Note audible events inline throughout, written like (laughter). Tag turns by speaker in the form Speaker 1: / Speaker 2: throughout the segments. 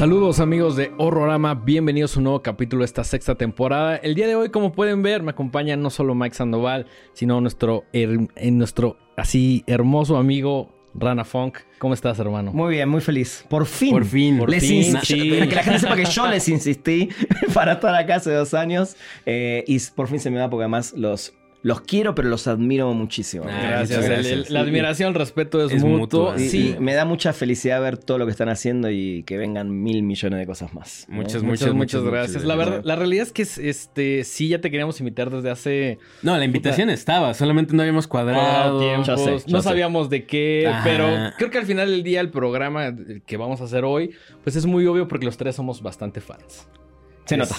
Speaker 1: Saludos amigos de Horrorama, bienvenidos a un nuevo capítulo de esta sexta temporada. El día de hoy, como pueden ver, me acompaña no solo Mike Sandoval, sino nuestro, her- eh, nuestro así hermoso amigo Rana Funk. ¿Cómo estás, hermano?
Speaker 2: Muy bien, muy feliz. Por fin.
Speaker 3: Por fin.
Speaker 1: Por
Speaker 2: Les
Speaker 1: fin, sí.
Speaker 2: Que la gente sepa que yo les insistí (laughs) para estar acá hace dos años. eh, y por fin se me da porque además los, los quiero, pero los admiro muchísimo.
Speaker 3: Ah,
Speaker 1: Gracias. El- el- la admiración, el respeto es,
Speaker 3: Es
Speaker 1: mutuo. Sí,
Speaker 2: me da mucha felicidad ver todo lo que están haciendo y que vengan mil millones de cosas más. ¿no?
Speaker 3: Muchas,
Speaker 1: muchas,
Speaker 3: muchas,
Speaker 1: muchas,
Speaker 3: muchas
Speaker 1: gracias. La verdad, la realidad es que este sí ya te queríamos invitar desde hace
Speaker 3: No, la invitación estaba, solamente no habíamos cuadrado.
Speaker 1: tiempos.
Speaker 2: Yo sé, yo
Speaker 1: no
Speaker 2: sé.
Speaker 1: sabíamos de qué,
Speaker 3: Ajá.
Speaker 1: pero creo que al final del día el programa que vamos a hacer hoy, pues es muy obvio porque los tres somos bastante fans.
Speaker 2: Se nota.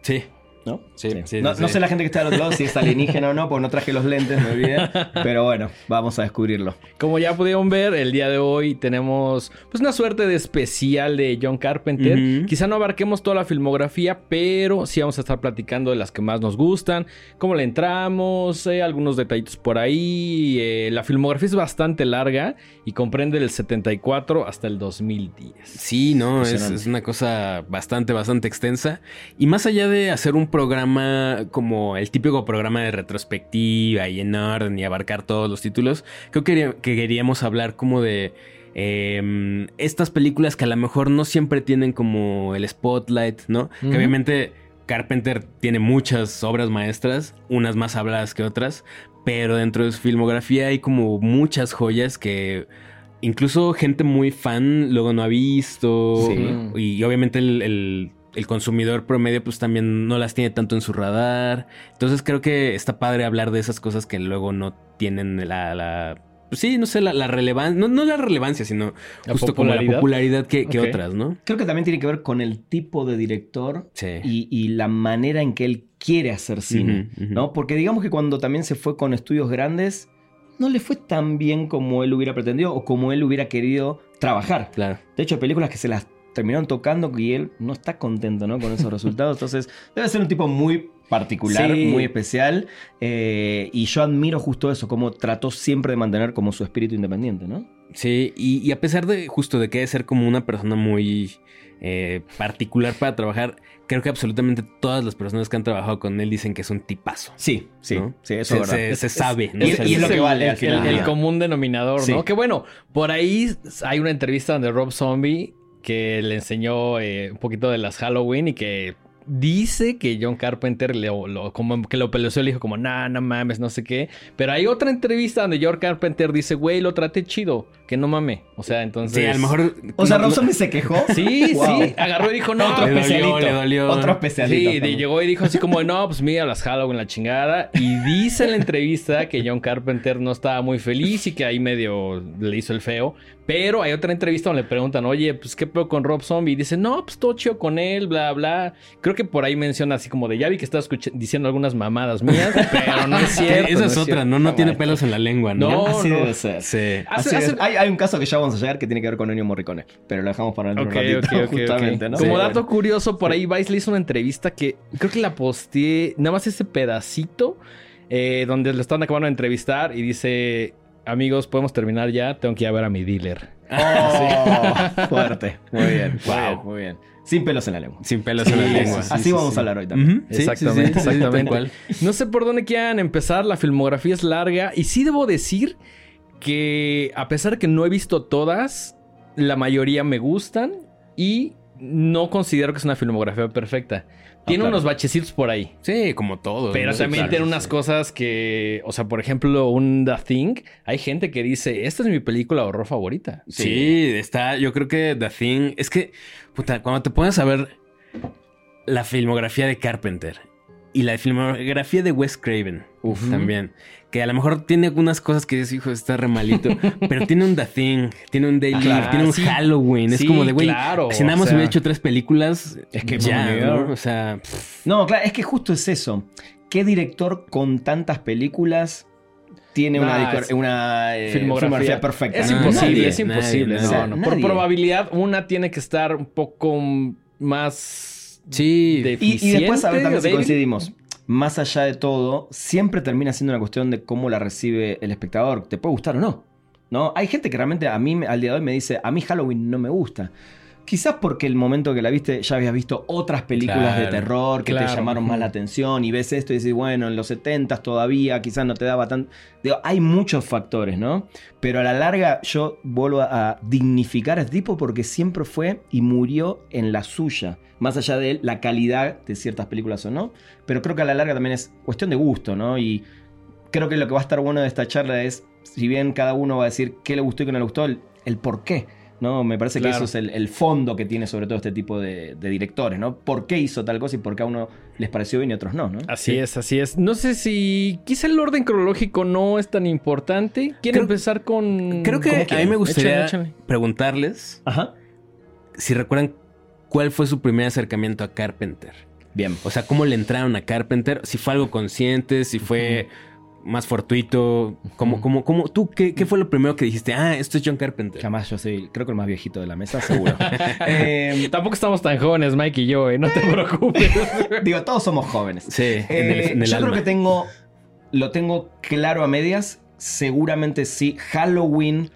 Speaker 3: Sí.
Speaker 2: ¿No?
Speaker 3: Sí, sí,
Speaker 2: no,
Speaker 3: sí,
Speaker 2: no
Speaker 3: sí.
Speaker 2: sé la gente que está al otro lado si es alienígena o no, porque no traje los lentes, me olvidé. (laughs) Pero bueno, vamos a descubrirlo.
Speaker 1: Como ya pudieron ver, el día de hoy tenemos pues una suerte de especial de John Carpenter. Quizá no abarquemos toda la filmografía, pero sí vamos a estar platicando de las que más nos gustan, cómo le entramos, eh, algunos detallitos por ahí. Eh, la filmografía es bastante larga y comprende del 74 hasta el 2010.
Speaker 3: Sí, no, es, es una cosa bastante, bastante extensa. Y más allá de hacer un programa como el típico programa de retrospectiva y en orden y abarcar todos los títulos, creo que, que queríamos hablar como de eh, estas películas que a lo mejor no siempre tienen como el spotlight, ¿no? Que obviamente Carpenter tiene muchas obras maestras, unas más habladas que otras, pero dentro de su filmografía hay como muchas joyas que incluso gente muy fan luego no ha visto.
Speaker 2: Sí.
Speaker 3: Y obviamente el, el- el consumidor promedio pues también no las tiene tanto en su radar. Entonces creo que está padre hablar de esas cosas que luego no tienen la... la pues sí, no sé, la, la relevancia, no, no la relevancia, sino
Speaker 1: La
Speaker 3: justo como la
Speaker 1: popularidad.
Speaker 3: que, que otras, ¿no?
Speaker 2: Creo que también tiene que ver con el tipo de director
Speaker 3: Sí.
Speaker 2: y, y la manera en que él quiere hacer cine. ¿no? Porque digamos que cuando también se fue con estudios grandes, no le fue tan bien como él hubiera pretendido o como él hubiera querido trabajar.
Speaker 3: Claro.
Speaker 2: De hecho, hay películas que se las terminaron tocando y él no está contento, ¿no? Con esos resultados. Entonces, debe ser un tipo muy particular,
Speaker 1: Sí.
Speaker 2: muy especial. eh, y yo admiro justo eso, cómo trató siempre de mantener como su espíritu independiente, ¿no?
Speaker 3: Sí, y, y a pesar de justo de que debe ser como una persona muy eh, particular para trabajar, creo que absolutamente todas las personas que han trabajado con él dicen que es un tipazo.
Speaker 2: Sí, sí,
Speaker 3: ¿no?
Speaker 2: sí, eso
Speaker 3: se,
Speaker 2: es verdad.
Speaker 3: se- se sabe. ¿no?
Speaker 2: y- es lo que
Speaker 1: el-
Speaker 2: vale al
Speaker 1: el,
Speaker 2: final
Speaker 1: el-
Speaker 2: del
Speaker 1: el
Speaker 2: día.
Speaker 1: común denominador,
Speaker 2: Sí.
Speaker 1: ¿no? Que bueno, por ahí hay una entrevista donde Rob Zombie que le enseñó eh, un poquito de las Halloween y que dice que John Carpenter le, lo, como que lo peleó y le dijo como, nah, no mames, no sé qué. Pero hay otra entrevista donde John Carpenter dice, güey, lo traté chido, que no mame. O sea, entonces...
Speaker 3: Sí, a lo mejor.
Speaker 2: O sea,
Speaker 3: no-
Speaker 2: Rob
Speaker 3: no-
Speaker 2: Zombie se quejó. (laughs)
Speaker 1: Sí,
Speaker 2: Wow.
Speaker 1: sí, agarró y dijo, no,
Speaker 2: Otro (laughs)
Speaker 3: Le dolió,
Speaker 2: especialito.
Speaker 3: le dolió.
Speaker 2: Otro especialito.
Speaker 1: Sí,
Speaker 2: también.
Speaker 1: llegó y dijo así como, no, pues mira las Halloween, la chingada. Y dice en la entrevista que John Carpenter no estaba muy feliz y que ahí medio le hizo el feo. Pero hay otra entrevista donde le preguntan, oye, pues qué pedo con Rob Zombie. Y dice, no, pues todo chido con él, bla, bla. Creo que por ahí menciona así como de, ya vi que escuch- diciendo algunas mamadas mías, pero no es (laughs) cierto.
Speaker 3: esa
Speaker 1: no
Speaker 3: es
Speaker 1: es
Speaker 3: otra,
Speaker 1: cierto".
Speaker 3: ¿no? No tiene pelos en la lengua, ¿no?
Speaker 1: No,
Speaker 2: Así
Speaker 1: no.
Speaker 2: debe ser.
Speaker 3: Sí.
Speaker 1: Hace- hace-
Speaker 2: Hay, hay un caso que ya vamos a llegar que tiene que ver con Ennio Morricone, pero lo dejamos para dentro
Speaker 1: Ok,
Speaker 2: de un ratito, justamente, ¿no?
Speaker 1: Como
Speaker 2: Sí,
Speaker 1: dato
Speaker 2: bueno.
Speaker 1: curioso, por ahí Vice le hizo una entrevista que creo que la posteé, nada más ese pedacito, eh, donde le están acabando de entrevistar y dice, amigos, podemos terminar ya, tengo que ir a ver a mi dealer.
Speaker 2: Oh, (laughs) fuerte. Muy bien, muy
Speaker 3: Wow.
Speaker 2: bien, muy bien. Sin pelos en la lengua.
Speaker 3: Sin pelos en la lengua.
Speaker 2: sí, Así vamos a hablar hoy también.
Speaker 1: Exactamente, exactamente. No sé por dónde quieran empezar, la filmografía es larga y sí debo decir que a pesar que no he visto todas, la mayoría me gustan y no considero que es una filmografía perfecta. Tiene
Speaker 2: claro.
Speaker 1: unos bachecitos por ahí.
Speaker 3: Sí, como todo.
Speaker 1: Pero
Speaker 3: ¿no?
Speaker 1: también
Speaker 3: Claro,
Speaker 1: tiene
Speaker 3: sí.
Speaker 1: unas cosas que, o sea, por ejemplo, un The Thing, hay gente que dice, esta es mi película de horror favorita.
Speaker 3: Sí. está. Yo creo que The Thing. Es que, puta, cuando te pones a ver la filmografía de Carpenter y la filmografía de Wes Craven,
Speaker 1: Uf.
Speaker 3: también, que a lo mejor tiene algunas cosas que dices, hijo, está re malito, (laughs) pero tiene un The Thing, tiene un Day Live,
Speaker 1: Claro,
Speaker 3: tiene un
Speaker 1: sí.
Speaker 3: Halloween. Es como de, güey,
Speaker 1: claro,
Speaker 3: si nada
Speaker 1: o
Speaker 3: más
Speaker 1: sea,
Speaker 3: hubiera hecho tres películas,
Speaker 2: es que
Speaker 3: ya, ¿no?
Speaker 2: Dios.
Speaker 3: O sea, pff,
Speaker 2: No, claro, es que justo es eso. ¿Qué director con tantas películas tiene una,
Speaker 1: Nah,
Speaker 2: decor-
Speaker 1: es-
Speaker 2: una eh,
Speaker 1: filmografía.
Speaker 2: filmografía perfecta?
Speaker 1: Es
Speaker 3: Ah,
Speaker 1: imposible,
Speaker 3: nadie,
Speaker 1: es imposible.
Speaker 3: nadie,
Speaker 1: no,
Speaker 2: nadie.
Speaker 1: no.
Speaker 2: Nadie.
Speaker 1: Por probabilidad, una tiene que estar un poco más
Speaker 3: sí.
Speaker 2: Y,
Speaker 1: deficiente.
Speaker 2: y después, a ver también si coincidimos. Más allá de todo, siempre termina siendo una cuestión de cómo la recibe el espectador. ¿Te puede gustar o no? ¿No? Hay gente que realmente a mí, al día de hoy, me dice, a mí Halloween no me gusta. Quizás porque el momento que la viste ya habías visto otras películas de terror que
Speaker 1: claro.
Speaker 2: te llamaron más la atención y ves esto y dices, bueno, en los 70 todavía quizás no te daba tan... Digo, hay muchos factores, ¿no? Pero a la larga yo vuelvo a dignificar a este tipo porque siempre fue y murió en la suya. Más allá de la calidad de ciertas películas o no. Pero creo que a la larga también es cuestión de gusto, ¿no? Y creo que lo que va a estar bueno de esta charla es, si bien cada uno va a decir qué le gustó y qué no le gustó, el, el por qué. ¿No? Me parece
Speaker 1: Claro.
Speaker 2: que eso es el, el fondo que tiene sobre todo este tipo de, de directores, ¿no? ¿Por qué hizo tal cosa y por qué a uno les pareció bien y a otros no, ¿no?
Speaker 1: Así es, así es. No sé si quizá el orden cronológico no es tan importante. ¿Quieren empezar con...?
Speaker 3: Creo que
Speaker 1: ¿Cómo
Speaker 3: a mí me gustaría
Speaker 1: Échale, échale.
Speaker 3: preguntarles
Speaker 2: Ajá.
Speaker 3: si recuerdan cuál fue su primer acercamiento a Carpenter.
Speaker 2: Bien.
Speaker 3: O sea, cómo le entraron a Carpenter, si fue algo consciente, si fue más fortuito, como, como, como, tú, ¿qué, qué fue lo primero que dijiste? Ah, esto es John Carpenter.
Speaker 2: Jamás yo soy, creo que el más viejito de la mesa, seguro. (laughs) Eh, (laughs)
Speaker 1: Tampoco estamos tan jóvenes, Mike y yo, ¿eh? No te preocupes. (laughs)
Speaker 2: digo, todos somos jóvenes.
Speaker 3: Sí, en el,
Speaker 2: Eh,
Speaker 3: en el
Speaker 2: yo
Speaker 3: alma.
Speaker 2: creo que tengo. Lo tengo claro a medias. Seguramente sí. Halloween.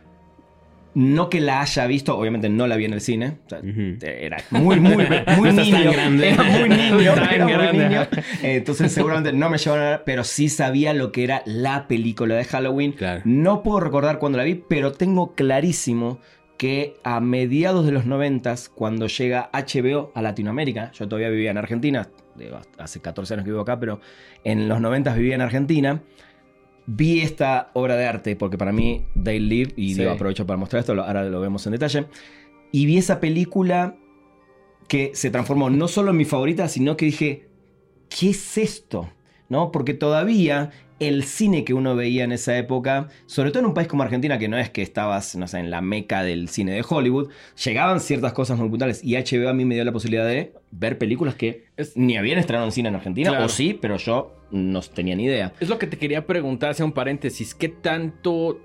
Speaker 2: No que la haya visto, obviamente no la vi en el cine. O sea,
Speaker 3: Ujú.
Speaker 2: Era muy, muy, muy (laughs)
Speaker 3: No estás tan
Speaker 2: niño.
Speaker 3: grande.
Speaker 2: Era muy niño.
Speaker 1: Tan
Speaker 2: era muy niño. Entonces seguramente no me llevaron a ver, pero sí sabía lo que era la película de Halloween.
Speaker 3: Claro.
Speaker 2: No puedo recordar cuándo la vi, pero tengo clarísimo que a mediados de los noventas, cuando llega HBO a Latinoamérica, yo todavía vivía en Argentina, hace 14 años que vivo acá, pero en los noventas vivía en Argentina, vi esta obra de arte, porque para mí They Live, y
Speaker 1: Sí.
Speaker 2: digo, aprovecho para mostrar esto, ahora lo vemos en detalle, y vi esa película que se transformó no solo en mi favorita, sino que dije, ¿qué es esto? ¿No? Porque todavía el cine que uno veía en esa época, sobre todo en un país como Argentina, que no es que estabas, no sé, en la meca del cine de Hollywood, llegaban ciertas cosas muy puntuales y HBO a mí me dio la posibilidad de ver películas que
Speaker 1: Es-
Speaker 2: ni habían estrenado en cine en Argentina,
Speaker 1: Claro.
Speaker 2: o sí, pero yo no tenía ni idea.
Speaker 1: Es lo que te quería preguntar, hacia un paréntesis. ¿Qué tanto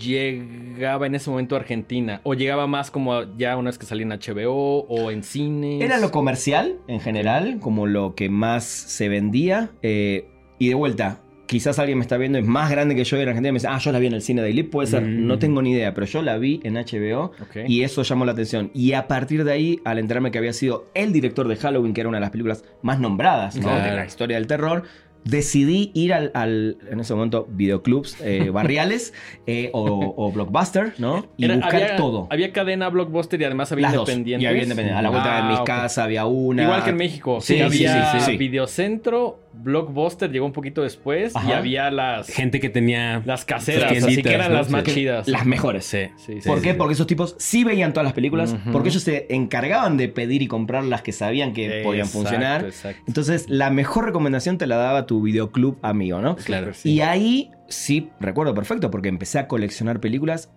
Speaker 1: llegaba en ese momento a Argentina? ¿O llegaba más como ya una vez que salía en HBO o en cine?
Speaker 2: Era lo comercial en general, como lo que más se vendía. eh, y de vuelta, quizás alguien me está viendo, es más grande que yo en Argentina y me dice, ah, yo la vi en el cine de Lip, puede ser,
Speaker 3: Mm.
Speaker 2: no tengo ni idea, pero yo la vi en HBO y eso llamó la atención. Y a partir de ahí, al enterarme que había sido el director de Halloween, que era una de las películas más nombradas ¿no?
Speaker 3: Claro.
Speaker 2: de la historia del terror, decidí ir al, al- en ese momento, videoclubs eh, (laughs) barriales eh, o, o Blockbuster, ¿no? Y
Speaker 1: Era-
Speaker 2: buscar
Speaker 1: había,
Speaker 2: todo.
Speaker 1: Había cadena Blockbuster y además había independientes.
Speaker 2: Y había independientes. A la vuelta de
Speaker 1: Ah,
Speaker 2: mis
Speaker 1: ok.
Speaker 2: casas había una.
Speaker 1: Igual que en México.
Speaker 2: Sí,
Speaker 1: había
Speaker 2: sí, sí.
Speaker 1: Videocentro, Blockbuster llegó un poquito después y había las,
Speaker 3: Gente que tenía...
Speaker 1: las caseras, así que eran
Speaker 3: ¿no?
Speaker 1: las más chidas.
Speaker 2: Las mejores.
Speaker 3: Sí.
Speaker 2: ¿Por qué? Porque esos tipos sí veían todas las películas, porque ellos se encargaban de pedir y comprar las que sabían que podían funcionar.
Speaker 1: exacto.
Speaker 2: Entonces, la mejor recomendación te la daba tu videoclub amigo, ¿no?
Speaker 3: Claro.
Speaker 1: Sí.
Speaker 2: Y ahí sí, recuerdo perfecto, porque empecé a coleccionar películas.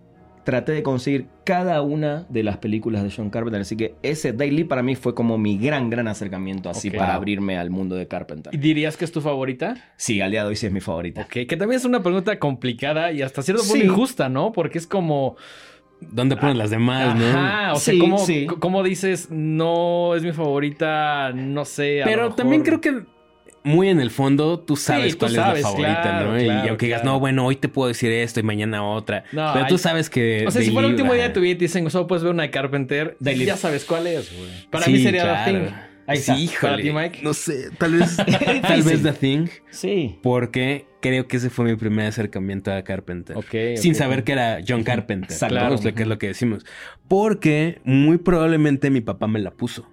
Speaker 2: Traté de conseguir cada una de las películas de John Carpenter. Así que ese Daily para mí fue como mi gran, gran acercamiento así
Speaker 1: Ok.
Speaker 2: para abrirme al mundo de Carpenter.
Speaker 1: ¿Y dirías que es tu favorita?
Speaker 2: Sí, al día de hoy sí es mi favorita.
Speaker 1: Ok, que también es una pregunta complicada y hasta cierto punto
Speaker 2: Sí.
Speaker 1: injusta, ¿no? Porque es como...
Speaker 3: ¿Dónde ponen las demás, no?
Speaker 1: Ajá, o sea,
Speaker 2: Sí,
Speaker 1: ¿cómo,
Speaker 2: sí.
Speaker 1: cómo dices, no es mi favorita, no sé. a
Speaker 3: Pero
Speaker 1: lo
Speaker 3: también
Speaker 1: mejor-
Speaker 3: creo que muy en el fondo tú sabes
Speaker 1: tú
Speaker 3: cuál
Speaker 1: sabes,
Speaker 3: es la favorita,
Speaker 1: claro,
Speaker 3: ¿no? y aunque digas,
Speaker 1: claro.
Speaker 3: no, bueno, hoy te puedo decir esto y mañana otra.
Speaker 1: No,
Speaker 3: pero tú
Speaker 1: hay-
Speaker 3: sabes que.
Speaker 1: O sea, si fuera el último día de tu vida y te dicen, solo puedes ver una de Carpenter,
Speaker 2: Daily.
Speaker 1: ya sabes cuál es, güey. Para
Speaker 3: Sí,
Speaker 1: mí sería. The Thing.
Speaker 2: Ahí está.
Speaker 3: Sí, híjole.
Speaker 1: Para ti, Mike.
Speaker 3: No sé, tal vez. (laughs) tal vez The Thing.
Speaker 2: Sí.
Speaker 3: Porque creo que ese fue mi primer acercamiento a Carpenter.
Speaker 1: Ok,
Speaker 3: Sin saber que era John Carpenter.
Speaker 1: Claro.
Speaker 3: Es lo que es lo que decimos. Porque muy probablemente mi papá me la puso.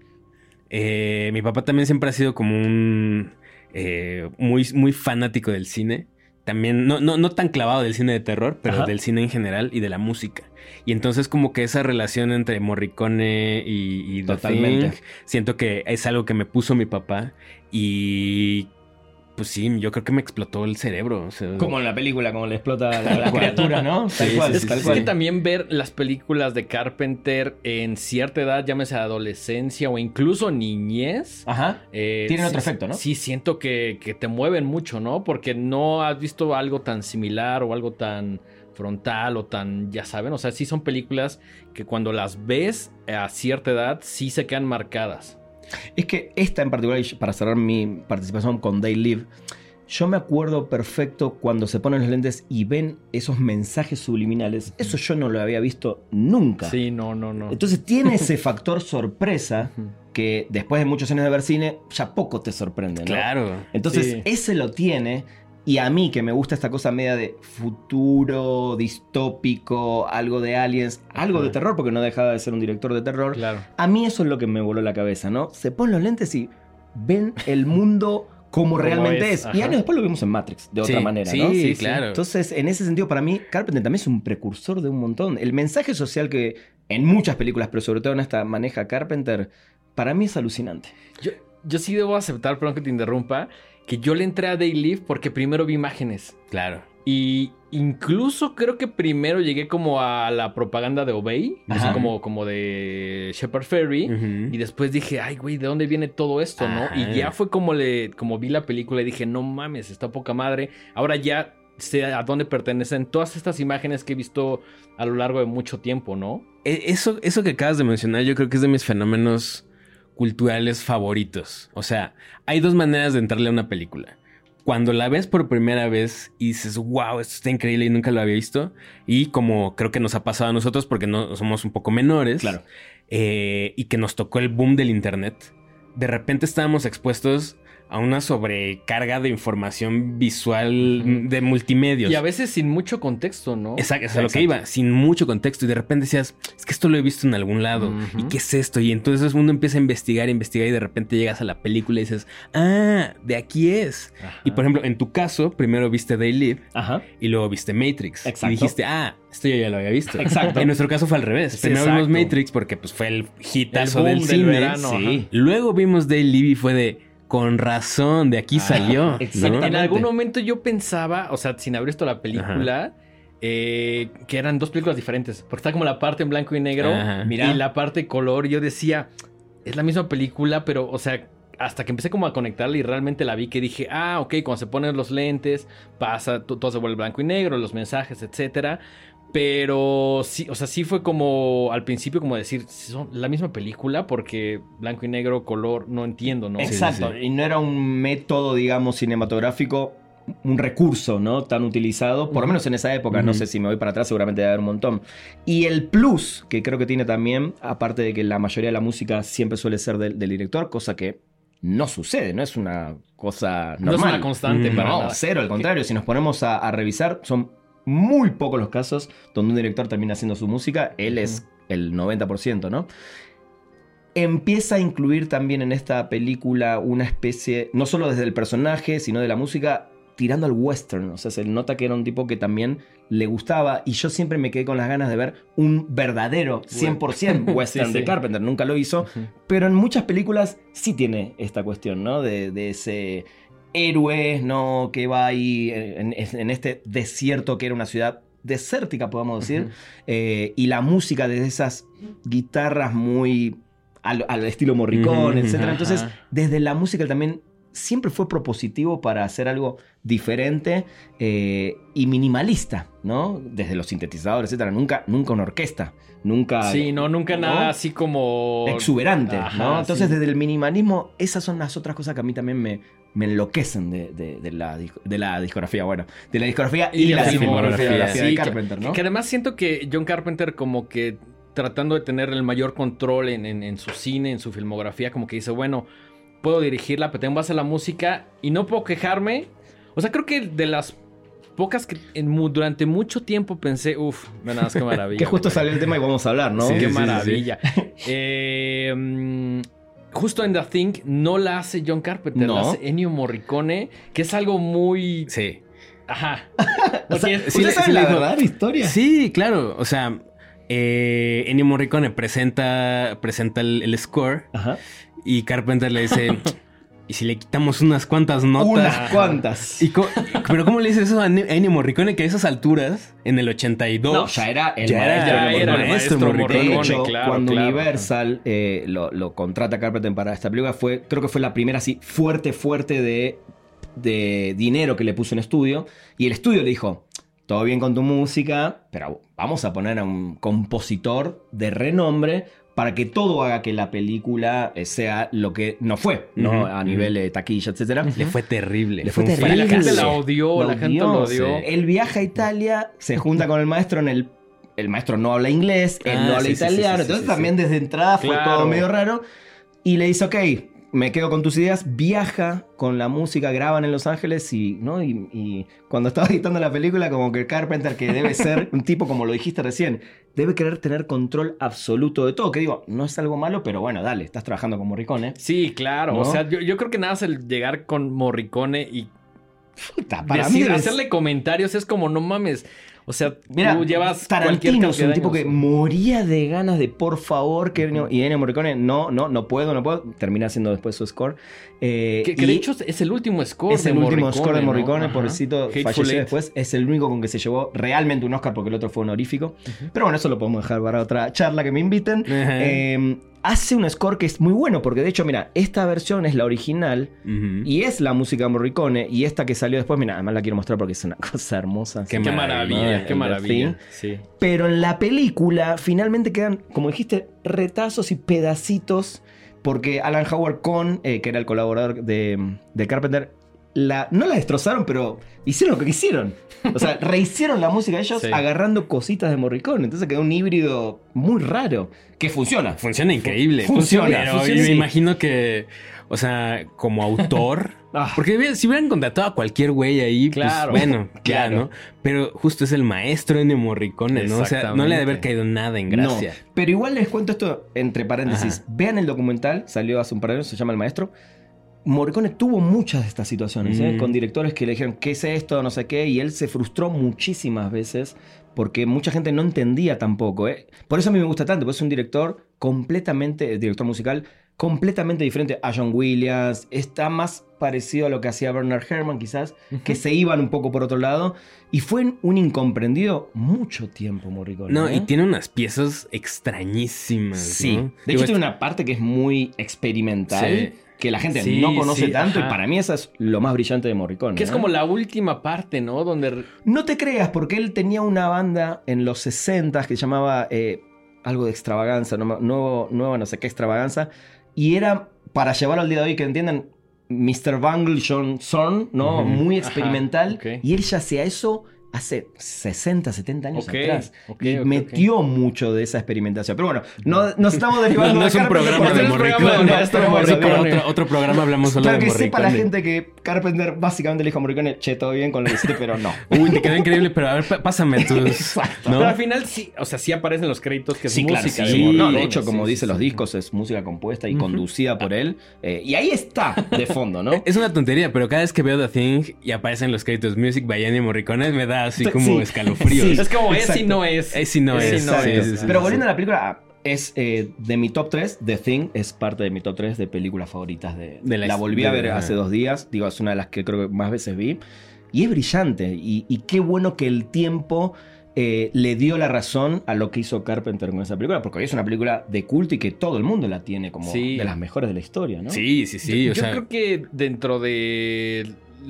Speaker 3: Eh, mi papá también siempre ha sido como un eh, muy, muy fanático del cine. También, no, no, no tan clavado del cine de terror, pero
Speaker 2: Ajá.
Speaker 3: del cine en general y de la música. Y entonces como que esa relación entre Morricone y, y The
Speaker 2: Totalmente.
Speaker 3: Thing, siento que es algo que me puso mi papá. Y pues sí, yo creo que me explotó el cerebro. o sea,
Speaker 2: Como en la película, como le explota la, la (laughs) criatura, ¿no? Tal
Speaker 3: Sí,
Speaker 2: cual,
Speaker 3: sí,
Speaker 1: Es,
Speaker 3: sí,
Speaker 2: tal
Speaker 1: es
Speaker 2: cual.
Speaker 1: que también ver las películas de Carpenter en cierta edad, llámese adolescencia o incluso niñez.
Speaker 2: Ajá.
Speaker 1: eh,
Speaker 2: Tienen
Speaker 1: sí-
Speaker 2: otro efecto, ¿no?
Speaker 1: Sí, siento que, que te mueven mucho, ¿no? Porque no has visto algo tan similar o algo tan frontal o tan, ya saben, o sea, sí son películas que cuando las ves a cierta edad sí se quedan marcadas.
Speaker 2: Es que esta en particular, y para cerrar mi participación con Day Live, yo me acuerdo perfecto cuando se ponen los lentes y ven esos mensajes subliminales. Eso yo no lo había visto nunca.
Speaker 1: Sí, no, no, no.
Speaker 2: Entonces tiene (laughs) ese factor sorpresa que después de muchos años de ver cine ya poco te sorprende, ¿no?
Speaker 3: Claro.
Speaker 2: Entonces
Speaker 1: Sí.
Speaker 2: ese lo tiene y a mí que me gusta esta cosa media de futuro, distópico, algo de aliens, algo de terror porque no dejaba de ser un director de terror.
Speaker 1: Claro.
Speaker 2: A mí eso es lo que me voló la cabeza, ¿no? Se ponen los lentes y ven el mundo como
Speaker 1: Como
Speaker 2: realmente
Speaker 1: es.
Speaker 2: Y años después lo vimos en Matrix, de otra manera,
Speaker 3: sí,
Speaker 2: ¿no?
Speaker 3: sí, claro.
Speaker 2: Entonces, en ese sentido, para mí, Carpenter también es un precursor de un montón. El mensaje social que en muchas películas, pero sobre todo en esta maneja Carpenter, para mí es alucinante.
Speaker 1: Yo, yo sí debo aceptar, perdón que te interrumpa, que yo le entré a Day Live porque primero vi imágenes.
Speaker 3: Claro.
Speaker 1: Y incluso creo que primero llegué como a la propaganda de Obey, así como, como de Shepard Ferry. Y después dije, ay, güey, ¿de dónde viene todo esto, no? Y ya fue como le, como vi la película y dije, no mames, está poca madre. Ahora ya sé a dónde pertenecen todas estas imágenes que he visto a lo largo de mucho tiempo, ¿no?
Speaker 3: E- Eso, eso que acabas de mencionar, yo creo que es de mis fenómenos culturales favoritos. O sea, hay dos maneras de entrarle a una película. Cuando la ves por primera vez y dices, wow, esto está increíble y nunca lo había visto. Y como creo que nos ha pasado a nosotros porque no somos un poco menores.
Speaker 2: Claro.
Speaker 3: eh, y que nos tocó el boom del internet. De repente estábamos expuestos a una sobrecarga de información visual de multimedios.
Speaker 1: Y a veces sin mucho contexto, ¿no?
Speaker 3: Exacto, es a lo que iba, sin mucho contexto. Y de repente decías, es que esto lo he visto en algún lado. ¿Y qué es esto? Y entonces uno empieza a investigar, investigar y de repente llegas a la película y dices, ah, de aquí es.
Speaker 1: Ajá.
Speaker 3: Y por ejemplo, en tu caso, primero viste Day Live
Speaker 2: Ajá.
Speaker 3: y luego viste Matrix.
Speaker 2: Exacto.
Speaker 3: Y dijiste, ah, esto yo ya lo había visto.
Speaker 2: Exacto.
Speaker 3: En nuestro caso fue al revés. Primero
Speaker 1: exacto.
Speaker 3: vimos Matrix porque pues fue el hitazo
Speaker 1: El
Speaker 3: del
Speaker 1: del
Speaker 3: cine.
Speaker 1: verano,
Speaker 2: Sí.
Speaker 3: Luego vimos Day Live y fue de, con razón, de aquí
Speaker 2: Ah,
Speaker 3: salió.
Speaker 1: En algún momento yo pensaba, o sea, sin haber visto la película, eh, que eran dos películas diferentes. Porque está como la parte en blanco y negro
Speaker 3: Ajá.
Speaker 2: Mira.
Speaker 1: y la parte color. Yo decía, es la misma película, pero, o sea, hasta que empecé como a conectarla y realmente la vi, que dije, ah, ok, cuando se ponen los lentes, pasa, to- todo se vuelve blanco y negro, los mensajes, etcétera. Pero sí, o sea, sí fue como al principio como decir, son la misma película porque blanco y negro, color, no entiendo, ¿no?
Speaker 2: Exacto.
Speaker 3: sí, sí.
Speaker 2: Y no era un método, digamos, cinematográfico, un recurso, ¿no? Tan utilizado, por lo menos en esa época. No sé si me voy para atrás, seguramente debe haber un montón. Y el plus que creo que tiene también, aparte de que la mayoría de la música siempre suele ser del, del director, cosa que no sucede, no es una cosa normal.
Speaker 1: No es una constante
Speaker 3: Mm,
Speaker 1: para
Speaker 2: No,
Speaker 1: nada.
Speaker 2: cero, al contrario. Si nos ponemos a, a revisar, son muy pocos los casos donde un director termina haciendo su música. Él es el 90%, ¿no? Empieza a incluir también en esta película una especie, no solo desde el personaje, sino de la música, tirando al western. O sea, se nota que era un tipo que también le gustaba. Y yo siempre me quedé con las ganas de ver un verdadero 100% (laughs) western
Speaker 1: Sí,
Speaker 2: de. Carpenter. Nunca lo hizo. Pero en muchas películas sí tiene esta cuestión, ¿no? De, de ese héroe, ¿no? Que va ahí en, en este desierto que era una ciudad desértica, podemos decir. Eh, y la música de esas guitarras muy al, al estilo Morricone,
Speaker 3: Ujú,
Speaker 2: etc. Entonces, desde la música también siempre fue propositivo para hacer algo diferente eh, y minimalista, ¿no? Desde los sintetizadores, etc. Nunca, nunca una orquesta, nunca...
Speaker 1: Sí, no, nunca
Speaker 2: ¿no?
Speaker 1: nada así como...
Speaker 2: exuberante,
Speaker 1: Ajá,
Speaker 2: ¿no? Entonces,
Speaker 1: sí.
Speaker 2: desde el minimalismo, esas son las otras cosas que a mí también me, me enloquecen de, de- de la, de la discografía, bueno, de la discografía y, la, filmografía, de
Speaker 1: Sí, que-
Speaker 2: Carpenter, ¿no?
Speaker 1: Que además siento que John Carpenter como que tratando de tener el mayor control en, en- en su cine, en su filmografía, como que dice, bueno, puedo dirigirla, pero tengo que hacer la música y no puedo quejarme. O sea, creo que de las pocas que en durante mucho tiempo pensé, uff, nada más qué (laughs) maravilla.
Speaker 2: que justo salió el tema y vamos a hablar, ¿no?
Speaker 3: Sí,
Speaker 1: Qué
Speaker 3: sí, sí,
Speaker 1: maravilla. (laughs) Eh, justo en The Thing no la hace John Carpenter,
Speaker 2: No.
Speaker 1: la hace Ennio Morricone, que es algo muy...
Speaker 3: Sí.
Speaker 1: Ajá. (laughs)
Speaker 2: O sea,
Speaker 1: Porque-
Speaker 2: ¿ustedes
Speaker 3: sí le-
Speaker 2: la
Speaker 3: dijo-
Speaker 2: verdadera historia?
Speaker 3: Sí, claro. O sea, eh, Ennio Morricone presenta, presenta el, el score
Speaker 2: Ajá.
Speaker 3: Y Carpenter le dice, ¿y si le quitamos unas cuantas notas?
Speaker 2: Unas cuantas.
Speaker 3: Y pero ¿cómo le dices eso a Ennio Morricone que a esas alturas, en el 82...
Speaker 2: No, ya era el
Speaker 3: Ya era-
Speaker 2: maestro.
Speaker 1: era el
Speaker 2: Morricone.
Speaker 1: maestro
Speaker 3: Morricone.
Speaker 2: De hecho,
Speaker 1: claro,
Speaker 2: cuando
Speaker 1: claro.
Speaker 2: Universal eh, lo, lo contrata a Carpenter para esta película, fue, creo que fue la primera así fuerte, fuerte de, de dinero que le puso en estudio. Y el estudio le dijo, todo bien con tu música, pero vamos a poner a un compositor de renombre para que todo haga que la película eh, sea lo que no fue, ¿no? A nivel de taquilla, etcétera.
Speaker 3: Le fue terrible.
Speaker 2: Le fue terrible.
Speaker 1: La gente la odió,
Speaker 2: Lo
Speaker 1: la gente lo odió.
Speaker 2: sí. Él viaja a Italia, se junta con el maestro en el. El maestro no habla inglés, él
Speaker 3: Ah,
Speaker 2: no habla
Speaker 3: sí,
Speaker 2: italiano,
Speaker 3: sí, sí,
Speaker 2: entonces
Speaker 3: sí,
Speaker 2: también desde entrada fue
Speaker 1: Claro.
Speaker 2: todo medio raro. Y le dice, ok, me quedo con tus ideas, viaja con la música, graban en Los Ángeles y, ¿no? y, y cuando estaba editando la película, como que Carpenter, que debe ser un tipo, como lo dijiste recién, debe querer tener control absoluto de todo. Que digo, no es algo malo, pero bueno, dale, estás trabajando con Morricone.
Speaker 1: Sí, claro.
Speaker 2: ¿No?
Speaker 1: O sea, yo, yo creo que nada más el llegar con Morricone y
Speaker 2: Puta, para mí
Speaker 1: hacerle comentarios es como, no mames. O sea,
Speaker 2: Mira,
Speaker 1: tú llevas
Speaker 2: Tarantino es un tipo que moría de ganas de por favor que Ennio- y Ennio Morricone no, no, no puedo, no puedo. Termina haciendo después su score. Eh,
Speaker 1: Que, que
Speaker 2: y
Speaker 1: de hecho es el último score
Speaker 2: es
Speaker 1: de
Speaker 2: el último
Speaker 1: Morricone,
Speaker 2: score de
Speaker 1: ¿no?
Speaker 2: Morricone,
Speaker 1: Ajá.
Speaker 2: pobrecito,
Speaker 1: Hateful
Speaker 2: falleció
Speaker 1: Eight.
Speaker 2: después. Es el único con que se llevó realmente un Oscar porque el otro fue honorífico. Pero bueno, eso lo podemos dejar para otra charla que me inviten. Eh, hace un score que es muy bueno porque de hecho, mira, esta versión es la original. Y es la música de Morricone. Y esta que salió después, mira, además la quiero mostrar porque es una (laughs) cosa hermosa.
Speaker 3: Qué
Speaker 1: Qué
Speaker 3: maravilla,
Speaker 1: maravilla,
Speaker 2: el
Speaker 1: qué maravilla.
Speaker 2: Thing.
Speaker 1: Sí.
Speaker 2: Pero en la película finalmente quedan, como dijiste, retazos y pedacitos. Porque Alan Howard Con, eh, que era el colaborador de, de Carpenter, la, no la destrozaron, pero hicieron lo que quisieron. O sea, (laughs) rehicieron la música ellos
Speaker 1: Sí.
Speaker 2: agarrando cositas de Morricone. Entonces quedó un híbrido muy raro. Que funciona.
Speaker 3: Funciona increíble.
Speaker 2: Funciona,
Speaker 3: Pero
Speaker 2: funciona,
Speaker 3: yo me imagino que, o sea, como autor. (laughs)
Speaker 2: Ah.
Speaker 3: Porque si hubieran contratado a cualquier güey ahí,
Speaker 1: Claro.
Speaker 3: pues bueno, (laughs) ya,
Speaker 2: Claro.
Speaker 3: ¿no? Pero justo es el maestro en Morricone, ¿no? O sea, no le ha de haber caído nada en gracia.
Speaker 2: No, pero igual les cuento esto entre paréntesis.
Speaker 3: Ajá.
Speaker 2: Vean el documental, salió hace un par de años, se llama El Maestro. Morricone tuvo muchas de estas situaciones, ¿eh?
Speaker 3: Mm.
Speaker 2: con directores que le dijeron, ¿qué es esto? No sé qué, y él se frustró muchísimas veces porque mucha gente no entendía tampoco. ¿eh? Por eso a mí me gusta tanto, porque es un director completamente, director musical, completamente diferente a John Williams, está más parecido a lo que hacía Bernard Herrmann quizás, que se iban un poco por otro lado, y fue un incomprendido mucho tiempo Morricone.
Speaker 3: No,
Speaker 2: ¿eh?
Speaker 3: y tiene unas piezas extrañísimas.
Speaker 2: Sí.
Speaker 3: ¿no?
Speaker 2: De
Speaker 3: Digo,
Speaker 2: hecho, tiene una parte que es muy experimental.
Speaker 3: Sí.
Speaker 2: Que la gente
Speaker 1: Sí,
Speaker 2: no conoce
Speaker 1: sí,
Speaker 2: tanto.
Speaker 1: ajá.
Speaker 2: Y para mí, esa es lo más brillante de Morricone.
Speaker 1: Que es
Speaker 2: ¿eh?
Speaker 1: como la última parte, ¿no? Donde
Speaker 2: No te creas, porque él tenía una banda en los 60 que se llamaba eh, algo de extravaganza, no, nuevo, nueva no sé qué extravaganza. Y era, para llevarlo al día de hoy, que entiendan, Mr. Bungle John Zorn, ¿no? Muy
Speaker 1: Ajá,
Speaker 2: experimental. Y él ya hacía eso hace 60, 70 años
Speaker 1: Ok,
Speaker 2: atrás.
Speaker 1: ok,
Speaker 2: y
Speaker 1: ok,
Speaker 2: metió mucho de esa experimentación. Pero bueno, no, nos estamos derivando
Speaker 3: No, no
Speaker 2: de
Speaker 3: es un programa de
Speaker 2: no es un
Speaker 3: Morricone.
Speaker 2: programa de
Speaker 1: No, pero
Speaker 2: Morricone.
Speaker 3: Sí,
Speaker 1: Morricone.
Speaker 3: otro, otro programa hablamos solo
Speaker 2: Claro
Speaker 3: de
Speaker 2: que sepa la
Speaker 3: Morricone.
Speaker 2: gente que Carpenter básicamente le dijo a Morricone, che, todo bien con lo que hiciste, pero no. (laughs)
Speaker 3: Uy, te quedó increíble, pero a ver, pásame tus. (laughs)
Speaker 2: Exacto.
Speaker 3: ¿no?
Speaker 1: Pero al final sí, o sea, sí aparecen los créditos que es
Speaker 2: Sí, claro,
Speaker 1: música
Speaker 2: sí.
Speaker 1: de
Speaker 2: No,
Speaker 1: Morricone.
Speaker 2: de hecho, como
Speaker 1: Sí,
Speaker 2: dice
Speaker 1: sí,
Speaker 2: los
Speaker 1: sí.
Speaker 2: discos, es música compuesta y conducida por él. Eh, y ahí está, de fondo, ¿no? (laughs)
Speaker 3: Es una tontería, pero cada vez que veo The Thing y aparecen los créditos Music by Ennio Morricone, me da así como
Speaker 2: Sí.
Speaker 3: escalofríos.
Speaker 2: Sí.
Speaker 1: Es como es y no es.
Speaker 3: Es y no
Speaker 1: Es y
Speaker 3: es.
Speaker 1: no
Speaker 3: sí,
Speaker 1: es.
Speaker 3: sí, sí,
Speaker 2: Pero
Speaker 3: sí.
Speaker 2: volviendo a la película, es eh, de mi top 3. The Thing es parte de mi top 3 de películas favoritas. De,
Speaker 3: De la
Speaker 2: la, volví a ver hace dos días. Digo, es una de las que creo que más veces vi. Y es brillante. Y, y qué bueno que el tiempo eh, le dio la razón a lo que hizo Carpenter con esa película. Porque hoy es una película de culto y que todo el mundo la tiene como
Speaker 1: Sí.
Speaker 2: de las mejores de la historia, ¿no?
Speaker 3: Sí, sí, sí.
Speaker 1: yo
Speaker 3: o
Speaker 1: yo
Speaker 3: sea,
Speaker 1: creo que dentro de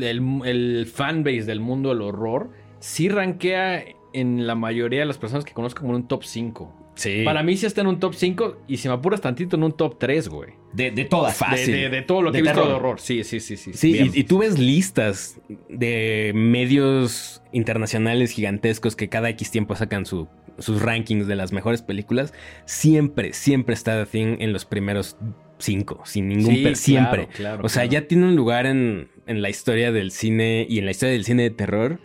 Speaker 1: el, el fanbase del mundo del horror, sí rankea en la mayoría de las personas que conozco como en un top 5.
Speaker 3: sí.
Speaker 1: Para mí sí está en un top 5 y si me apuras tantito en un top 3, güey.
Speaker 2: De, de todas.
Speaker 1: De,
Speaker 3: Fácil.
Speaker 1: de- de todo lo que he visto
Speaker 2: terror.
Speaker 1: de horror. Sí, sí, sí, sí.
Speaker 3: Sí, y, y tú ves listas de medios internacionales gigantescos que cada X tiempo sacan su- sus rankings de las mejores películas. Siempre, siempre está The Thing en los primeros cinco, sin ningún
Speaker 1: Sí,
Speaker 3: per- siempre.
Speaker 1: claro, claro,
Speaker 3: o sea,
Speaker 1: claro.
Speaker 3: ya tiene un lugar en, en la historia del cine y en la historia del cine de terror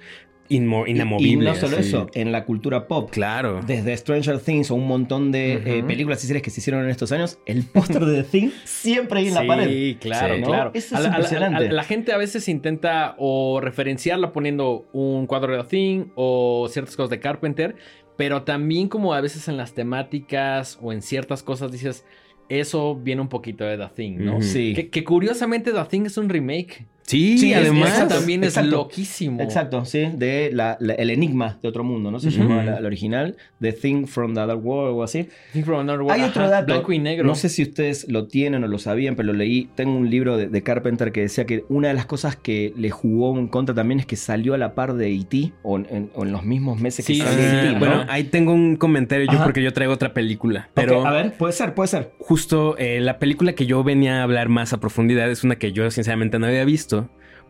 Speaker 3: inmo-
Speaker 2: Y-
Speaker 3: inamovible.
Speaker 2: Y, no solo
Speaker 3: así.
Speaker 2: eso, en la cultura pop.
Speaker 3: Claro.
Speaker 2: Desde Stranger Things o un montón de eh, películas y series que se hicieron en estos años, el póster de The Thing siempre ahí en la
Speaker 1: sí,
Speaker 2: pared.
Speaker 1: claro,
Speaker 3: Sí.
Speaker 2: ¿no?
Speaker 1: claro.
Speaker 2: Eso es
Speaker 1: la- a la-
Speaker 2: impresionante.
Speaker 1: a la gente a veces intenta o referenciarla poniendo un cuadro de The Thing o ciertas cosas de Carpenter, pero también como a veces en las temáticas o en ciertas cosas dices, eso viene un poquito de The Thing, ¿no?
Speaker 2: Sí.
Speaker 1: Que, que curiosamente The Thing es un remake.
Speaker 3: Sí,
Speaker 2: Sí,
Speaker 3: además.
Speaker 1: Eso también es
Speaker 2: exacto.
Speaker 1: loquísimo.
Speaker 2: Exacto, sí, de la- la- El Enigma de otro mundo, ¿no? Se
Speaker 3: Ujú.
Speaker 2: llamaba la, la original, The Thing from the Other World o así.
Speaker 1: Think from another world.
Speaker 2: Hay otro
Speaker 1: Ajá,
Speaker 2: dato,
Speaker 1: Blanco y negro.
Speaker 2: no sé si ustedes lo tienen o lo sabían, pero lo leí. Tengo un libro de, de Carpenter que decía que una de las cosas que le jugó en contra también es que salió a la par de E.T. o en, o en los mismos meses que
Speaker 1: Sí,
Speaker 2: salió
Speaker 1: sí,
Speaker 2: E.T.,
Speaker 1: sí.
Speaker 2: ¿no?
Speaker 3: Bueno, ahí tengo un comentario yo
Speaker 2: Ajá.
Speaker 3: porque yo traigo otra película. Pero
Speaker 2: a ver, puede ser, puede ser.
Speaker 3: justo eh, la película que yo venía a hablar más a profundidad es una que yo sinceramente no había visto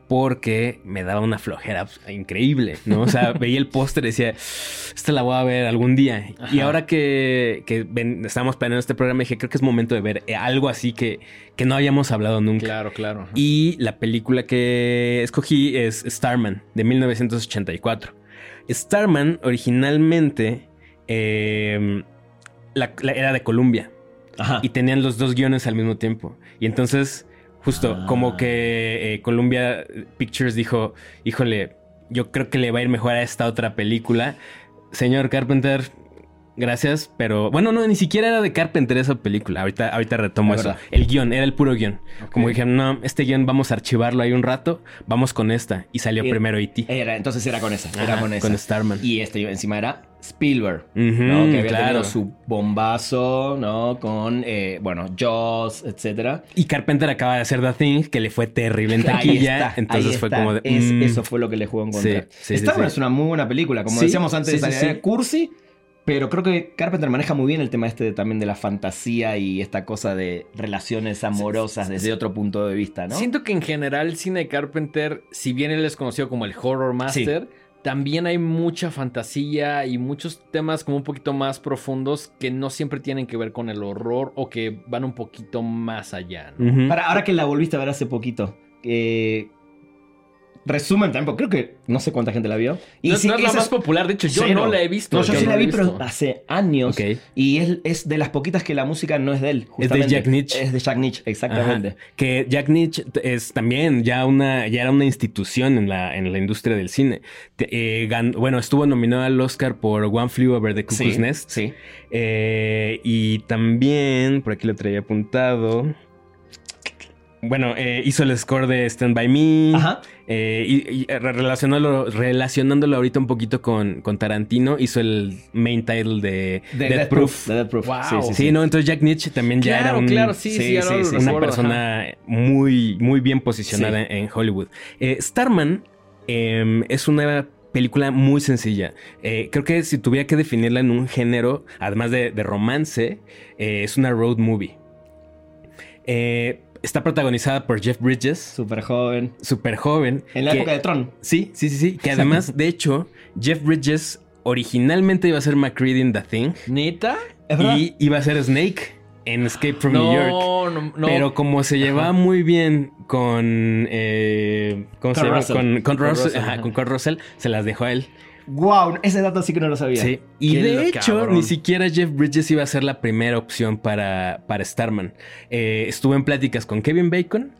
Speaker 3: porque me daba una flojera increíble, ¿no? O sea, (laughs) veía el póster y decía, esta la voy a ver algún día. Y ahora que, que ven- estábamos planeando este programa, dije, creo que es momento de ver eh, algo así que, que no habíamos hablado nunca.
Speaker 1: Claro, claro. ajá.
Speaker 3: Y la película que escogí es Starman, de 1984. Starman originalmente eh, la- la- era de Columbia
Speaker 2: Ajá.
Speaker 3: y tenían los dos guiones al mismo tiempo. Y entonces, justo
Speaker 2: Ah.
Speaker 3: como que eh, Columbia Pictures dijo, híjole, yo creo que le va a ir mejor a esta otra película. Señor Carpenter, gracias, pero bueno, no, ni siquiera era de Carpenter esa película. Ahorita, ahorita retomo
Speaker 2: Es
Speaker 3: eso. El guion, era el puro
Speaker 1: guion.
Speaker 3: Como dijeron, no, este guion vamos a archivarlo ahí un rato, vamos con esta. Y salió primero E.T.
Speaker 2: Era, entonces era con esa, era con esa.
Speaker 3: con Starman.
Speaker 2: Y este encima era Spielberg. ¿no? Que había
Speaker 3: claro.
Speaker 2: tenido su bombazo, ¿no? Con, eh, bueno, Jaws, etcétera.
Speaker 3: Y Carpenter acaba de hacer The Thing, que le fue terrible en
Speaker 2: Ahí
Speaker 3: taquilla.
Speaker 2: está,
Speaker 3: entonces
Speaker 2: ahí
Speaker 3: fue
Speaker 2: está.
Speaker 3: como de.
Speaker 2: Es-
Speaker 3: mm.
Speaker 2: Eso fue lo que le jugó en contra.
Speaker 3: Sí, sí,
Speaker 2: Starman
Speaker 3: sí.
Speaker 2: es una muy buena película, como decíamos antes,
Speaker 3: sí.
Speaker 2: cursi, pero creo que Carpenter maneja muy bien el tema este de- también de la fantasía y esta cosa de relaciones amorosas desde otro punto de vista, ¿no?
Speaker 1: Siento que en general el cine de Carpenter, si bien él es conocido como el horror master, también hay mucha fantasía y muchos temas como un poquito más profundos que no siempre tienen que ver con el horror o que van un poquito más allá. ¿no?
Speaker 2: Para, ahora que la volviste a ver hace poquito, eh, resumen también, porque creo que no sé cuánta gente la vio.
Speaker 1: no,
Speaker 2: sí,
Speaker 1: no es la más popular, de hecho yo
Speaker 2: cero.
Speaker 1: no la he visto.
Speaker 2: No, yo sí
Speaker 1: no
Speaker 2: la vi, pero hace años. Y es, es de las poquitas que la música no es de él.
Speaker 3: Es de. Jack Nitzsche.
Speaker 2: Es de Jack Nietzsche, exactamente.
Speaker 3: Ajá. Que Jack Nietzsche es también ya una, ya era una institución en la, en la industria del cine. Eh, gan- bueno, estuvo nominado al Oscar por One Flew Over the Cuckoo's
Speaker 2: Sí,
Speaker 3: Nest.
Speaker 2: sí.
Speaker 3: Eh, y también, por aquí lo traía apuntado. Bueno, eh, hizo el score de Stand By Me.
Speaker 2: Ajá.
Speaker 3: Eh, y, y, eh, relacionándolo, relacionándolo ahorita un poquito con, con Tarantino, hizo el main title de,
Speaker 2: De
Speaker 3: Death
Speaker 2: Death
Speaker 3: Proof.
Speaker 2: Proof. de Death Proof.
Speaker 1: Wow.
Speaker 2: Sí, sí,
Speaker 3: Sí,
Speaker 2: sí.
Speaker 3: no, entonces Jack Nietzsche también ya
Speaker 1: Claro,
Speaker 3: era un,
Speaker 1: claro, sí,
Speaker 2: sí,
Speaker 1: sí, ahora
Speaker 2: sí,
Speaker 1: lo
Speaker 2: sí.
Speaker 3: una
Speaker 1: recuerdo,
Speaker 3: persona muy, muy bien posicionada en Hollywood. Eh, Starman eh, es una película muy sencilla. Eh, creo que si tuviera que definirla en un género, además de, de romance, eh, es una road movie. Eh, está protagonizada por Jeff Bridges,
Speaker 2: Súper joven.
Speaker 3: súper joven.
Speaker 2: En la
Speaker 3: que-
Speaker 2: época de Tron.
Speaker 3: Sí, sí, sí, sí. Que además, (laughs) de hecho, Jeff Bridges originalmente iba a ser McCready en The Thing
Speaker 1: ¿Neta?
Speaker 2: ¿Es verdad?
Speaker 3: y iba a ser Snake en Escape from New York.
Speaker 1: No, no, no.
Speaker 3: Pero como se llevaba muy bien con. eh, ¿Cómo se
Speaker 2: Con
Speaker 3: llama?
Speaker 2: Russell.
Speaker 3: Con, con
Speaker 1: Con
Speaker 3: Russell,
Speaker 1: Russell,
Speaker 3: ajá,
Speaker 1: ajá.
Speaker 3: con Russell, se las dejó a él.
Speaker 2: Wow, ese dato sí que no lo sabía.
Speaker 3: Sí. Y de hecho,
Speaker 1: cabrón.
Speaker 3: ni siquiera Jeff Bridges iba a ser la primera opción para, para Starman. Eh, estuvo en pláticas con Kevin Bacon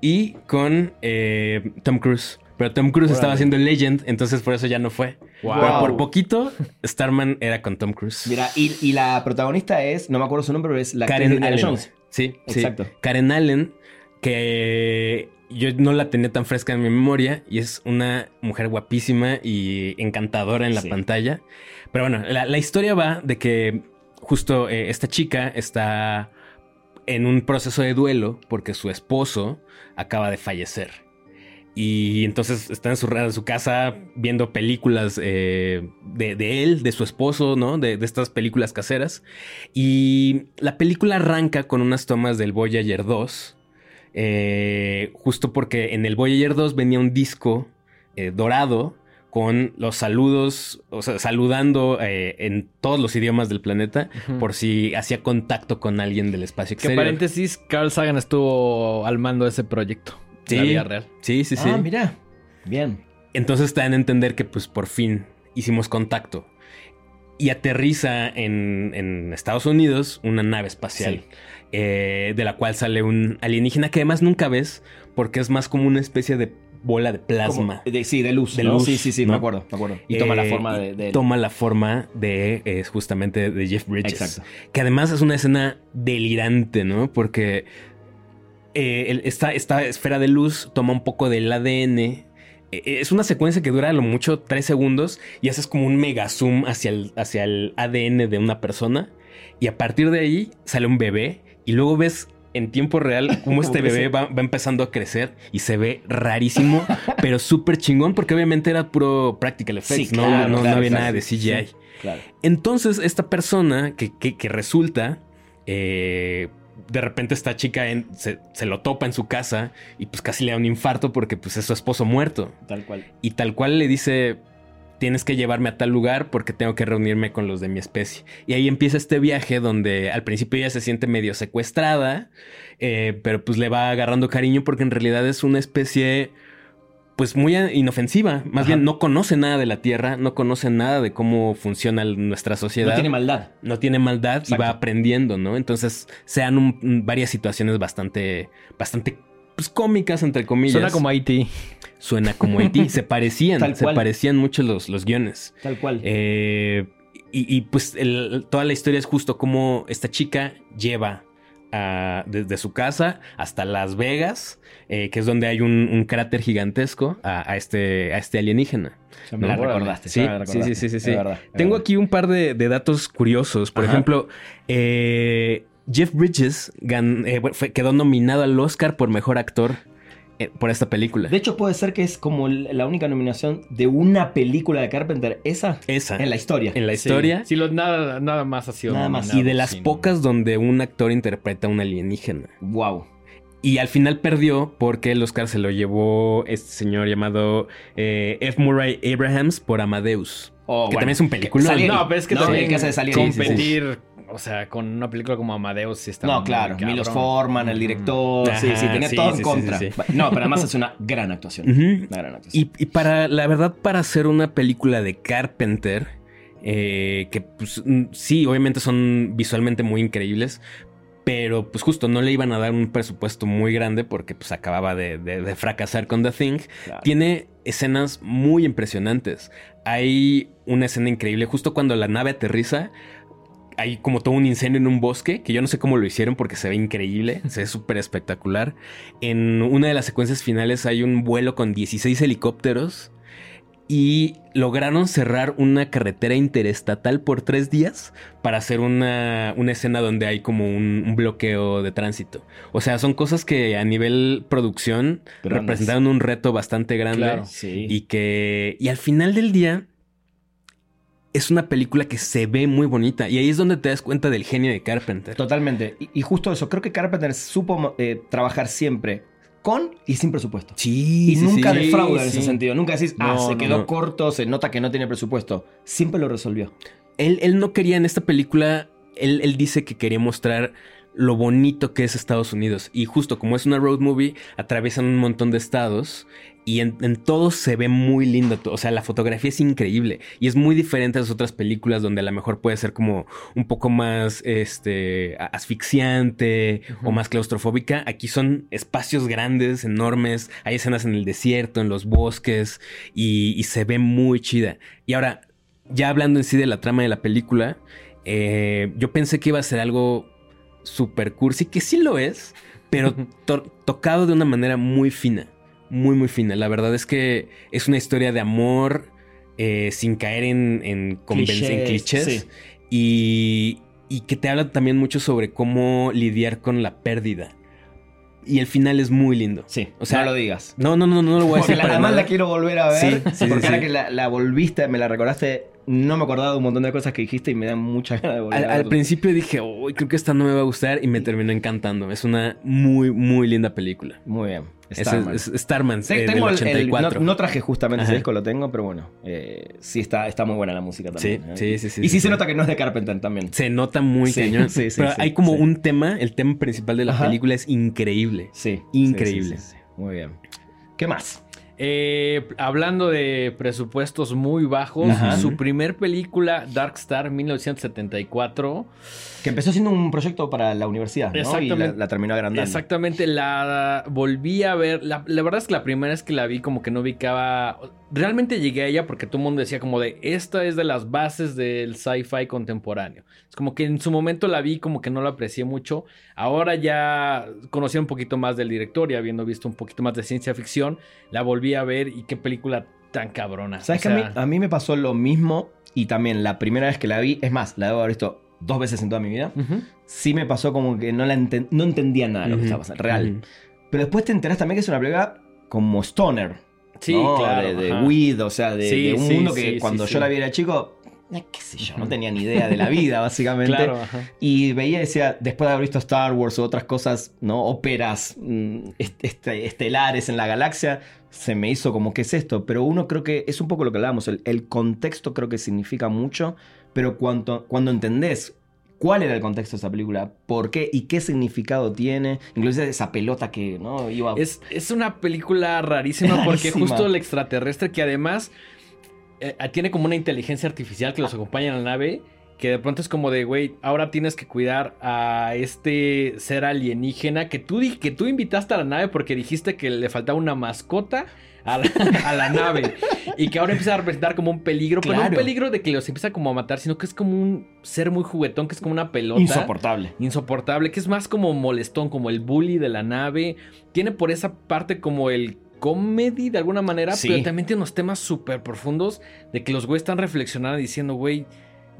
Speaker 3: y con eh, Tom Cruise. Pero Tom Cruise estaba haciendo Legend, entonces por eso ya no fue.
Speaker 1: Wow.
Speaker 3: Pero por poquito, Starman era con Tom Cruise.
Speaker 2: Mira, y, y la protagonista es, no me acuerdo su nombre, pero es la
Speaker 3: Karen Allen.
Speaker 2: Jones.
Speaker 3: Sí, sí.
Speaker 2: Exacto.
Speaker 3: Karen Allen, que yo no la tenía tan fresca en mi memoria y es una mujer guapísima y encantadora en la
Speaker 2: Sí.
Speaker 3: pantalla. Pero bueno, la, la historia va de que justo eh, esta chica está en un proceso de duelo porque su esposo acaba de fallecer. Y entonces está en su, en su casa viendo películas eh, de, de él, de su esposo, ¿no? De, de estas películas caseras. Y la película arranca con unas tomas del Voyager 2. Eh, justo porque en el Voyager 2 venía un disco eh, dorado con los saludos, o sea, saludando eh, en todos los idiomas del planeta por si hacía contacto con alguien del espacio
Speaker 1: Que
Speaker 3: exterior.
Speaker 1: paréntesis, Carl Sagan estuvo al mando de ese proyecto.
Speaker 3: Sí.
Speaker 1: En la vida real.
Speaker 3: Sí, sí, sí.
Speaker 2: Ah, mira. Bien.
Speaker 3: Entonces te dan a entender que pues por fin hicimos contacto. Y aterriza en, en Estados Unidos una nave espacial.
Speaker 2: Sí.
Speaker 3: Eh, de la cual sale un alienígena que además nunca ves porque es más como una especie de bola de plasma.
Speaker 2: De- sí, de luz.
Speaker 3: De
Speaker 2: ¿no?
Speaker 3: luz,
Speaker 2: Sí, sí, sí,
Speaker 3: ¿no?
Speaker 2: me acuerdo, me acuerdo. Y toma la
Speaker 3: Eh,
Speaker 2: forma de.
Speaker 3: Toma la forma de eh, justamente de Jeff Bridges.
Speaker 2: Exacto.
Speaker 3: Que además es una escena delirante, ¿no? Porque eh, esta esfera de luz toma un poco del ADN. Eh, Es una secuencia que dura a lo mucho tres segundos y haces como un mega zoom hacia el, hacia el ADN de una persona. Y a partir de ahí sale un bebé y luego ves en tiempo real (laughs) cómo este bebé va, va empezando a crecer y se ve rarísimo, (laughs) pero súper chingón porque obviamente era puro practical effects,
Speaker 2: Sí,
Speaker 3: ¿no?
Speaker 2: claro,
Speaker 3: no, había
Speaker 2: claro,
Speaker 3: nada de CGI.
Speaker 2: sí.
Speaker 3: Entonces, esta persona que, que- que resulta, eh, de repente esta chica en- se, se lo topa en su casa y pues casi le da un infarto porque pues es su esposo muerto.
Speaker 2: Tal cual.
Speaker 3: Y tal cual le dice, tienes que llevarme a tal lugar porque tengo que reunirme con los de mi especie. Y ahí empieza este viaje donde al principio ella se siente medio secuestrada, eh, pero pues le va agarrando cariño porque en realidad es una especie pues muy inofensiva. Más
Speaker 2: Ajá.
Speaker 3: bien no conoce nada de la Tierra, no conoce nada de cómo funciona nuestra sociedad.
Speaker 2: No tiene maldad.
Speaker 3: no tiene maldad
Speaker 2: Exacto.
Speaker 3: y va aprendiendo, ¿no? Entonces se dan un- varias situaciones bastante, bastante pues, cómicas, entre comillas.
Speaker 1: Suena como Haití.
Speaker 3: Suena como Haití. (laughs) Se parecían,
Speaker 2: Tal
Speaker 3: se
Speaker 2: cual.
Speaker 3: parecían mucho los, los guiones.
Speaker 2: Tal cual.
Speaker 3: Eh, y, y, pues el- toda la historia es justo cómo esta chica lleva a- desde su casa hasta Las Vegas, eh, que es donde hay un, un cráter gigantesco, a, a este, a este alienígena.
Speaker 2: Ya me la recordaste.
Speaker 3: Sí,
Speaker 2: ya me la
Speaker 3: sí, sí,
Speaker 2: recordaste.
Speaker 3: sí, sí,
Speaker 2: Es
Speaker 3: sí.
Speaker 2: verdad, es
Speaker 3: Tengo
Speaker 2: verdad.
Speaker 3: aquí un par de, de datos curiosos. Por
Speaker 2: Ajá.
Speaker 3: ejemplo, eh, Jeff Bridges gan- eh, fue- quedó nominado al Oscar por mejor actor eh, por esta película.
Speaker 2: De hecho, puede ser que es como la única nominación de una película de Carpenter, esa,
Speaker 3: Esa.
Speaker 2: en la historia.
Speaker 3: en la historia.
Speaker 1: Sí, lo- nada, nada más ha sido.
Speaker 2: Nada más.
Speaker 3: Y de las
Speaker 1: sí, no.
Speaker 3: pocas donde un actor interpreta a un alienígena.
Speaker 2: Wow.
Speaker 3: Y al final perdió porque el Oscar se lo llevó este señor llamado eh, F. Murray Abrahams por Amadeus.
Speaker 2: Oh,
Speaker 3: que
Speaker 2: bueno.
Speaker 3: también es un película.
Speaker 1: No, pero es que
Speaker 2: No,
Speaker 1: también
Speaker 2: que sí, sí, sí.
Speaker 1: competir, o sea, con una película como Amadeus sí está
Speaker 2: No, claro. Milos Forman, el director. sí, sí, tenía
Speaker 3: sí,
Speaker 2: todo
Speaker 3: sí,
Speaker 2: en contra.
Speaker 3: sí.
Speaker 2: No, pero además es una gran actuación. Una gran actuación.
Speaker 3: Y, y para, la verdad, para hacer una película de Carpenter, eh, que pues sí, obviamente son visualmente muy increíbles, pero pues justo no le iban a dar un presupuesto muy grande porque pues acababa de, de- de fracasar con The Thing.
Speaker 2: Claro.
Speaker 3: Tiene escenas muy impresionantes. Hay una escena increíble justo cuando la nave aterriza. Hay como todo un incendio en un bosque, que yo no sé cómo lo hicieron porque se ve increíble, (laughs) se ve súper espectacular. En una de las secuencias finales hay un vuelo con 16 helicópteros y lograron cerrar una carretera interestatal por tres días para hacer una, una escena donde hay como un, un bloqueo de tránsito. O sea, son cosas que a nivel producción
Speaker 2: Grandes.
Speaker 3: representaron un reto bastante grande
Speaker 1: Claro.
Speaker 2: Sí.
Speaker 3: y que y al final del día es una película que se ve muy bonita y ahí es donde te das cuenta del genio de Carpenter.
Speaker 2: Totalmente. Y, y justo eso, creo que Carpenter supo eh, trabajar siempre con y sin presupuesto.
Speaker 3: Sí,
Speaker 2: Y
Speaker 3: sí,
Speaker 2: nunca
Speaker 3: sí.
Speaker 2: defrauda en ese sentido. Nunca decís, ah,
Speaker 1: No,
Speaker 2: se
Speaker 1: no,
Speaker 2: quedó
Speaker 3: no.
Speaker 2: corto, se nota que no tiene presupuesto. Siempre lo resolvió.
Speaker 3: Él, él no quería en esta película, él, él dice que quería mostrar lo bonito que es Estados Unidos. Y justo como es una road movie, atraviesan un montón de estados y en, en todos se ve muy lindo. O sea, la fotografía es increíble y es muy diferente a las otras películas donde a lo mejor puede ser como un poco más este, asfixiante o más claustrofóbica. Aquí son espacios grandes, enormes. Hay escenas en el desierto, en los bosques y, y se ve muy chida. Y ahora, ya hablando en sí de la trama de la película, eh, yo pensé que iba a ser algo super cursi, que sí lo es, pero to- tocado de una manera muy fina, muy, muy fina. La verdad es que es una historia de amor eh, sin caer en, en, clichés
Speaker 2: sí.
Speaker 3: y, y que te habla también mucho sobre cómo lidiar con la pérdida. Y el final es muy lindo.
Speaker 2: Sí,
Speaker 3: O sea,
Speaker 2: no lo digas.
Speaker 3: No, no, no, no lo voy a
Speaker 2: Porque
Speaker 3: decir
Speaker 2: la-
Speaker 3: para
Speaker 2: además
Speaker 3: nada.
Speaker 2: la quiero volver a ver.
Speaker 3: Sí, sí, sí,
Speaker 2: porque ahora
Speaker 3: sí.
Speaker 2: que la, la volviste, me la recordaste, no me acordaba de un montón de cosas que dijiste y me dan mucha ganas de volver
Speaker 3: Al,
Speaker 2: a
Speaker 3: al
Speaker 2: verla.
Speaker 3: principio dije, uy, creo que esta no me va a gustar y me terminó encantando. Es una muy, muy linda película.
Speaker 2: Muy bien. Starman.
Speaker 3: Es, es Starman,
Speaker 2: Sí,
Speaker 3: eh, del
Speaker 2: tengo el- el-
Speaker 3: 84.
Speaker 2: no, no traje justamente
Speaker 3: Ajá.
Speaker 2: ese disco, lo tengo, pero bueno, eh, sí está, está muy buena la música también.
Speaker 3: Sí,
Speaker 2: ¿eh?
Speaker 3: sí, sí, sí,
Speaker 2: Y sí,
Speaker 3: sí,
Speaker 2: se
Speaker 3: sí.
Speaker 2: nota que no es de Carpenter también.
Speaker 3: Se nota muy
Speaker 2: Sí,
Speaker 3: cañón.
Speaker 2: sí, sí,
Speaker 3: pero
Speaker 2: sí,
Speaker 3: hay como
Speaker 2: sí.
Speaker 3: un tema, el tema principal de la
Speaker 2: Ajá.
Speaker 3: película es increíble.
Speaker 2: Sí.
Speaker 3: Increíble.
Speaker 2: sí, sí, sí. Muy bien. ¿Qué más?
Speaker 1: Eh, hablando de presupuestos muy bajos,
Speaker 2: Ajá.
Speaker 1: su primer película, Dark Star 1974.
Speaker 2: Que empezó siendo un proyecto para la universidad, ¿no? Y la, la terminó agrandando.
Speaker 1: Exactamente, la volví a ver. La, la verdad es que la primera vez que la vi, como que no ubicaba. Realmente llegué a ella porque todo el mundo decía, como de esta es de las bases del sci-fi contemporáneo. Es como que en su momento la vi, como que no la aprecié mucho. Ahora ya conocí un poquito más del director y habiendo visto un poquito más de ciencia ficción, la volví a ver y qué película tan cabrona.
Speaker 2: ¿Sabes
Speaker 1: O
Speaker 2: que a mí, a mí me pasó lo mismo y también la primera vez que la vi, es más, la debo haber visto dos veces en toda mi vida, sí me pasó como que no, la enten- no entendía nada de lo que estaba pasando, real. Pero después te enterás también que es una película como Stoner.
Speaker 1: Sí,
Speaker 2: ¿no?
Speaker 1: claro.
Speaker 2: De, de weed, o sea, de,
Speaker 1: Sí,
Speaker 2: de un
Speaker 1: sí,
Speaker 2: mundo que
Speaker 1: sí,
Speaker 2: cuando yo la vi era chico, eh, qué sé yo, no tenía ni idea de la vida, (laughs) básicamente.
Speaker 1: Claro.
Speaker 2: Y veía, decía, después de haber visto Star Wars o otras cosas, ¿no? Óperas mm, est- este- estelares en la galaxia, se me hizo como, ¿qué es esto? Pero uno creo que es un poco lo que hablábamos, el, el contexto creo que significa mucho, pero cuando, cuando entendés cuál era el contexto de esa película, por qué y qué significado tiene, inclusive esa pelota que, ¿no? Iba...
Speaker 1: Es, es una película rarísima (laughs) porque justo el extraterrestre que además eh, tiene como una inteligencia artificial que los acompaña en la nave. Que de pronto es como de, güey, ahora tienes que cuidar a este ser alienígena que tú, que tú invitaste a la nave porque dijiste que le faltaba una mascota a la, (laughs) a la nave. Y que ahora empieza a representar como un peligro. Pero no un peligro de que los empieza como a matar, sino que es como un ser muy juguetón, que es como una pelota
Speaker 2: insoportable.
Speaker 1: insoportable, que es más como molestón, como el bully de la nave. Tiene por esa parte como el comedy de alguna manera,
Speaker 2: Sí.
Speaker 1: pero también tiene unos temas súper profundos de que los güeyes están reflexionando diciendo, güey,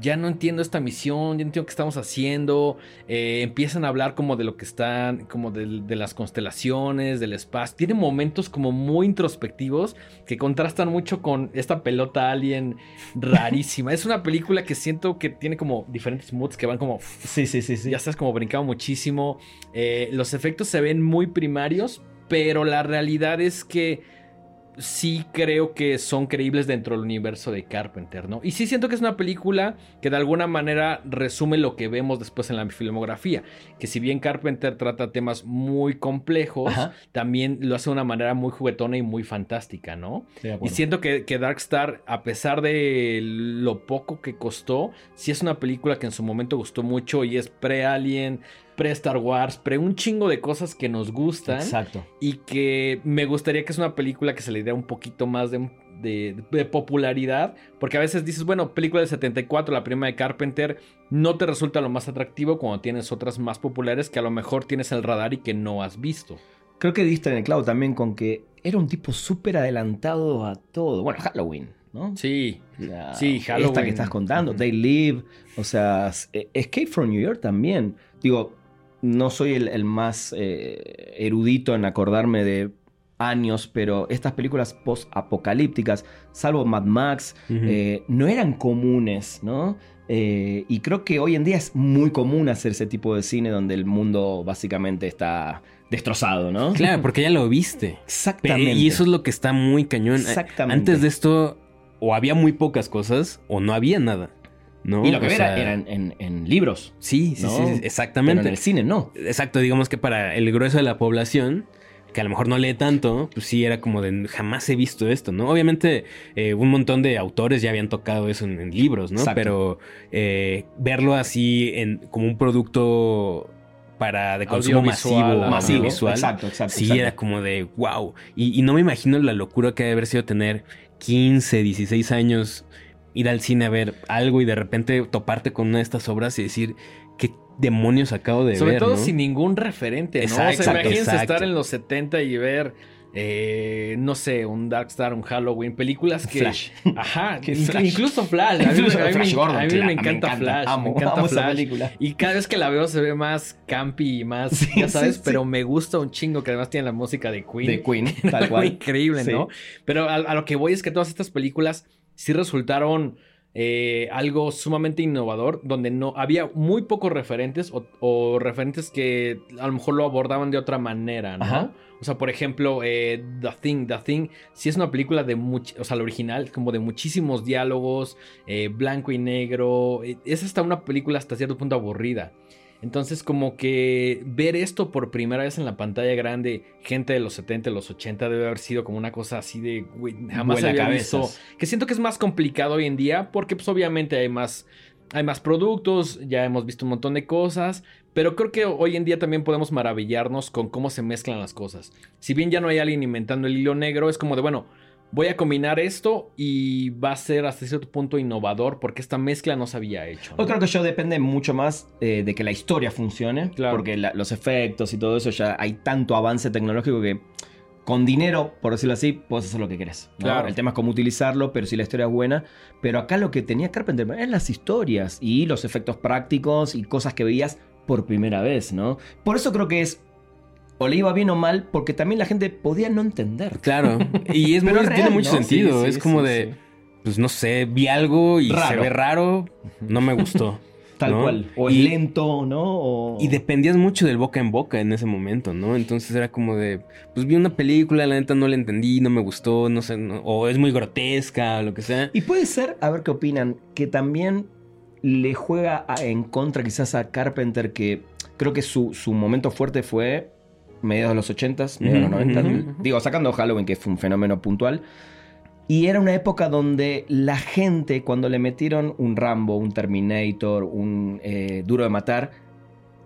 Speaker 1: ya no entiendo esta misión, ya no entiendo qué estamos haciendo. Eh, empiezan a hablar como de lo que están, como de, las constelaciones, del espacio. Tiene momentos como muy introspectivos que contrastan mucho con esta pelota alien rarísima. es una película que siento que tiene como diferentes moods que van como
Speaker 2: Sí, sí, sí, sí.
Speaker 1: ya estás como brincado muchísimo. Eh, los efectos se ven muy primarios, pero la realidad es que sí creo que son creíbles dentro del universo de Carpenter, ¿no? Y sí siento que es una película que de alguna manera resume lo que vemos después en la filmografía. Que si bien Carpenter trata temas muy complejos,
Speaker 2: Ajá.
Speaker 1: también lo hace de una manera muy juguetona y muy fantástica, ¿no? Y siento que, que Dark Star, a pesar de lo poco que costó, sí es una película que en su momento gustó mucho y es pre-Alien, pre-Star Wars, pre un chingo de cosas que nos gustan
Speaker 2: Exacto.
Speaker 1: y que me gustaría que es una película que se le diera un poquito más de, de- de popularidad, porque a veces dices, bueno, película del 74, la prima de Carpenter, no te resulta lo más atractivo cuando tienes otras más populares que a lo mejor tienes en el radar y que no has visto.
Speaker 2: Creo que diste en el clavo también con que era un tipo súper adelantado a todo. Bueno, Halloween, ¿no?
Speaker 1: Sí,
Speaker 2: La-
Speaker 1: Sí,
Speaker 2: Esta
Speaker 1: Halloween.
Speaker 2: que estás contando. They Live, o sea, Escape from New York también. Digo, no soy el, el más eh, erudito en acordarme de años, pero estas películas post-apocalípticas, salvo Mad Max, eh, no eran comunes, ¿no? Eh, y creo que hoy en día es muy común hacer ese tipo de cine donde el mundo básicamente está destrozado, ¿no?
Speaker 3: Claro, porque ya lo viste.
Speaker 2: Exactamente.
Speaker 3: Y eso es lo que está muy cañón.
Speaker 2: Exactamente.
Speaker 3: Antes de esto, o había muy pocas cosas, o no había nada. ¿No?
Speaker 2: Y lo que
Speaker 3: O
Speaker 2: era,
Speaker 3: sea,
Speaker 2: eran en, en libros.
Speaker 3: Sí, sí,
Speaker 2: ¿no?
Speaker 3: sí,
Speaker 2: Pero
Speaker 3: exactamente.
Speaker 2: en el cine no.
Speaker 3: Exacto, digamos que para el grueso de la población, que a lo mejor no lee tanto, pues sí era como de jamás he visto esto, ¿no? Obviamente eh, un montón de autores ya habían tocado eso en, en libros, ¿no?
Speaker 2: Exacto.
Speaker 3: Pero eh, verlo así en, como un producto para de consumo masivo.
Speaker 2: Masivo.
Speaker 3: audiovisual,
Speaker 2: Exacto, exacto.
Speaker 3: sí
Speaker 2: exacto.
Speaker 3: era como de wow. Y, y no me imagino la locura que debe haber sido tener 15, 16 años, ir al cine a ver algo y de repente toparte con una de estas obras y decir, ¿qué demonios acabo de
Speaker 1: Sobre
Speaker 3: ver?
Speaker 1: todo
Speaker 3: ¿no?
Speaker 1: sin ningún referente, ¿no?
Speaker 3: Exacto,
Speaker 1: o sea, imagínense
Speaker 3: exacto.
Speaker 1: estar en los 70 y ver, eh, no sé, un Dark Star, un Halloween, películas que...
Speaker 2: Flash. (laughs)
Speaker 1: Ajá, (laughs)
Speaker 2: Flash.
Speaker 1: incluso Flash. A mí,
Speaker 2: Incluso
Speaker 1: a mí me-
Speaker 2: Flash Gordon,
Speaker 1: a mí
Speaker 2: claro,
Speaker 1: me encanta Flash,
Speaker 2: Amo,
Speaker 1: me encanta
Speaker 2: amo (laughs) esa
Speaker 1: Flash.
Speaker 2: película.
Speaker 1: Y cada vez que la veo se ve más campy y más,
Speaker 2: Sí,
Speaker 1: ya sabes,
Speaker 2: sí, sí.
Speaker 1: pero me gusta un chingo que además tiene la música de Queen.
Speaker 2: De Queen, tal cual.
Speaker 1: increíble. ¿no? Pero a, a lo que voy es que todas estas películas sí resultaron eh, algo sumamente innovador, donde no había muy pocos referentes o, o referentes que a lo mejor lo abordaban de otra manera, ¿no?
Speaker 2: Ajá.
Speaker 1: O sea, por ejemplo, eh, The Thing. The Thing sí es una película de much o sea, la original, como de muchísimos diálogos, eh, blanco y negro. eh, Es hasta una película hasta cierto punto aburrida. Entonces, como que ver esto por primera vez en la pantalla grande, gente de los 70, los 80, debe haber sido como una cosa así de, güey, jamás había visto. Que siento que es más complicado hoy en día porque, pues, obviamente hay más, hay más productos, ya hemos visto un montón de cosas, pero creo que hoy en día también podemos maravillarnos con cómo se mezclan las cosas. Si bien ya no hay alguien inventando el hilo negro, es como de, bueno, voy a combinar esto y va a ser hasta cierto punto innovador porque esta mezcla no se había hecho. ¿no?
Speaker 2: Hoy creo que yo depende mucho más eh, de que la historia funcione,
Speaker 1: Claro.
Speaker 2: porque la- los efectos y todo eso ya hay tanto avance tecnológico que con dinero, por decirlo así, puedes hacer lo que querés. ¿no?
Speaker 1: Claro.
Speaker 2: El tema es cómo utilizarlo, pero si la historia es buena. Pero acá lo que tenía Carpenter es las historias y los efectos prácticos y cosas que veías por primera vez, ¿no? Por eso creo que es o le iba bien o mal, porque también la gente podía no entender.
Speaker 3: Claro. Y es (laughs) muy,
Speaker 2: real,
Speaker 3: tiene mucho
Speaker 2: ¿no?
Speaker 3: sentido.
Speaker 2: Sí,
Speaker 3: es
Speaker 2: sí,
Speaker 3: como de, pues no sé, vi algo y se ve raro, no me gustó. (laughs)
Speaker 2: Tal
Speaker 3: ¿no?
Speaker 2: cual. O
Speaker 3: Y-
Speaker 2: lento, ¿no? O...
Speaker 3: Y dependías mucho del boca en boca en ese momento, ¿no? Entonces era como de, pues vi una película, la neta no la entendí, no me gustó, no sé, no- o es muy grotesca, o lo que sea.
Speaker 2: Y puede ser, a ver qué opinan, que también le juega a- en contra quizás a Carpenter, que creo que su, su momento fuerte fue mediados de los 80s, mediados de los
Speaker 3: Ujú,
Speaker 2: 90
Speaker 3: ujú, ujú.
Speaker 2: Digo, sacando Halloween, que fue un fenómeno puntual. Y era una época donde la gente, cuando le metieron un Rambo, un Terminator, un eh, Duro de Matar,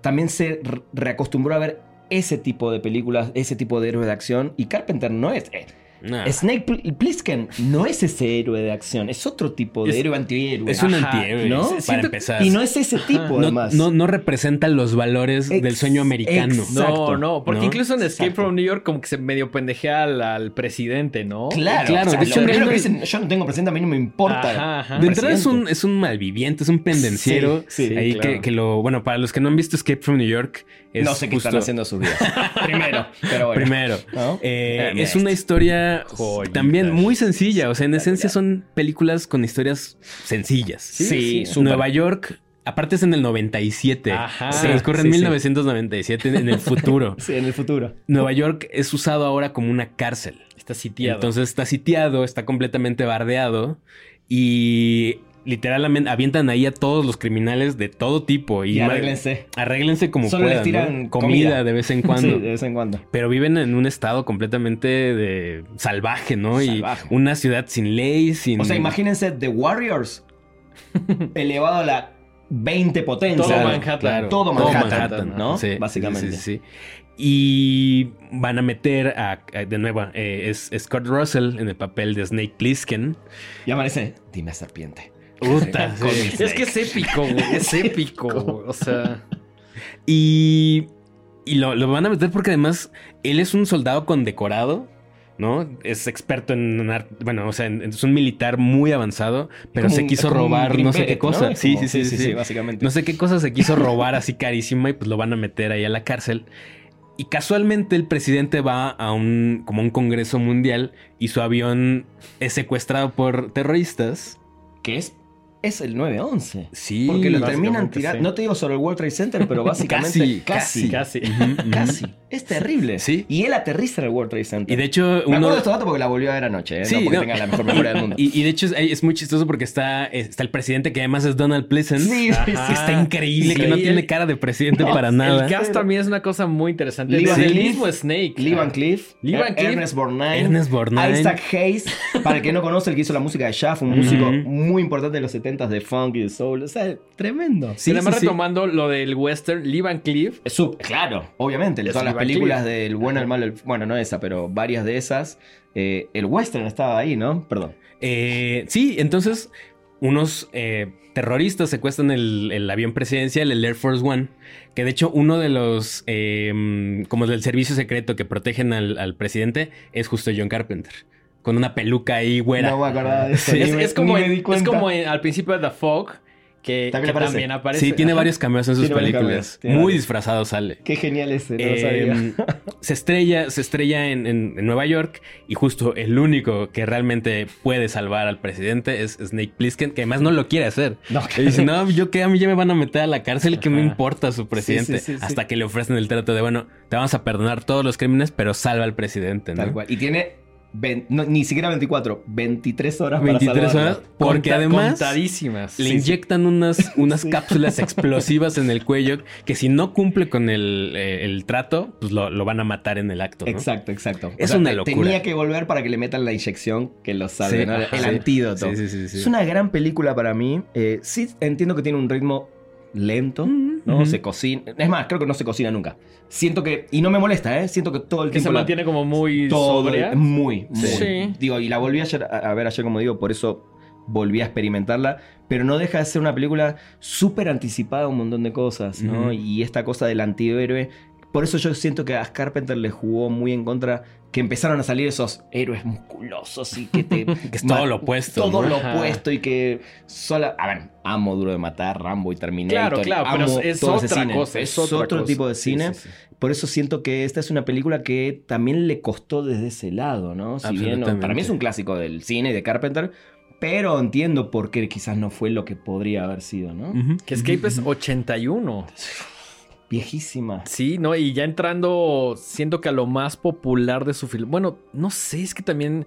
Speaker 2: también se re- reacostumbró a ver ese tipo de películas, ese tipo de héroes de acción. Y Carpenter no es... eh,
Speaker 3: Nah.
Speaker 2: Snake Pl- Plissken no es ese héroe de acción, es otro tipo de
Speaker 3: Es-
Speaker 2: héroe antihéroe.
Speaker 3: es un
Speaker 1: Ajá,
Speaker 3: antihéroe,
Speaker 2: ¿no?
Speaker 3: para
Speaker 1: Siento-
Speaker 3: empezar.
Speaker 2: Y no es ese tipo,
Speaker 3: no,
Speaker 2: además.
Speaker 3: no, no representa los valores del sueño americano.
Speaker 2: ex-
Speaker 1: No,
Speaker 2: Exacto.
Speaker 1: no, porque
Speaker 3: ¿no?
Speaker 1: incluso en Escape
Speaker 2: Exacto.
Speaker 1: from New York como que se medio pendejea al, al presidente, ¿no?
Speaker 2: Claro,
Speaker 3: Claro,
Speaker 2: o sea,
Speaker 3: de
Speaker 2: lo
Speaker 3: hecho,
Speaker 2: primero
Speaker 3: no-
Speaker 2: que dicen, yo no tengo presente, a mí no me importa.
Speaker 1: Ajá, ajá.
Speaker 3: De entrada es un,
Speaker 2: presidente.
Speaker 3: es un malviviente, es un pendenciero.
Speaker 2: Sí, sí,
Speaker 3: ahí
Speaker 1: claro.
Speaker 3: que, que lo. Bueno, para los que no han visto Escape from New York, es
Speaker 2: no sé qué están haciendo sus vidas. (laughs) Primero, pero bueno.
Speaker 3: Primero.
Speaker 2: ¿No?
Speaker 3: Eh, es una historia
Speaker 1: Joyita.
Speaker 3: también muy sencilla. O sea, en esencia son películas con historias sencillas.
Speaker 2: Sí,
Speaker 1: sí.
Speaker 3: Nueva York, aparte es en el 97.
Speaker 1: Ajá.
Speaker 3: Se transcurre en
Speaker 2: Sí, sí.
Speaker 3: 1997 en el futuro. (laughs)
Speaker 2: Sí, en el futuro.
Speaker 3: Nueva York es usado ahora como una cárcel.
Speaker 1: Está sitiado.
Speaker 3: Entonces está sitiado, está completamente bardeado y literalmente avientan ahí a todos los criminales de todo tipo. Y,
Speaker 2: Y arréglense.
Speaker 3: Arréglense como
Speaker 2: Solo les
Speaker 3: puedan,
Speaker 2: tiran
Speaker 3: ¿no? comida,
Speaker 2: comida.
Speaker 3: de vez en (laughs) cuando.
Speaker 2: Sí, de vez en cuando.
Speaker 3: Pero viven en un estado completamente de salvaje, ¿no?
Speaker 2: Salvaje.
Speaker 3: Y una ciudad sin ley, sin...
Speaker 2: O sea, imagínense The Warriors (laughs) elevado a la 20 potencia.
Speaker 1: Todo Manhattan.
Speaker 3: Claro,
Speaker 2: Todo Manhattan, ¿no?
Speaker 3: Sí,
Speaker 2: Básicamente.
Speaker 3: sí, sí, sí. Y van a meter a, a- de nuevo, eh, es Scott Russell en el papel de Snake Plissken.
Speaker 2: Y amanece, dime serpiente.
Speaker 3: Puta, (laughs) sí.
Speaker 1: Es que es épico, güey. Es (laughs) épico. güey. O sea,
Speaker 3: Y, y lo, lo van a meter porque además él es un soldado condecorado, ¿no? Es experto en... ar- Bueno, o sea, en- es un militar muy avanzado, pero
Speaker 2: Como
Speaker 3: se quiso
Speaker 2: un
Speaker 3: robar no sé qué cosa.
Speaker 2: ¿no?
Speaker 3: Sí,
Speaker 2: Como-
Speaker 3: sí, sí, sí, sí.
Speaker 2: básicamente.
Speaker 3: No sé qué cosa se quiso robar así carísima y pues lo van a meter ahí a la cárcel. Y casualmente el presidente va a un como un congreso mundial y su avión es secuestrado por terroristas.
Speaker 2: Que es, es el 911.
Speaker 3: Sí,
Speaker 2: Porque lo terminan tirando.
Speaker 1: sí.
Speaker 2: No te digo sobre el World Trade Center, pero (laughs) básicamente
Speaker 3: Casi,
Speaker 2: casi.
Speaker 1: casi.
Speaker 2: Casi. Es terrible.
Speaker 3: Sí.
Speaker 2: Y él aterriza en el World Trade Center.
Speaker 3: Y de hecho
Speaker 2: Me
Speaker 3: uno
Speaker 2: acuerdo de estos datos porque la volvió a ver anoche, ¿eh?
Speaker 3: Sí,
Speaker 2: no porque
Speaker 3: no.
Speaker 2: tenga la mejor memoria del mundo. (laughs)
Speaker 3: Y, y de hecho es, es muy chistoso porque está, está el presidente que además es Donald Pleasant.
Speaker 2: Sí, sí.
Speaker 3: Está increíble, que no
Speaker 1: el-
Speaker 3: tiene cara de presidente
Speaker 2: No,
Speaker 3: para nada.
Speaker 1: el cast también es una cosa muy interesante.
Speaker 2: Lee Van
Speaker 1: el mismo Snake.
Speaker 2: Lee Van Cleef,
Speaker 1: Lee Van
Speaker 2: Er-
Speaker 1: Cleef.
Speaker 2: Ernest Borgnine,
Speaker 3: Ernest Borgnine.
Speaker 2: Isaac Hayes, para el que no conoce, el que hizo la música de Shaft, un músico muy importante de los 70s de funk y de soul. O sea, tremendo.
Speaker 3: Sí,
Speaker 1: y además
Speaker 3: sí, sí.
Speaker 1: retomando lo del western, Lee Van Cleef.
Speaker 2: Es sub- claro, obviamente,
Speaker 1: Es
Speaker 2: todas las películas del bueno, el malo, el- bueno, no esa, pero varias de esas. eh, el western estaba ahí, ¿no? Perdón.
Speaker 3: Eh, sí, entonces unos eh, terroristas secuestran el, el avión presidencial, el Air Force One, que de hecho uno de los, eh, como del servicio secreto que protegen al, al presidente es justo John Carpenter, con una peluca ahí güera.
Speaker 2: No me acordaba de eso. (laughs)
Speaker 3: Sí.
Speaker 1: Es,
Speaker 2: me-
Speaker 1: es como, en- es en- al principio de The Fog, que
Speaker 2: También
Speaker 1: que
Speaker 2: aparece.
Speaker 1: también aparece.
Speaker 3: sí, tiene
Speaker 1: Ajá.
Speaker 3: varios cameos en sus
Speaker 2: Tiene
Speaker 3: películas. Muy
Speaker 2: varios.
Speaker 3: disfrazado sale.
Speaker 2: Qué genial ese, no lo
Speaker 3: Eh,
Speaker 2: sabía. (laughs)
Speaker 3: se estrella, se estrella en, en- en Nueva York y justo el único que realmente puede salvar al presidente es Snake Plissken, que además no lo quiere hacer.
Speaker 2: No,
Speaker 3: Y dice, no, yo qué, a mí ya me van a meter a la cárcel, ¿qué me importa su presidente?
Speaker 2: sí, sí, sí.
Speaker 3: Hasta que le ofrecen el trato de, bueno, te vamos a perdonar todos los crímenes, pero salva al presidente, ¿no?
Speaker 2: Tal cual. Y tiene no, ni siquiera 24, 23 horas
Speaker 3: 23
Speaker 2: para salvarla.
Speaker 3: horas. Porque
Speaker 1: Conta-
Speaker 3: además
Speaker 1: Contadísimas.
Speaker 3: le
Speaker 2: Sí, sí.
Speaker 3: inyectan unas, (laughs) unas cápsulas explosivas en el cuello que si no cumple con el, eh, el trato, pues lo, lo van a matar en el acto. ¿no?
Speaker 2: Exacto, exacto.
Speaker 3: Es una locura.
Speaker 2: Tenía que volver para que le metan la inyección que lo salve,
Speaker 3: Sí,
Speaker 2: ¿no?
Speaker 3: ajá,
Speaker 2: el
Speaker 3: sí.
Speaker 2: antídoto.
Speaker 3: Sí, sí, sí, sí.
Speaker 2: Es una gran película para mí. Eh, sí entiendo que tiene un ritmo lento,
Speaker 3: Mm,
Speaker 2: ¿no? Se cocina. Es más, creo que no se cocina nunca. Siento que. Y no me molesta, ¿eh? Siento que todo el
Speaker 1: Que se
Speaker 2: tiempo. la-
Speaker 1: mantiene como muy
Speaker 2: todo
Speaker 1: sobria.
Speaker 2: muy, muy.
Speaker 1: Sí.
Speaker 2: Digo, y la volví ayer, a, a ver ayer, como digo, por eso volví a experimentarla. Pero no deja de ser una película súper anticipada a un montón de cosas, ¿no? Y esta cosa del antihéroe. Por eso yo siento que a Carpenter le jugó muy en contra. Que empezaron a salir esos héroes musculosos y que te. (laughs)
Speaker 3: Que es todo lo opuesto,
Speaker 2: Todo
Speaker 3: ¿no?
Speaker 2: lo opuesto y que. Sola, a ver, amo Duro de Matar, Rambo y Terminator.
Speaker 1: Claro, claro, pero es
Speaker 2: todo ese
Speaker 1: otra
Speaker 2: cine.
Speaker 1: cosa, es
Speaker 2: Es,
Speaker 1: otra
Speaker 2: otro
Speaker 1: cosa.
Speaker 2: tipo de cine.
Speaker 1: sí, sí.
Speaker 2: Por eso siento que esta es una película que también le costó desde ese lado, ¿no? Si bien no- para mí es un clásico del cine y de Carpenter, pero entiendo por qué quizás no fue lo que podría haber sido, ¿no?
Speaker 1: Que Escape es 81.
Speaker 2: Viejísima.
Speaker 1: Sí, ¿no? Y ya entrando, siento que a lo más popular de su film. Bueno, no sé, es que también.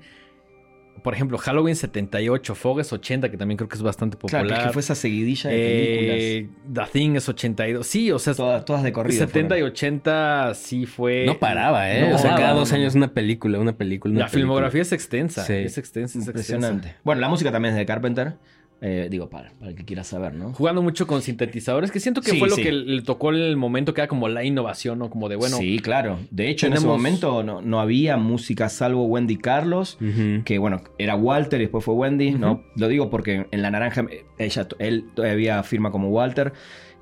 Speaker 1: Por ejemplo, Halloween 78, Fog es 80, que también creo que es bastante popular.
Speaker 2: Claro, que, que fue esa seguidilla de películas.
Speaker 1: Eh, The Thing es 82. Sí, o sea,
Speaker 2: todas, todas de corrido.
Speaker 1: 70 y
Speaker 2: fueron.
Speaker 1: 80 sí fue.
Speaker 3: No paraba, ¿eh?
Speaker 1: No
Speaker 3: o sea, cada dos años una película, una película. Una
Speaker 1: La
Speaker 3: película.
Speaker 1: filmografía es extensa.
Speaker 3: Sí.
Speaker 1: Es extensa, es
Speaker 2: Impresionante.
Speaker 1: extensa.
Speaker 2: Bueno, la música también es de Carpenter. Eh, digo, para, para el que quiera saber, ¿no?
Speaker 1: Jugando mucho con sintetizadores, que siento que
Speaker 2: Sí,
Speaker 1: fue lo
Speaker 2: sí.
Speaker 1: que le tocó el momento que era como la innovación, ¿no? Como de, bueno,
Speaker 2: sí, claro. De hecho, en ese
Speaker 1: tenemos-
Speaker 2: momento no, no había música salvo Wendy Carlos. Que bueno, era Walter y después fue Wendy, ¿no? Lo digo porque en La Naranja, ella, él todavía firma como Walter,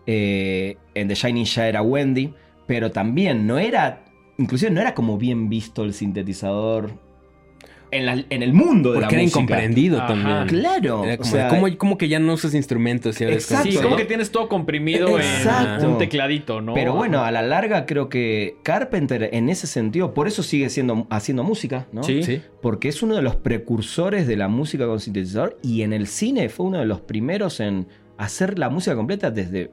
Speaker 2: eh, en The Shining ya era Wendy, pero también no era, inclusive no era como bien visto el sintetizador en, la- en el mundo de
Speaker 3: Porque era
Speaker 2: la música.
Speaker 3: incomprendido
Speaker 1: Ajá.
Speaker 3: también.
Speaker 2: Claro,
Speaker 3: Era
Speaker 2: o sea,
Speaker 3: ¿cómo, cómo que ya no usas instrumentos? Y ahora es como-
Speaker 2: Exacto,
Speaker 1: sí, como
Speaker 2: ¿no?
Speaker 1: que tienes todo comprimido
Speaker 2: Exacto.
Speaker 1: en un tecladito, ¿no?
Speaker 2: Pero bueno, a la larga creo que Carpenter en ese sentido, por eso sigue siendo, haciendo música, ¿no?
Speaker 1: Sí.
Speaker 3: Sí.
Speaker 2: Porque es uno de los precursores de la música con sintetizador y en el cine fue uno de los primeros en hacer la música completa desde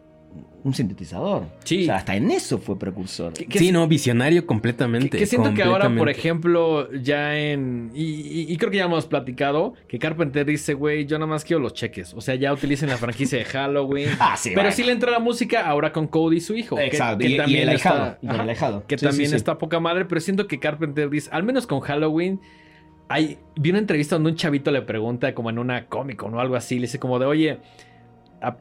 Speaker 2: un sintetizador.
Speaker 1: Sí.
Speaker 2: O sea, hasta en eso fue precursor.
Speaker 1: Que- que
Speaker 3: Sí, no, visionario completamente.
Speaker 1: Que, que siento que ahora, por ejemplo, ya en. Y, y- y creo que ya hemos platicado que Carpenter dice, güey, yo nada más quiero los cheques. O sea, ya utilicen la franquicia de (laughs) Halloween.
Speaker 2: Ah, sí,
Speaker 1: Pero
Speaker 2: bueno.
Speaker 1: sí le entra la música ahora con Cody y su hijo. que-
Speaker 2: Exacto,
Speaker 1: Que,
Speaker 2: y- y
Speaker 1: también
Speaker 2: el
Speaker 1: está-
Speaker 2: ahijado,
Speaker 1: Ajá. Que
Speaker 2: Sí,
Speaker 1: también
Speaker 2: sí, sí.
Speaker 1: está poca madre. Pero siento que Carpenter dice, al menos con Halloween. Hay, vi una entrevista donde un chavito le pregunta, como en una cómica o algo así, le dice como de, oye, a-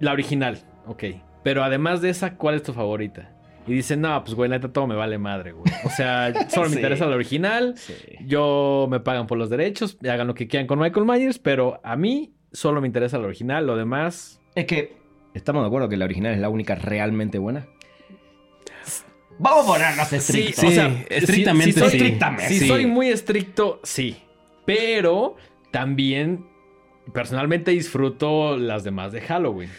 Speaker 1: la original, ok. Pero además de esa, ¿cuál es tu favorita? Y dice, no, pues güey, la neta todo me vale madre, güey. O sea, (laughs) solo me
Speaker 2: Sí.
Speaker 1: interesa la original.
Speaker 2: Sí.
Speaker 1: Yo me pagan por los derechos, y hagan lo que quieran con Michael Myers, pero a mí solo me interesa la original, lo demás.
Speaker 2: Es que estamos de acuerdo que la original es la única realmente buena. Vamos a ponernos estrictos.
Speaker 3: sí. estrictamente
Speaker 1: si, soy,
Speaker 3: sí.
Speaker 2: Estrictamente.
Speaker 1: si
Speaker 3: Sí.
Speaker 1: soy muy estricto, sí. Pero también personalmente disfruto las demás de Halloween.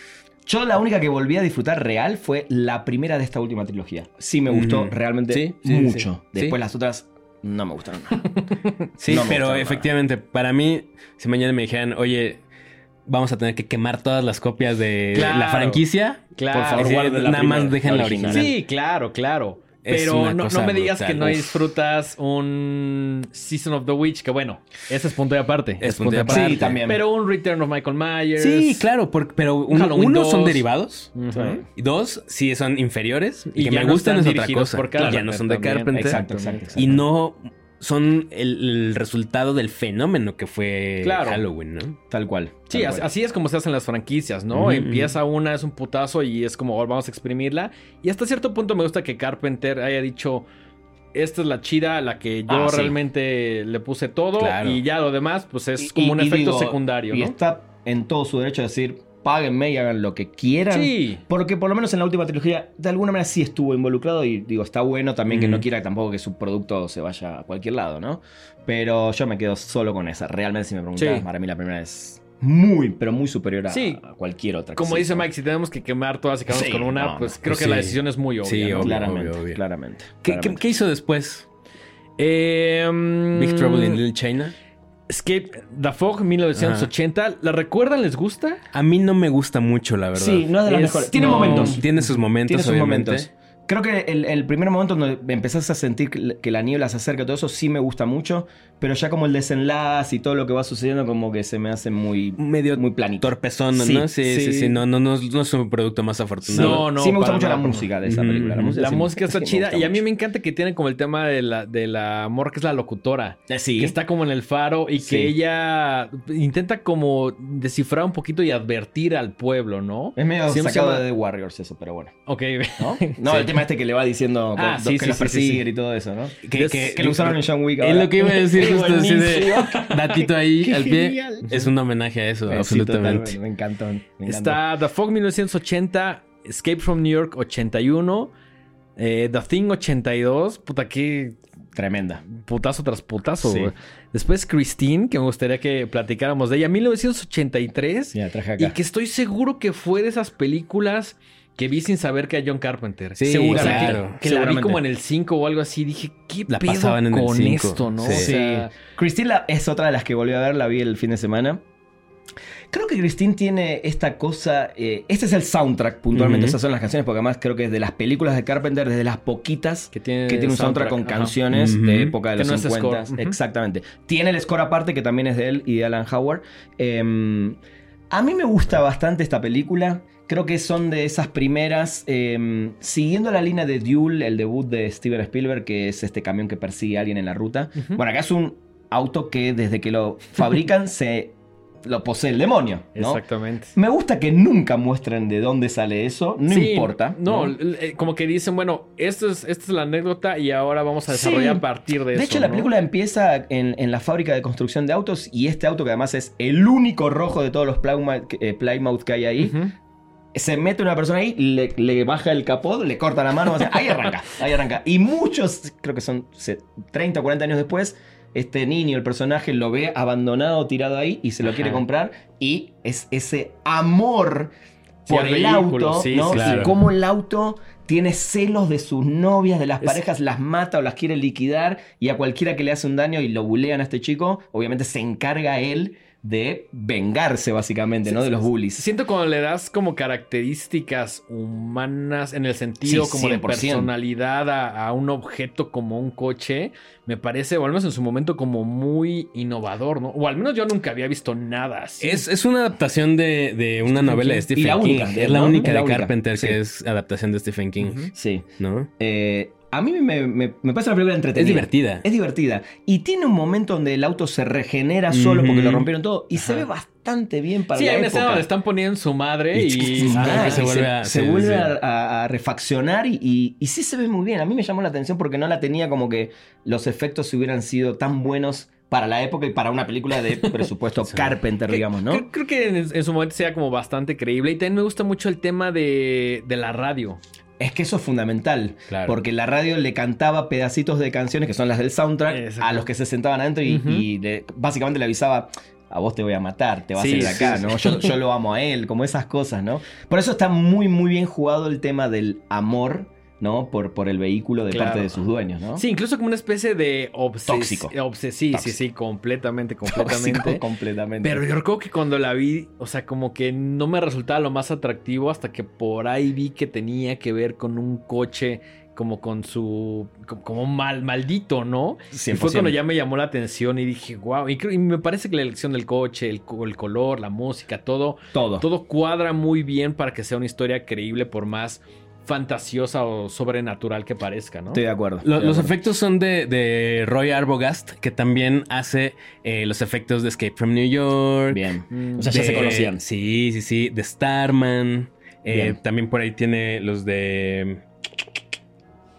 Speaker 2: Yo la única que volví a disfrutar real fue la primera de esta última trilogía. Sí me gustó
Speaker 3: Ujú.
Speaker 2: realmente
Speaker 3: Sí, sí,
Speaker 2: mucho.
Speaker 3: sí.
Speaker 2: Después las otras no me gustaron nada. (laughs)
Speaker 3: Sí,
Speaker 2: No me
Speaker 3: pero
Speaker 2: gustaron
Speaker 3: efectivamente, para mí, si mañana me dijeran, oye, vamos a tener que quemar todas las copias de
Speaker 1: Claro.
Speaker 3: la franquicia,
Speaker 1: Claro.
Speaker 3: por favor, nada más dejen
Speaker 2: la original.
Speaker 1: Sí, claro, claro. Pero no, no me digas
Speaker 3: brutal.
Speaker 1: que no disfrutas un Season of the Witch, que bueno, ese es punto de aparte.
Speaker 3: Es punto de aparte.
Speaker 2: Sí, también.
Speaker 1: Pero un Return of Michael Myers.
Speaker 3: Sí, claro, pero uno,
Speaker 1: Halloween
Speaker 3: uno son
Speaker 1: 2.
Speaker 3: derivados. Y dos, sí son inferiores. Y,
Speaker 1: Y
Speaker 3: que me
Speaker 1: no
Speaker 3: gustan es otra cosa.
Speaker 1: por
Speaker 3: ya no son de. Carpenter.
Speaker 2: Exacto, exacto, exacto.
Speaker 3: Y no son el, el resultado del fenómeno que fue
Speaker 1: Claro.
Speaker 3: Halloween, ¿no?
Speaker 2: Tal cual.
Speaker 1: Sí,
Speaker 2: tal
Speaker 1: así,
Speaker 2: cual.
Speaker 1: así es como se hacen las franquicias, ¿no? Empieza una, es un putazo y es como, "Oh, vamos a exprimirla. Y hasta cierto punto me gusta que Carpenter haya dicho, esta es la chida, la que yo
Speaker 2: Ah, sí.
Speaker 1: realmente le puse todo
Speaker 3: Claro.
Speaker 1: y ya lo demás, pues es
Speaker 2: Y-
Speaker 1: como
Speaker 2: y-
Speaker 1: un
Speaker 2: y
Speaker 1: efecto
Speaker 2: digo,
Speaker 1: secundario,
Speaker 2: Y
Speaker 1: ¿no?
Speaker 2: está en todo su derecho de decir, páguenme y hagan lo que quieran.
Speaker 1: Sí.
Speaker 2: Porque por lo menos en la última trilogía, de alguna manera sí estuvo involucrado y digo, está bueno también que no quiera tampoco que su producto se vaya a cualquier lado, ¿no? Pero yo me quedo solo con esa. Realmente, si me preguntas,
Speaker 1: Sí.
Speaker 2: para mí la primera es muy, pero muy superior a,
Speaker 1: Sí.
Speaker 2: a cualquier otra.
Speaker 1: Como dice. Mike, si tenemos que quemar todas y quedamos
Speaker 2: Sí,
Speaker 1: con una,
Speaker 2: no,
Speaker 1: pues creo que
Speaker 3: Sí.
Speaker 1: la decisión es muy obvia.
Speaker 3: Sí,
Speaker 1: ¿no?
Speaker 3: obvio.
Speaker 2: Claramente,
Speaker 3: obvio.
Speaker 2: claramente.
Speaker 3: ¿Qué, qué-
Speaker 2: claramente.
Speaker 3: qué hizo después?
Speaker 1: Eh,
Speaker 3: Big Trouble in Little China.
Speaker 1: Escape The Fog 1980. ¿La recuerdan? ¿Les gusta?
Speaker 3: A mí no me gusta mucho, la verdad.
Speaker 2: Sí, no es de las
Speaker 1: Es-
Speaker 2: mejores. Tiene
Speaker 1: no.
Speaker 2: momentos.
Speaker 3: Tiene sus momentos,
Speaker 2: Tiene sus
Speaker 3: obviamente.
Speaker 2: momentos. Creo que el, el primer momento donde empezás a sentir que la- niebla se acerca y todo eso sí me gusta mucho, pero ya como el desenlace y todo lo que va sucediendo como que se me hace muy,
Speaker 3: Medio
Speaker 2: muy planito.
Speaker 3: torpezón,
Speaker 2: Sí,
Speaker 3: ¿no? Sí, sí, sí.
Speaker 1: sí.
Speaker 3: No, no, no, no es un producto más afortunado.
Speaker 1: No, no,
Speaker 2: sí me gusta mucho la música de esa
Speaker 3: Ujú,
Speaker 2: película. La música,
Speaker 1: La
Speaker 2: sí-
Speaker 1: música está (laughs) chida y a mí me encanta que tiene como el tema de la, de la amor que es la locutora.
Speaker 2: Eh, Sí.
Speaker 1: Que está como en el faro y
Speaker 2: Sí.
Speaker 1: que ella intenta como descifrar un poquito y advertir al pueblo, ¿no?
Speaker 2: Es medio
Speaker 1: Siempre
Speaker 2: sacado
Speaker 1: se-
Speaker 2: de The Warriors eso, pero bueno.
Speaker 1: Ok.
Speaker 2: ¿No? (laughs) No,
Speaker 1: Sí.
Speaker 2: el tema este que le va diciendo
Speaker 1: Ah,
Speaker 2: que,
Speaker 1: sí,
Speaker 2: que
Speaker 1: sí,
Speaker 2: los
Speaker 1: sí, sí,
Speaker 2: persiguen
Speaker 1: sí.
Speaker 2: y todo eso, ¿no?
Speaker 3: Que,
Speaker 2: Que lo usaron en John Wick
Speaker 3: Es lo que iba a (laughs) decir justo así de
Speaker 2: buenísimo. (laughs)
Speaker 3: datito ahí
Speaker 2: Qué
Speaker 3: al pie.
Speaker 2: genial.
Speaker 3: Es un homenaje a eso,
Speaker 2: Eh,
Speaker 3: absolutamente.
Speaker 2: me encantó. me encantó.
Speaker 1: Está The Fog 1980, Escape from New York 81, eh, The Thing 82. Puta, qué
Speaker 2: Tremenda.
Speaker 1: putazo tras putazo.
Speaker 2: Sí.
Speaker 1: Después Christine, que me gustaría que platicáramos de ella, 1983.
Speaker 2: Mira, traje acá.
Speaker 1: Y que estoy seguro que fue de esas películas que vi sin saber que a John Carpenter.
Speaker 3: Sí,
Speaker 1: Seguro, o sea, que-
Speaker 3: claro.
Speaker 1: que, la vi como en el 5 o algo así. Dije, ¿qué
Speaker 3: La
Speaker 1: pedo
Speaker 3: pasaban en el
Speaker 1: con
Speaker 3: 5.
Speaker 1: esto, no?
Speaker 3: Sí.
Speaker 1: O sea,
Speaker 2: Christine es otra de las que volví a ver, la vi el fin de semana. Creo que Christine tiene esta cosa. eh, este es el soundtrack, puntualmente. Esas son las canciones, porque además creo que es de las películas de Carpenter, desde las poquitas
Speaker 1: que tiene,
Speaker 2: que tiene un soundtrack, con
Speaker 1: ajá.
Speaker 2: canciones de época de
Speaker 1: Que
Speaker 2: los
Speaker 1: no es
Speaker 2: 50.
Speaker 1: score. Ujú.
Speaker 2: Exactamente. Tiene el score aparte, que también es de él y de Alan Howard. Eh, a mí me gusta bastante esta película. Creo que son de esas primeras. eh, siguiendo la línea de Duel, el debut de Steven Spielberg, que es este camión que persigue a alguien en la ruta. Bueno, acá es un auto que desde que lo fabrican (laughs) se lo posee el demonio, ¿no?
Speaker 1: Exactamente.
Speaker 2: Me gusta que nunca muestren de dónde sale eso, no
Speaker 1: Sí,
Speaker 2: importa.
Speaker 1: No, eh, como que dicen, bueno, esto es, esta es la anécdota y ahora vamos a
Speaker 2: Sí.
Speaker 1: desarrollar a partir de,
Speaker 2: De
Speaker 1: eso.
Speaker 2: hecho, la película empieza en, en la fábrica de construcción de autos y este auto, que además es el único rojo de todos los Plymouth, eh, Plymouth que hay ahí. Se mete una persona ahí, le, le baja el capó, le corta la mano, o sea, ahí arranca, (laughs) ahí arranca. Y muchos, creo que son se- 30 o 40 años después, este niño, el personaje, lo ve abandonado, tirado ahí y se lo
Speaker 1: Ajá.
Speaker 2: quiere comprar y es ese amor por el
Speaker 1: vehículo,
Speaker 2: auto,
Speaker 1: sí,
Speaker 2: ¿no?
Speaker 3: claro.
Speaker 2: Y cómo el auto tiene celos de sus novias, de las
Speaker 1: Es-
Speaker 2: parejas, las mata o las quiere liquidar y a cualquiera que le hace un daño y lo bulean a este chico, obviamente se encarga él de vengarse básicamente, ¿no? De los bullies.
Speaker 1: Siento cuando le das como características humanas en el sentido
Speaker 2: Sí,
Speaker 1: como de
Speaker 2: 100%.
Speaker 1: personalidad a, a un objeto como un coche, me parece, o al menos en su momento, como muy innovador, ¿no? O al menos yo nunca había visto nada así.
Speaker 3: Es, es una adaptación de, de una novela de. Stephen
Speaker 2: Y la
Speaker 3: King.
Speaker 2: única,
Speaker 3: es la
Speaker 2: ¿no?
Speaker 3: única
Speaker 2: La
Speaker 3: de
Speaker 2: única.
Speaker 3: Carpenter
Speaker 2: Sí.
Speaker 3: que es adaptación de Stephen King.
Speaker 2: Sí.
Speaker 3: ¿no?
Speaker 2: Eh, a mí me, me- me parece una película entretenida.
Speaker 3: Es divertida.
Speaker 2: Es divertida. Y tiene un momento donde el auto se regenera solo porque lo rompieron todo. Y se ve bastante bien para
Speaker 1: sí,
Speaker 2: la
Speaker 1: hay una
Speaker 2: época.
Speaker 1: escena donde están poniendo en su madre y...
Speaker 3: Y-
Speaker 2: Ah,
Speaker 3: se
Speaker 2: y
Speaker 3: vuelve a-
Speaker 2: se
Speaker 3: sí,
Speaker 2: vuelve
Speaker 3: sí.
Speaker 2: a, a- a refaccionar y, y- y sí se ve muy bien. A mí me llamó la atención porque no la tenía como que los efectos hubieran sido tan buenos para la época y para una película de (laughs) presupuesto
Speaker 3: Sí.
Speaker 2: Carpenter, digamos, ¿no?
Speaker 1: Creo, creo que en, en su momento sea como bastante creíble. Y también me gusta mucho el tema de, de la radio.
Speaker 2: Es que eso es fundamental.
Speaker 3: Claro.
Speaker 2: Porque la radio le cantaba pedacitos de canciones que son las del soundtrack
Speaker 1: Exacto.
Speaker 2: a los que se sentaban adentro y,
Speaker 1: Ujú.
Speaker 2: y le- básicamente le avisaba. A vos te voy a matar, te vas
Speaker 1: Sí,
Speaker 2: a ir de acá,
Speaker 1: sí,
Speaker 2: ¿no? Yo, yo lo amo a él, como esas cosas, ¿no? Por eso está muy, muy bien jugado el tema del amor, ¿no? Por, por el vehículo de
Speaker 1: Claro.
Speaker 2: parte de sus dueños, ¿no?
Speaker 1: Sí, incluso como una especie de obses
Speaker 2: Tóxico.
Speaker 1: obses- sí, sí,
Speaker 2: Tóxico.
Speaker 1: sí, completamente,
Speaker 2: Tóxico
Speaker 1: completamente.
Speaker 2: completamente.
Speaker 1: Pero yo recuerdo que cuando la vi, o sea, como que no me resultaba lo más atractivo hasta que por ahí vi que tenía que ver con un coche como con su... como, mal, maldito, ¿no? Y fue
Speaker 2: 100%.
Speaker 1: cuando ya me llamó la atención y dije, wow. Y, creo- y me parece que la elección del coche, el, el color, la música, todo,
Speaker 2: todo.
Speaker 1: todo cuadra muy bien para que sea una historia creíble por más fantasiosa o sobrenatural que parezca, ¿no?
Speaker 2: Estoy de acuerdo.
Speaker 3: Lo-
Speaker 2: estoy de
Speaker 3: los
Speaker 2: acuerdo.
Speaker 3: efectos son de, de Roy Arbogast, que también hace eh, los efectos de Escape from New York.
Speaker 2: Bien.
Speaker 1: Mm,
Speaker 2: O sea, ya se conocían.
Speaker 3: Sí, sí, sí. De Starman. Eh,
Speaker 2: Bien.
Speaker 3: también por ahí tiene los de.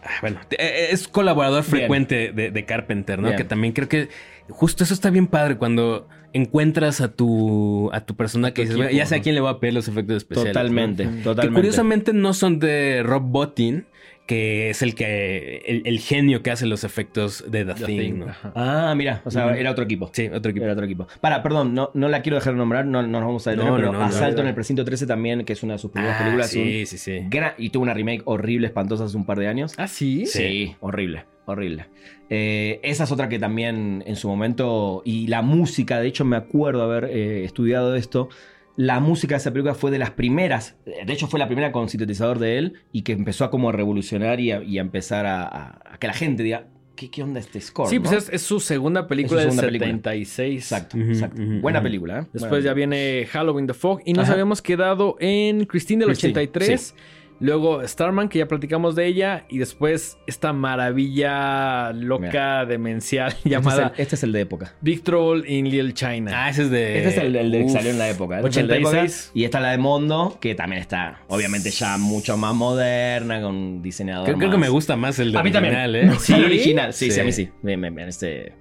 Speaker 3: Ah, Bueno, eh, es colaborador frecuente de, de Carpenter, ¿no?
Speaker 2: Bien.
Speaker 3: Que también creo que justo eso está bien padre cuando encuentras a tu a tu persona que dices, "Bueno,
Speaker 2: equipo,
Speaker 3: ya sé a quién le voy a pedir los efectos especiales.
Speaker 2: Totalmente,
Speaker 1: ¿no?
Speaker 2: totalmente.
Speaker 3: Que curiosamente no son de Rob Bottin, que es el que el, el genio que hace los efectos de The,
Speaker 1: The
Speaker 3: Thing,
Speaker 1: Thing,
Speaker 3: ¿no?
Speaker 1: ajá.
Speaker 2: Ah, mira, o sea, era otro equipo.
Speaker 3: Sí, otro equipo.
Speaker 2: Era otro equipo. Para, perdón, no, no la quiero dejar de nombrar, no, no nos vamos a detener,
Speaker 3: No,
Speaker 2: pero Asalto en el Precinto 13 también, que es una de sus primeras
Speaker 3: Ah,
Speaker 2: películas. un
Speaker 3: sí, sí, sí.
Speaker 2: gran- y tuvo una remake horrible, espantosa hace un par de años.
Speaker 1: Ah, sí.
Speaker 2: Sí, horrible, horrible. Eh, esa es otra que también en su momento, y la música, de hecho me acuerdo haber eh, estudiado esto, la música de esa película fue de las primeras, de hecho fue la primera con sintetizador de él y que empezó a como revolucionar y a, y a empezar a, a- a que la gente diga, ¿qué, qué onda este score?
Speaker 1: Sí,
Speaker 2: no?".
Speaker 1: pues es, es su segunda película
Speaker 2: su
Speaker 1: del
Speaker 2: segunda película.
Speaker 1: 76.
Speaker 2: Exacto, exacto. Buena película, ¿eh?
Speaker 1: Después
Speaker 2: Buena
Speaker 1: ya viene Halloween the Fog y nos
Speaker 2: Ajá.
Speaker 1: habíamos quedado en Christine del
Speaker 2: Christine,
Speaker 1: 83. Luego Starman, que ya platicamos de ella. Y después esta maravilla loca, demencial (laughs)
Speaker 2: Este es,
Speaker 1: llamada
Speaker 2: el, este es el de época.
Speaker 1: Big Trouble in Little China.
Speaker 3: Ah, ese es de.
Speaker 2: Este es el, el de que salió en la época. Este es el de
Speaker 1: 86.
Speaker 2: época. Y esta la de Mondo, que también está, obviamente, ya mucho más moderna, con un diseñador.
Speaker 3: Creo, creo que me gusta más el de
Speaker 2: A mí también.
Speaker 3: original, ¿eh? (laughs)
Speaker 2: Sí, el original. Sí, sí,
Speaker 3: Sí.
Speaker 2: a mí sí. Me- me- me- este,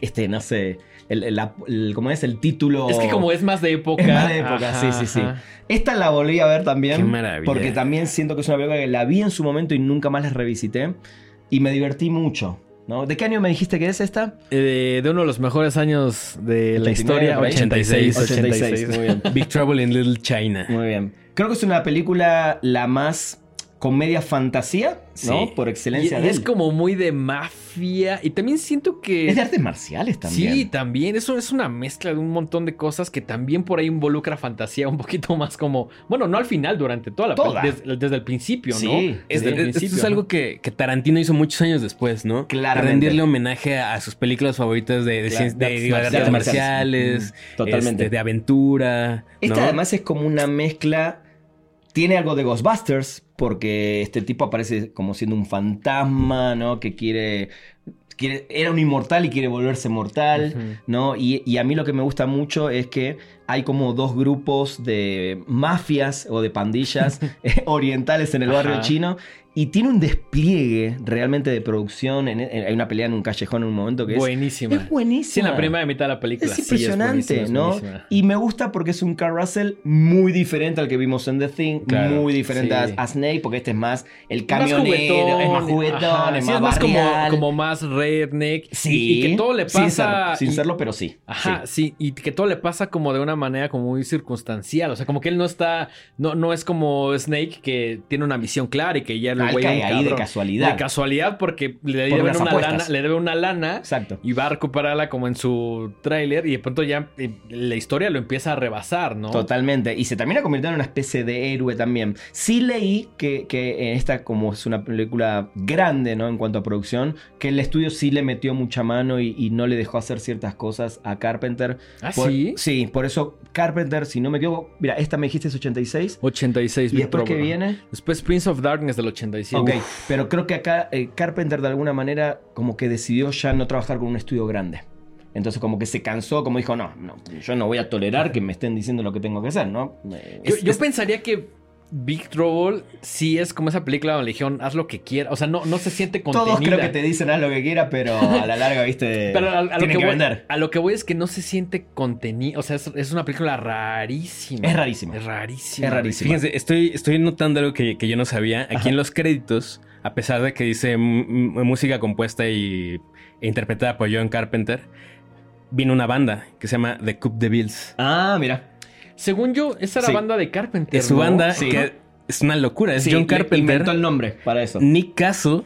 Speaker 2: este, no sé. El, el- la- el- ¿Cómo es el título?
Speaker 1: Es que como es más de época.
Speaker 2: Es más de época,
Speaker 1: Ajá,
Speaker 2: sí, sí, sí.
Speaker 1: ajá.
Speaker 2: Esta la volví a ver también.
Speaker 3: Qué maravilla.
Speaker 2: Porque también siento que es una película que la vi en su momento y nunca más la revisité. Y me divertí mucho. ¿no? ¿De qué año me dijiste que es esta?
Speaker 1: Eh, de uno de los mejores años de la
Speaker 2: 89,
Speaker 1: historia,
Speaker 2: por ahí.
Speaker 1: 86,
Speaker 2: 86,
Speaker 1: 86.
Speaker 2: muy bien.
Speaker 3: Big Trouble in Little China.
Speaker 2: Muy bien. Creo que es una película la más comedia fantasía, ¿no?
Speaker 3: Sí.
Speaker 2: Por excelencia
Speaker 1: y
Speaker 2: de
Speaker 1: es
Speaker 2: él.
Speaker 1: como muy de mafia. Y también siento que.
Speaker 2: Es de artes marciales también.
Speaker 1: Sí, también. Eso es una mezcla de un montón de cosas que también por ahí involucra fantasía un poquito más como. Bueno, no al final, durante toda la
Speaker 2: Toda.
Speaker 1: desde, desde el principio, ¿no?
Speaker 2: Sí,
Speaker 3: Es-
Speaker 1: Desde el
Speaker 3: esto
Speaker 1: principio,
Speaker 3: es algo que, que Tarantino hizo muchos años después, ¿no?
Speaker 2: Claramente.
Speaker 3: Rendirle homenaje a sus películas favoritas de, de,
Speaker 2: Claro,
Speaker 3: de-
Speaker 2: de artes marciales. Mm, totalmente.
Speaker 3: este, de aventura.
Speaker 2: Esta
Speaker 3: ¿no?
Speaker 2: además es como una mezcla. Tiene algo de Ghostbusters, porque este tipo aparece como siendo un fantasma, ¿no? Que quiere. era un inmortal y quiere volverse mortal. ¿no? Y, y a mí lo que me gusta mucho es que hay como dos grupos de mafias o de pandillas (laughs) (laughs) orientales en el barrio chino. Y tiene un despliegue realmente de producción. en- en- hay una pelea en un callejón en un momento que es.
Speaker 1: Buenísima.
Speaker 2: Es buenísima.
Speaker 1: Sí, en la primera mitad de la película.
Speaker 2: Es impresionante,
Speaker 1: es
Speaker 2: ¿no? Y me gusta porque es un Carl Russell muy diferente al que vimos en The Thing,
Speaker 1: Claro,
Speaker 2: muy diferente
Speaker 1: sí.
Speaker 2: a, a Snake, porque este es más el
Speaker 1: Más
Speaker 2: camionero, es más juguetón,
Speaker 1: ajá,
Speaker 2: es más
Speaker 1: más como, como más redneck.
Speaker 2: Sí,
Speaker 1: Y, y que todo le
Speaker 2: sin
Speaker 1: pasa.
Speaker 2: serlo, sin serlo, pero sí.
Speaker 1: Ajá,
Speaker 2: sí.
Speaker 1: y que todo le pasa como de una manera como muy circunstancial. O sea, como que él no está. No, no es como Snake que tiene una misión clara y que ya
Speaker 2: él
Speaker 1: güey.
Speaker 2: cae ahí de casualidad.
Speaker 1: De casualidad, porque le
Speaker 2: Por
Speaker 1: deben
Speaker 2: las
Speaker 1: una
Speaker 2: apuestas.
Speaker 1: lana, le debe una lana.
Speaker 2: Exacto.
Speaker 1: Y va a recuperarla como en su tráiler. Y de pronto ya eh, la historia lo empieza a rebasar, ¿no?
Speaker 2: Totalmente. Y se termina convirtiendo en una especie de héroe también. Sí leí que, que esta, como es una película grande, ¿no? En cuanto a producción, que el estudio sí le metió mucha mano y, y no le dejó hacer ciertas cosas a Carpenter.
Speaker 1: ¿Ah,
Speaker 2: Por-
Speaker 1: sí?
Speaker 2: Sí, por eso Carpenter, si no me equivoco, mira, esta me dijiste es 86.
Speaker 1: 86
Speaker 2: ¿Y después qué
Speaker 1: Trouble.
Speaker 2: viene?
Speaker 1: Después Prince of Darkness del 87.
Speaker 2: Ok, pero creo que acá eh, Carpenter de alguna manera como que decidió ya no trabajar con un estudio grande. Entonces como que se cansó, como dijo, no, no, yo no voy a tolerar que me estén diciendo lo que tengo que hacer, ¿no? Eh,
Speaker 1: Yo,
Speaker 2: es-
Speaker 1: yo
Speaker 2: es-
Speaker 1: pensaría que Big Trouble sí es como esa película donde le dijeron haz lo que quieras. O sea, no, no se siente contenida.
Speaker 2: Todos creo que te dicen haz lo que quieras, pero a la larga, viste, (laughs)
Speaker 1: Pero a, a lo que
Speaker 2: que,
Speaker 1: voy,
Speaker 2: vender.
Speaker 1: a lo que voy es que no se siente contenida. O sea, es, es una película rarísima.
Speaker 2: Es rarísima.
Speaker 1: Es rarísima.
Speaker 2: Es rarísima.
Speaker 3: Fíjense, estoy, estoy notando algo que, que yo no sabía. Aquí
Speaker 2: Ajá.
Speaker 3: en los créditos, a pesar de que dice música compuesta y e interpretada por John Carpenter, vino una banda que se llama The Cup de Bills.
Speaker 2: Ah, mira.
Speaker 1: Según yo, esa era
Speaker 2: Sí.
Speaker 1: banda de Carpenter.
Speaker 3: Es su
Speaker 1: ¿no?
Speaker 3: banda
Speaker 2: Sí.
Speaker 3: que es una locura. Es
Speaker 2: Sí,
Speaker 3: John Carpenter,
Speaker 2: inventó el nombre para eso.
Speaker 3: Nick Castle,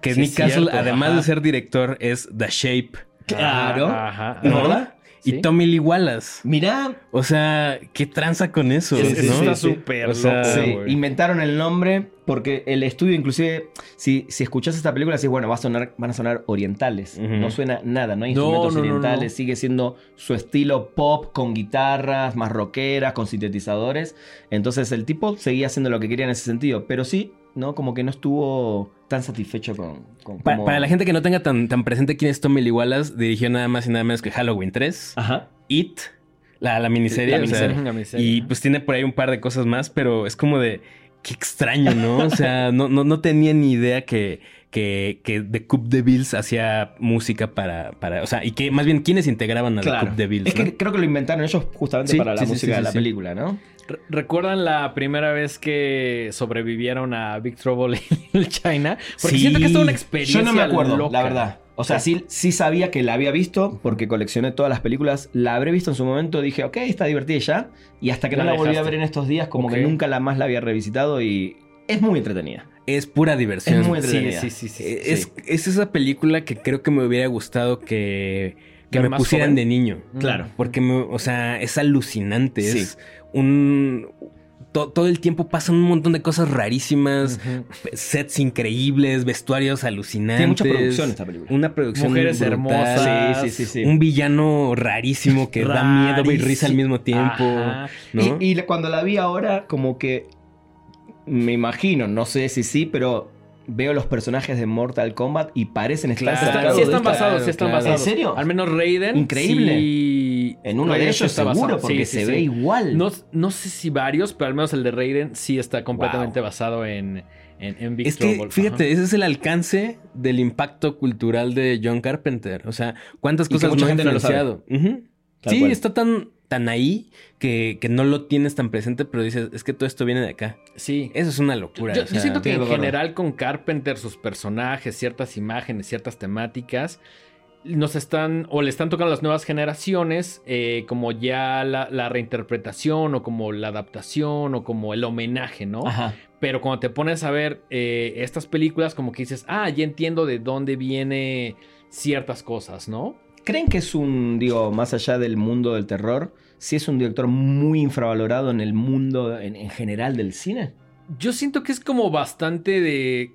Speaker 3: que Nick Castle, además
Speaker 1: ajá.
Speaker 3: de ser director, es The Shape.
Speaker 2: Claro.
Speaker 1: Ajá.
Speaker 2: ¿Es
Speaker 3: ¿no?
Speaker 2: verdad?
Speaker 3: Y. Tommy Lee Wallace.
Speaker 2: Mira,
Speaker 3: O sea, ¿qué tranza con eso?
Speaker 1: Sí,
Speaker 2: Sí,
Speaker 1: sí,
Speaker 3: ¿no?
Speaker 1: está súper
Speaker 3: O sea,
Speaker 1: loco,
Speaker 2: Sí,
Speaker 1: güey.
Speaker 2: inventaron el nombre porque el estudio, inclusive, si, si escuchas esta película, decís, bueno, va a sonar, van a sonar orientales. No suena nada, no hay instrumentos
Speaker 1: no, no,
Speaker 2: orientales.
Speaker 1: no.
Speaker 2: Sigue siendo su estilo pop con guitarras, más rockeras, con sintetizadores. Entonces el tipo seguía haciendo lo que quería en ese sentido. Pero sí, ¿no? Como que no estuvo tan satisfecho con.
Speaker 3: Para la gente que no tenga tan, tan presente quién es Tommy Lee Wallace, dirigió nada más y nada menos que Halloween 3,
Speaker 2: Ajá.
Speaker 3: It, la, la miniserie.
Speaker 2: La
Speaker 3: o sea,
Speaker 2: miniserie.
Speaker 1: La miseria.
Speaker 3: y pues tiene por ahí un par de cosas más, pero es como de. Qué extraño, ¿no? O sea, (laughs) no, no, no tenía ni idea que, que, que The Cup de Bills hacía música para, para. O sea, y que más bien quiénes integraban a The
Speaker 2: Claro.
Speaker 3: Cup de Bills.
Speaker 2: Es que creo que lo inventaron ellos justamente
Speaker 3: Sí,
Speaker 2: para la
Speaker 3: sí, sí,
Speaker 2: música
Speaker 3: sí,
Speaker 2: de
Speaker 3: sí,
Speaker 2: la
Speaker 3: sí.
Speaker 2: película, ¿no?
Speaker 1: Re- ¿Recuerdan la primera vez que sobrevivieron a Big Trouble (laughs) en China? Porque
Speaker 3: Sí.
Speaker 1: siento que es toda una experiencia.
Speaker 2: Yo no me acuerdo,
Speaker 1: loca.
Speaker 2: la verdad. O sea, sí, sí sabía que la había visto porque coleccioné todas las películas. La habré visto en su momento, dije, ok, está divertida ya. Y hasta que
Speaker 1: La
Speaker 2: no la volví a ver en estos días, como que nunca la más la había revisitado y es muy entretenida.
Speaker 3: Es pura diversión.
Speaker 2: Es muy
Speaker 1: Sí,
Speaker 2: entretenida.
Speaker 1: sí, sí, sí.
Speaker 3: Eh, Es, es esa película que creo que me hubiera gustado que que
Speaker 1: ¿Del
Speaker 3: me pusieran
Speaker 1: joven?
Speaker 3: de niño.
Speaker 2: Claro.
Speaker 3: Porque, me- o sea, es alucinante.
Speaker 2: Sí.
Speaker 3: Es un... to- todo el tiempo pasan un montón de cosas rarísimas, sets increíbles, vestuarios alucinantes.
Speaker 2: Tiene mucha producción esta película.
Speaker 3: Una producción
Speaker 1: Mujeres
Speaker 3: brutal.
Speaker 1: hermosas.
Speaker 2: Sí, sí, sí, sí.
Speaker 3: Un villano rarísimo que da miedo y risa al mismo tiempo.
Speaker 2: Y, y cuando la vi ahora, como que me imagino, no sé si sí, pero veo los personajes de Mortal Kombat y parecen estar
Speaker 1: Están-
Speaker 2: sacados
Speaker 1: sí están basados, sí están
Speaker 3: claro.
Speaker 1: basados.
Speaker 2: ¿En serio?
Speaker 1: Al menos Raiden.
Speaker 2: Increíble.
Speaker 1: sí-
Speaker 2: En uno de ellos
Speaker 1: está
Speaker 2: seguro,
Speaker 1: basado.
Speaker 2: porque
Speaker 1: Sí, sí,
Speaker 2: se
Speaker 1: sí.
Speaker 2: ve igual.
Speaker 1: No, no sé si varios, pero al menos el de Raiden sí está completamente basado en, en, en Big
Speaker 3: Es que,
Speaker 1: Trouble.
Speaker 3: fíjate,
Speaker 1: Ajá.
Speaker 3: ese es el alcance del impacto cultural de John Carpenter. O sea, cuántas cosas
Speaker 2: mucha
Speaker 3: no ha
Speaker 2: gente no lo sabe.
Speaker 3: influenciado. Sí,
Speaker 2: cual.
Speaker 3: está tan, tan ahí que, que no lo tienes tan presente, pero dices, es que todo esto viene de acá.
Speaker 1: Sí.
Speaker 3: Eso es una locura.
Speaker 1: Yo,
Speaker 3: o
Speaker 1: yo
Speaker 3: sea,
Speaker 1: siento que en general con Carpenter, sus personajes, ciertas imágenes, ciertas temáticas, nos están o le están tocando a las nuevas generaciones eh, como ya la, la reinterpretación o como la adaptación o como el homenaje, ¿no?
Speaker 2: Ajá.
Speaker 1: Pero cuando te pones a ver eh, estas películas, como que dices, ah, ya entiendo de dónde viene ciertas cosas, ¿no?
Speaker 2: ¿Creen que es un, digo, más allá del mundo del terror, si es un director muy infravalorado en el mundo en, en general del cine?
Speaker 1: Yo siento que es como bastante de.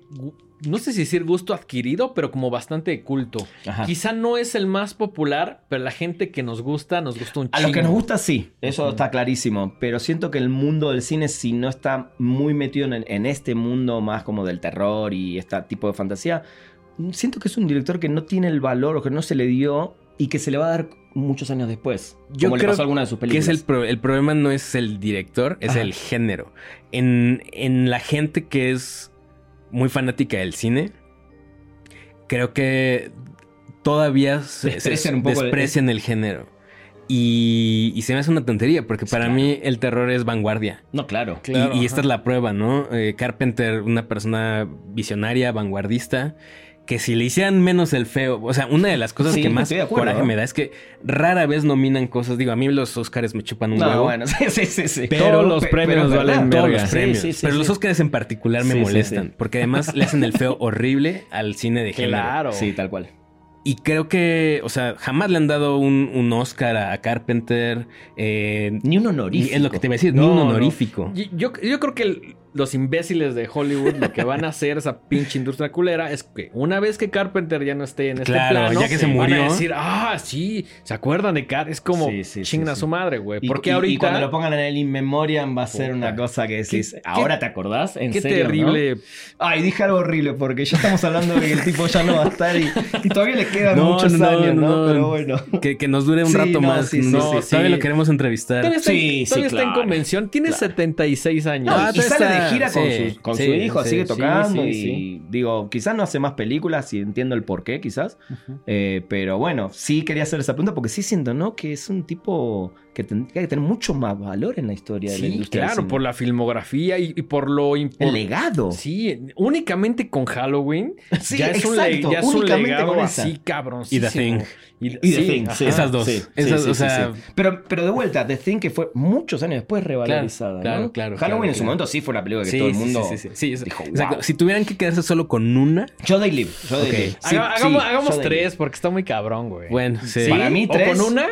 Speaker 1: No sé si decir gusto adquirido, pero como bastante de culto.
Speaker 2: Ajá.
Speaker 1: Quizá no es el más popular, pero la gente que nos gusta, nos gusta un
Speaker 2: A
Speaker 1: chingo.
Speaker 2: los que nos gusta, sí, eso está clarísimo. Pero siento que el mundo del cine, si no está muy metido en, en este mundo más como del terror y este tipo de fantasía, siento que es un director que no tiene el valor o que no se le dio y que se le va a dar muchos años después.
Speaker 3: Yo
Speaker 2: como le
Speaker 3: creo
Speaker 2: pasó a alguna de sus
Speaker 3: Que
Speaker 2: películas.
Speaker 3: es el, pro- el problema no es el director, es
Speaker 2: Ajá.
Speaker 3: el género. En, en la gente que es muy fanática del cine, creo que todavía se- se-
Speaker 2: Desprecian un poco el-
Speaker 3: desprecian el género. Y, y se me hace una tontería, porque para
Speaker 2: claro.
Speaker 3: mí el terror es vanguardia.
Speaker 2: No, claro.
Speaker 3: Y-
Speaker 1: Claro,
Speaker 3: y,
Speaker 1: ajá.
Speaker 3: esta es la prueba, ¿no? Eh, Carpenter, una persona visionaria, vanguardista, que si le hicieran menos el feo, o sea, una de las cosas
Speaker 2: Sí,
Speaker 3: que más coraje me da es que rara vez nominan cosas. Digo, a mí los Oscars me chupan un
Speaker 2: No,
Speaker 3: huevo.
Speaker 2: bueno, sí, sí, sí. sí.
Speaker 1: Pero
Speaker 2: Todo,
Speaker 1: los premios valen
Speaker 2: todos
Speaker 1: verga.
Speaker 2: los
Speaker 1: Sí,
Speaker 2: premios.
Speaker 3: premios.
Speaker 2: sí, sí,
Speaker 3: pero
Speaker 2: sí.
Speaker 3: los Oscars en particular me molestan,
Speaker 2: sí.
Speaker 3: porque además le hacen el feo horrible al cine de género.
Speaker 1: Claro.
Speaker 2: Sí, tal cual.
Speaker 3: Y creo que, o sea, jamás le han dado un, un Oscar a, Carpenter. eh,
Speaker 2: Ni un honorífico.
Speaker 3: es lo que te iba a decir, ni un
Speaker 1: no.
Speaker 3: honorífico.
Speaker 1: Yo, yo creo que el- los imbéciles de Hollywood lo que van a (laughs) hacer esa pinche industria culera es que una vez que Carpenter ya no esté en este
Speaker 3: Claro,
Speaker 1: plano,
Speaker 3: ya que se
Speaker 1: van
Speaker 3: murió.
Speaker 1: a decir, ah, sí, ¿se acuerdan de Car? Es como
Speaker 2: Sí, sí,
Speaker 1: su madre, güey. Porque
Speaker 2: y-
Speaker 1: ahorita...
Speaker 2: y cuando lo pongan en el In Memoriam va a ser una cosa que decís, ¿ahora te acordás? ¿En
Speaker 1: Qué
Speaker 2: serio,
Speaker 1: terrible.
Speaker 2: no? Ay, dije algo horrible porque ya estamos hablando de que el tipo ya no va a estar y, y todavía le quedan
Speaker 3: No,
Speaker 2: muchos
Speaker 3: no,
Speaker 2: años, ¿no? Pero bueno.
Speaker 3: Que, que nos dure un rato más. no,
Speaker 1: sí.
Speaker 3: todavía lo queremos entrevistar.
Speaker 1: Todavía está,
Speaker 2: Sí, sí,
Speaker 1: todavía está en convención. Tiene
Speaker 2: claro.
Speaker 1: 76 años.
Speaker 3: Ah,
Speaker 2: de gira con,
Speaker 3: sí,
Speaker 2: su, con
Speaker 3: sí,
Speaker 2: su hijo,
Speaker 3: sí,
Speaker 2: sigue tocando y digo, quizás no hace más películas y entiendo el porqué, quizás. Eh, pero bueno, sí quería hacer esa pregunta porque sí siento, ¿no? Que es un tipo que tendría que tener mucho más valor en la historia de la
Speaker 1: Sí,
Speaker 2: industria.
Speaker 1: claro, por la filmografía y, y por lo
Speaker 2: el
Speaker 1: importante.
Speaker 2: legado.
Speaker 1: Sí, únicamente con Halloween (laughs)
Speaker 2: Sí,
Speaker 1: ya es un, le-
Speaker 2: exacto,
Speaker 1: ya es un
Speaker 2: únicamente
Speaker 1: legado así cabrón.
Speaker 3: Y The Thing.
Speaker 2: Y The Thing,
Speaker 1: ajá.
Speaker 2: sí.
Speaker 3: Esas dos.
Speaker 2: Sí,
Speaker 3: Esas,
Speaker 2: sí, sí,
Speaker 3: o
Speaker 2: sí,
Speaker 3: sea,
Speaker 2: sí. Pero, pero de vuelta, The Thing que fue muchos años después revalorizada.
Speaker 3: claro,
Speaker 2: ¿no?
Speaker 3: claro,
Speaker 2: Halloween
Speaker 3: claro,
Speaker 2: en su
Speaker 3: claro.
Speaker 2: momento sí fue una película que
Speaker 3: sí,
Speaker 2: todo el
Speaker 3: sí,
Speaker 2: mundo
Speaker 3: sí, sí, sí, sí, es-
Speaker 2: dijo,
Speaker 3: exacto.
Speaker 2: wow.
Speaker 3: Si tuvieran que quedarse solo con una,
Speaker 2: Yo They Live. Yo They
Speaker 3: Ok.
Speaker 2: Live. Sí,
Speaker 1: Haga-
Speaker 2: sí,
Speaker 1: hagamos tres porque está muy cabrón, güey.
Speaker 3: bueno, sí.
Speaker 1: ¿Sí?
Speaker 2: Para mí,
Speaker 1: ¿O
Speaker 2: tres.
Speaker 1: con una?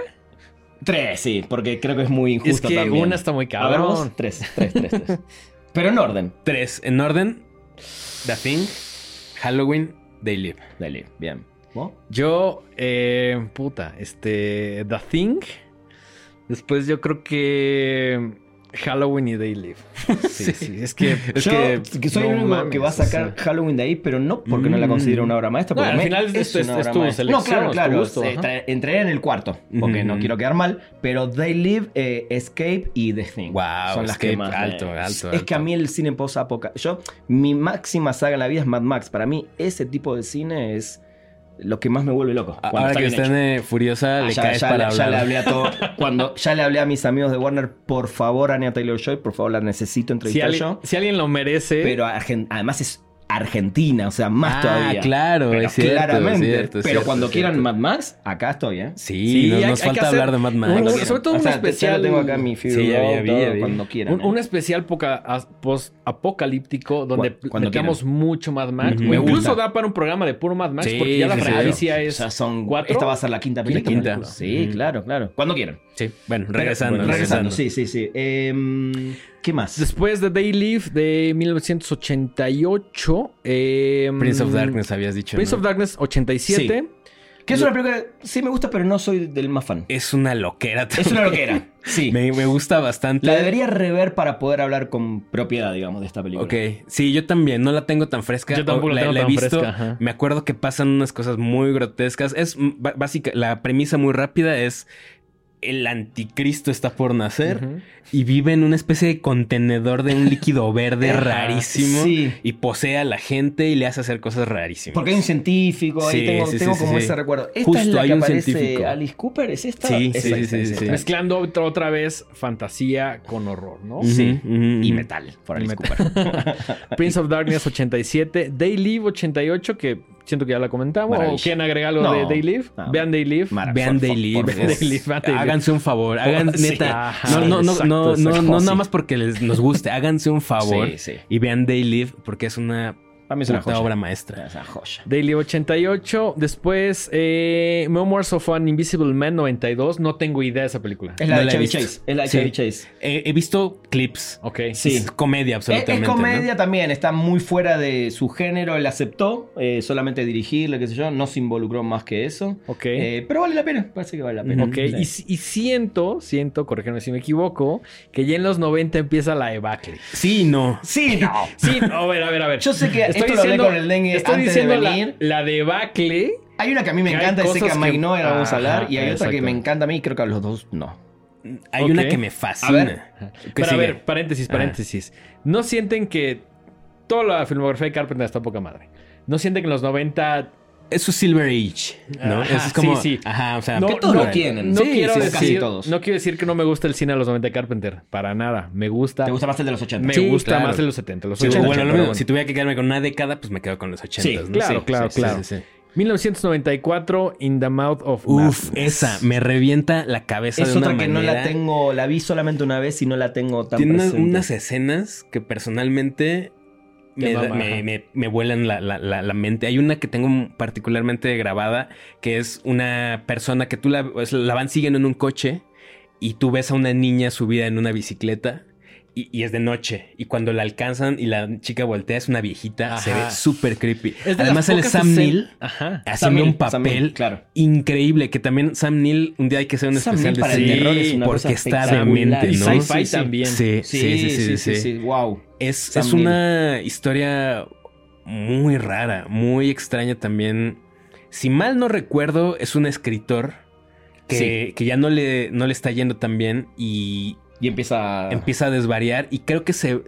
Speaker 2: Tres, sí, porque creo que es muy injusto
Speaker 1: Es que
Speaker 2: también.
Speaker 1: una está muy
Speaker 2: A ver vos,
Speaker 1: cabrón.
Speaker 2: tres, tres, tres, tres. (laughs) Pero en orden.
Speaker 3: Tres en orden: The Thing, Halloween, They Live.
Speaker 2: They Live, bien. ¿Vos?
Speaker 1: Yo, eh, puta, este, The Thing. Después yo creo que Halloween y They Live. (laughs) Sí, sí, es que...
Speaker 3: Es
Speaker 2: Yo
Speaker 3: que-
Speaker 2: soy
Speaker 1: no
Speaker 2: el único que va a sacar Halloween de ahí, pero no porque no la
Speaker 3: Mm.
Speaker 2: considero una obra maestra.
Speaker 1: No, al final es- es-
Speaker 2: una
Speaker 1: es
Speaker 2: obra
Speaker 1: tu selección,
Speaker 2: No, claro,
Speaker 1: es
Speaker 2: claro.
Speaker 1: gusto,
Speaker 2: eh, entré en el cuarto, porque no quiero quedar mal. Pero They Live, eh, Escape y The Thing.
Speaker 3: Wow,
Speaker 2: son las que más. me-
Speaker 3: alto, alto,
Speaker 2: Es que a
Speaker 3: alto.
Speaker 2: mí el cine post-apoca. Yo, mi máxima saga en la vida es Mad Max. Para mí, ese tipo de cine es lo que más me vuelve loco. cuando
Speaker 3: Ahora
Speaker 2: está
Speaker 3: que
Speaker 2: bien
Speaker 3: está
Speaker 2: hecho.
Speaker 3: en Furiosa,
Speaker 2: Ah,
Speaker 3: le
Speaker 2: ya,
Speaker 3: caes
Speaker 2: ya
Speaker 3: para
Speaker 2: le, ya
Speaker 3: hablar.
Speaker 2: le hablé a todo. (laughs) Cuando ya le hablé a mis amigos de Warner, por favor, Anya Taylor Joy, por favor, la necesito
Speaker 1: Si
Speaker 2: entrevistar yo.
Speaker 1: si alguien lo merece...
Speaker 2: Pero además es Argentina, o sea, más
Speaker 3: Ah,
Speaker 2: todavía.
Speaker 3: claro,
Speaker 2: Pero
Speaker 3: es cierto,
Speaker 2: claramente.
Speaker 3: es cierto, es
Speaker 2: pero
Speaker 3: cierto,
Speaker 2: cuando quieran. Mad Max, acá estoy, ¿eh?
Speaker 3: Sí,
Speaker 1: Sí,
Speaker 3: nos,
Speaker 1: hay-
Speaker 3: nos
Speaker 1: hay
Speaker 3: falta
Speaker 1: hacer
Speaker 3: hablar de Mad Max.
Speaker 1: Sobre todo un
Speaker 2: O sea,
Speaker 1: especial-
Speaker 2: tengo acá mi Fury
Speaker 3: Sí, ya ya ya
Speaker 2: cuando quieran.
Speaker 1: Un,
Speaker 2: ¿eh?
Speaker 1: un especial as- post-apocalíptico donde metamos mucho Mad Max. O
Speaker 2: Me
Speaker 1: incluso
Speaker 2: gusta.
Speaker 1: da para un programa de puro Mad Max
Speaker 3: Sí,
Speaker 1: porque ya la franquicia
Speaker 2: O
Speaker 1: es...
Speaker 2: sea, son
Speaker 1: ¿Cuatro?
Speaker 2: Esta va a ser la quinta película.
Speaker 3: quinta.
Speaker 2: Sí, claro, claro. Cuando quieran.
Speaker 3: Sí, bueno,
Speaker 2: Pero,
Speaker 3: regresando.
Speaker 2: bueno, regresando,
Speaker 3: regresando.
Speaker 2: sí, sí, sí. Em, ¿Qué más?
Speaker 1: Después de Day Live de 1988. eh,
Speaker 3: Prince of Darkness habías dicho.
Speaker 1: Prince
Speaker 3: ¿no?
Speaker 1: of Darkness 87.
Speaker 2: que es una película que sí me gusta, pero no soy del más fan.
Speaker 3: Es una loquera.
Speaker 2: Es una
Speaker 3: también.
Speaker 2: loquera. Sí. (laughs)
Speaker 3: Me, me gusta bastante.
Speaker 2: La debería rever para poder hablar con propiedad, digamos, de esta película.
Speaker 3: Ok, sí, yo también, no la tengo tan fresca.
Speaker 1: Yo tampoco la tengo
Speaker 3: he
Speaker 1: tan
Speaker 3: visto.
Speaker 1: fresca, ajá.
Speaker 3: Me acuerdo que pasan unas cosas muy grotescas. Es básica, la premisa muy rápida es el anticristo está por nacer y vive en una especie de contenedor de un líquido verde rarísimo
Speaker 2: sí.
Speaker 3: y posee a la gente y le hace hacer cosas rarísimas.
Speaker 2: Porque hay un científico, ahí
Speaker 3: Sí,
Speaker 2: tengo,
Speaker 3: sí,
Speaker 2: tengo
Speaker 3: sí,
Speaker 2: como
Speaker 3: sí.
Speaker 2: ese recuerdo. ¿Esta
Speaker 3: Justo
Speaker 2: es la
Speaker 3: hay
Speaker 2: que
Speaker 3: un
Speaker 2: aparece
Speaker 3: científico.
Speaker 2: Alice Cooper? ¿Es esta?
Speaker 3: Sí,
Speaker 2: Esa,
Speaker 3: sí,
Speaker 2: esa,
Speaker 3: sí,
Speaker 2: esa,
Speaker 3: sí.
Speaker 2: esa.
Speaker 1: Mezclando otra, otra vez fantasía con horror, ¿no?
Speaker 2: Sí. Y metal, por
Speaker 1: Y
Speaker 2: Alice
Speaker 1: metal.
Speaker 2: Cooper. (laughs)
Speaker 1: Prince of Darkness 87. Day Live 88, que siento que ya la comentamos. ¿O quieren agregar algo
Speaker 2: No.
Speaker 1: de Day Live?
Speaker 2: No.
Speaker 1: Vean Day Live.
Speaker 3: Vean
Speaker 1: vean (laughs) Daily.
Speaker 3: Háganse un favor. Hagan,
Speaker 2: Sí.
Speaker 3: neta.
Speaker 1: Ajá,
Speaker 3: no, no, no,
Speaker 2: exacto,
Speaker 3: no, no,
Speaker 2: exacto.
Speaker 3: no
Speaker 2: Sí.
Speaker 3: nada más porque les, nos guste. Háganse un favor
Speaker 2: Sí, sí.
Speaker 3: y vean Day Live porque es una,
Speaker 2: Para mí es una joya.
Speaker 3: obra maestra.
Speaker 2: Es una joya.
Speaker 1: Live 88. Después, eh, Memoirs of an Invisible Man 92. No tengo idea de esa película.
Speaker 2: Es la
Speaker 3: No
Speaker 2: de Chevy
Speaker 3: visto.
Speaker 2: Chase. Es la de
Speaker 3: Sí.
Speaker 2: Chevy Chase.
Speaker 3: Eh, he visto clips.
Speaker 1: Ok.
Speaker 2: Sí.
Speaker 3: Es comedia,
Speaker 2: Es,
Speaker 3: absolutamente.
Speaker 2: es
Speaker 3: ¿no?
Speaker 2: comedia también, está muy fuera de su género. Él aceptó eh, solamente dirigirle, qué sé yo, no se involucró más que eso.
Speaker 1: Ok.
Speaker 2: Eh, pero vale la pena, parece que vale la pena.
Speaker 1: Ok,
Speaker 2: Sí.
Speaker 1: y, si- y siento, siento, corrígeme si me equivoco, que ya en los 90 empieza la debacle.
Speaker 3: Sí, no.
Speaker 2: Sí, no. (laughs)
Speaker 1: Sí, a ver, a ver, a ver.
Speaker 2: Yo sé que esto lo hablé con el dengue
Speaker 1: estoy
Speaker 2: antes
Speaker 1: diciendo
Speaker 2: de
Speaker 1: la-
Speaker 2: venir.
Speaker 1: La, debacle.
Speaker 2: Hay una que a mí me
Speaker 1: Que
Speaker 2: encanta y sé que
Speaker 1: cosas
Speaker 2: a Mike
Speaker 1: que-
Speaker 2: no la vamos a hablar.
Speaker 1: Ajá,
Speaker 2: y hay otra que me encanta a mí y creo que a los dos no.
Speaker 3: Hay una que me
Speaker 2: A ver.
Speaker 3: fascina. ¿Qué
Speaker 1: Pero a ver, paréntesis,
Speaker 3: Ah.
Speaker 1: paréntesis. ¿No sienten que toda la filmografía de Carpenter está poca madre? ¿No sienten que en los 90...
Speaker 3: Es su Silver Age, ¿no?
Speaker 1: Ajá,
Speaker 3: es como.
Speaker 1: sí, sí.
Speaker 3: Ajá, o sea.
Speaker 1: No,
Speaker 2: que todos
Speaker 1: no,
Speaker 2: lo tienen.
Speaker 1: No,
Speaker 2: Sí,
Speaker 1: quiero
Speaker 2: sí,
Speaker 1: decir,
Speaker 2: casi todos.
Speaker 1: no quiero decir que no me gusta el cine de los 90 de Carpenter. Para nada. Me gusta.
Speaker 2: ¿Te gusta más el de los 80?
Speaker 1: Me
Speaker 3: Sí,
Speaker 1: gusta
Speaker 3: claro.
Speaker 1: más de los 70. Los
Speaker 3: Sí,
Speaker 1: 80.
Speaker 3: bueno, lo
Speaker 1: pero
Speaker 3: mismo, si tuviera que quedarme con una década, pues me quedo con los 80.
Speaker 2: Sí,
Speaker 3: ¿no?
Speaker 1: claro, claro, claro.
Speaker 3: sí, sí.
Speaker 1: 1994, In the Mouth of
Speaker 3: Uf,
Speaker 1: Madness.
Speaker 3: esa me revienta la cabeza
Speaker 2: Es
Speaker 3: de una
Speaker 2: otra que no la tengo, la vi solamente una vez y no la tengo tan
Speaker 3: Tiene unas,
Speaker 2: presente.
Speaker 3: unas escenas que personalmente
Speaker 1: Te
Speaker 3: me,
Speaker 1: mama,
Speaker 3: me,
Speaker 1: ajá.
Speaker 3: me- me vuelan la, la- la- la mente. Hay una que tengo particularmente grabada, que es una persona que tú la, es- la van siguiendo en un coche y tú ves a una niña subida en una bicicleta. Y, y es de noche. Y cuando la alcanzan y la chica voltea, es una viejita. Se ve súper creepy. Además, él es Sam Neill haciendo un papel
Speaker 2: claro.
Speaker 3: increíble. Que también Sam Neill, un día hay que hacer un especial de
Speaker 2: para el
Speaker 3: cine
Speaker 2: terror es una
Speaker 3: porque está demente,
Speaker 1: Y
Speaker 3: ¿no?
Speaker 1: sci-fi
Speaker 2: Sí, sí.
Speaker 1: también.
Speaker 3: Sí,
Speaker 2: Sí, sí, sí, sí, sí, wow.
Speaker 3: Es, es una historia muy rara, muy extraña también. Si mal no recuerdo, es un escritor que, que ya no le, no le está yendo tan bien y
Speaker 2: Y empieza...
Speaker 3: empieza a desvariar y creo que se...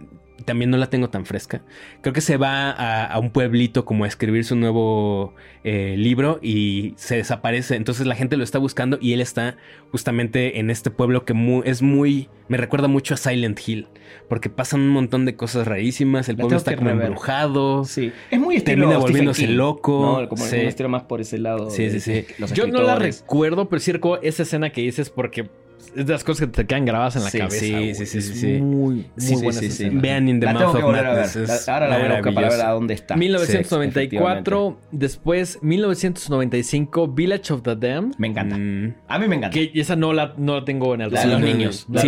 Speaker 3: También no la tengo tan fresca. Creo que se va a, a un pueblito como a escribir su nuevo eh, libro y se desaparece. Entonces la gente lo está buscando y él está justamente en este pueblo que es muy... Me recuerda mucho a Silent Hill. Porque pasan un montón de cosas rarísimas. El
Speaker 2: La
Speaker 3: pueblo está como
Speaker 2: rever.
Speaker 3: embrujado.
Speaker 2: Sí. Es muy estilo
Speaker 3: Termina volviéndose
Speaker 2: King,
Speaker 3: loco.
Speaker 2: ¿no? Como
Speaker 3: Sí.
Speaker 2: estilo más por ese lado.
Speaker 3: Sí, sí, sí.
Speaker 1: Yo no la recuerdo, pero sí recuerdo esa escena que dices porque es de las cosas que te quedan grabadas en la
Speaker 2: Sí,
Speaker 1: cabeza.
Speaker 3: sí, sí, sí,
Speaker 1: Es
Speaker 3: sí.
Speaker 1: Muy,
Speaker 2: Sí,
Speaker 1: buena
Speaker 2: sí.
Speaker 3: Vean In the
Speaker 2: La
Speaker 3: Mouth of. Madness. es
Speaker 2: Ahora la voy a buscar para ver a dónde está.
Speaker 1: 1994, después 1995, Village of the Damned.
Speaker 2: Me encanta.
Speaker 3: Mm.
Speaker 2: A mí me encanta.
Speaker 1: Que esa no la, no la tengo en el
Speaker 2: La de los niños.
Speaker 3: sí,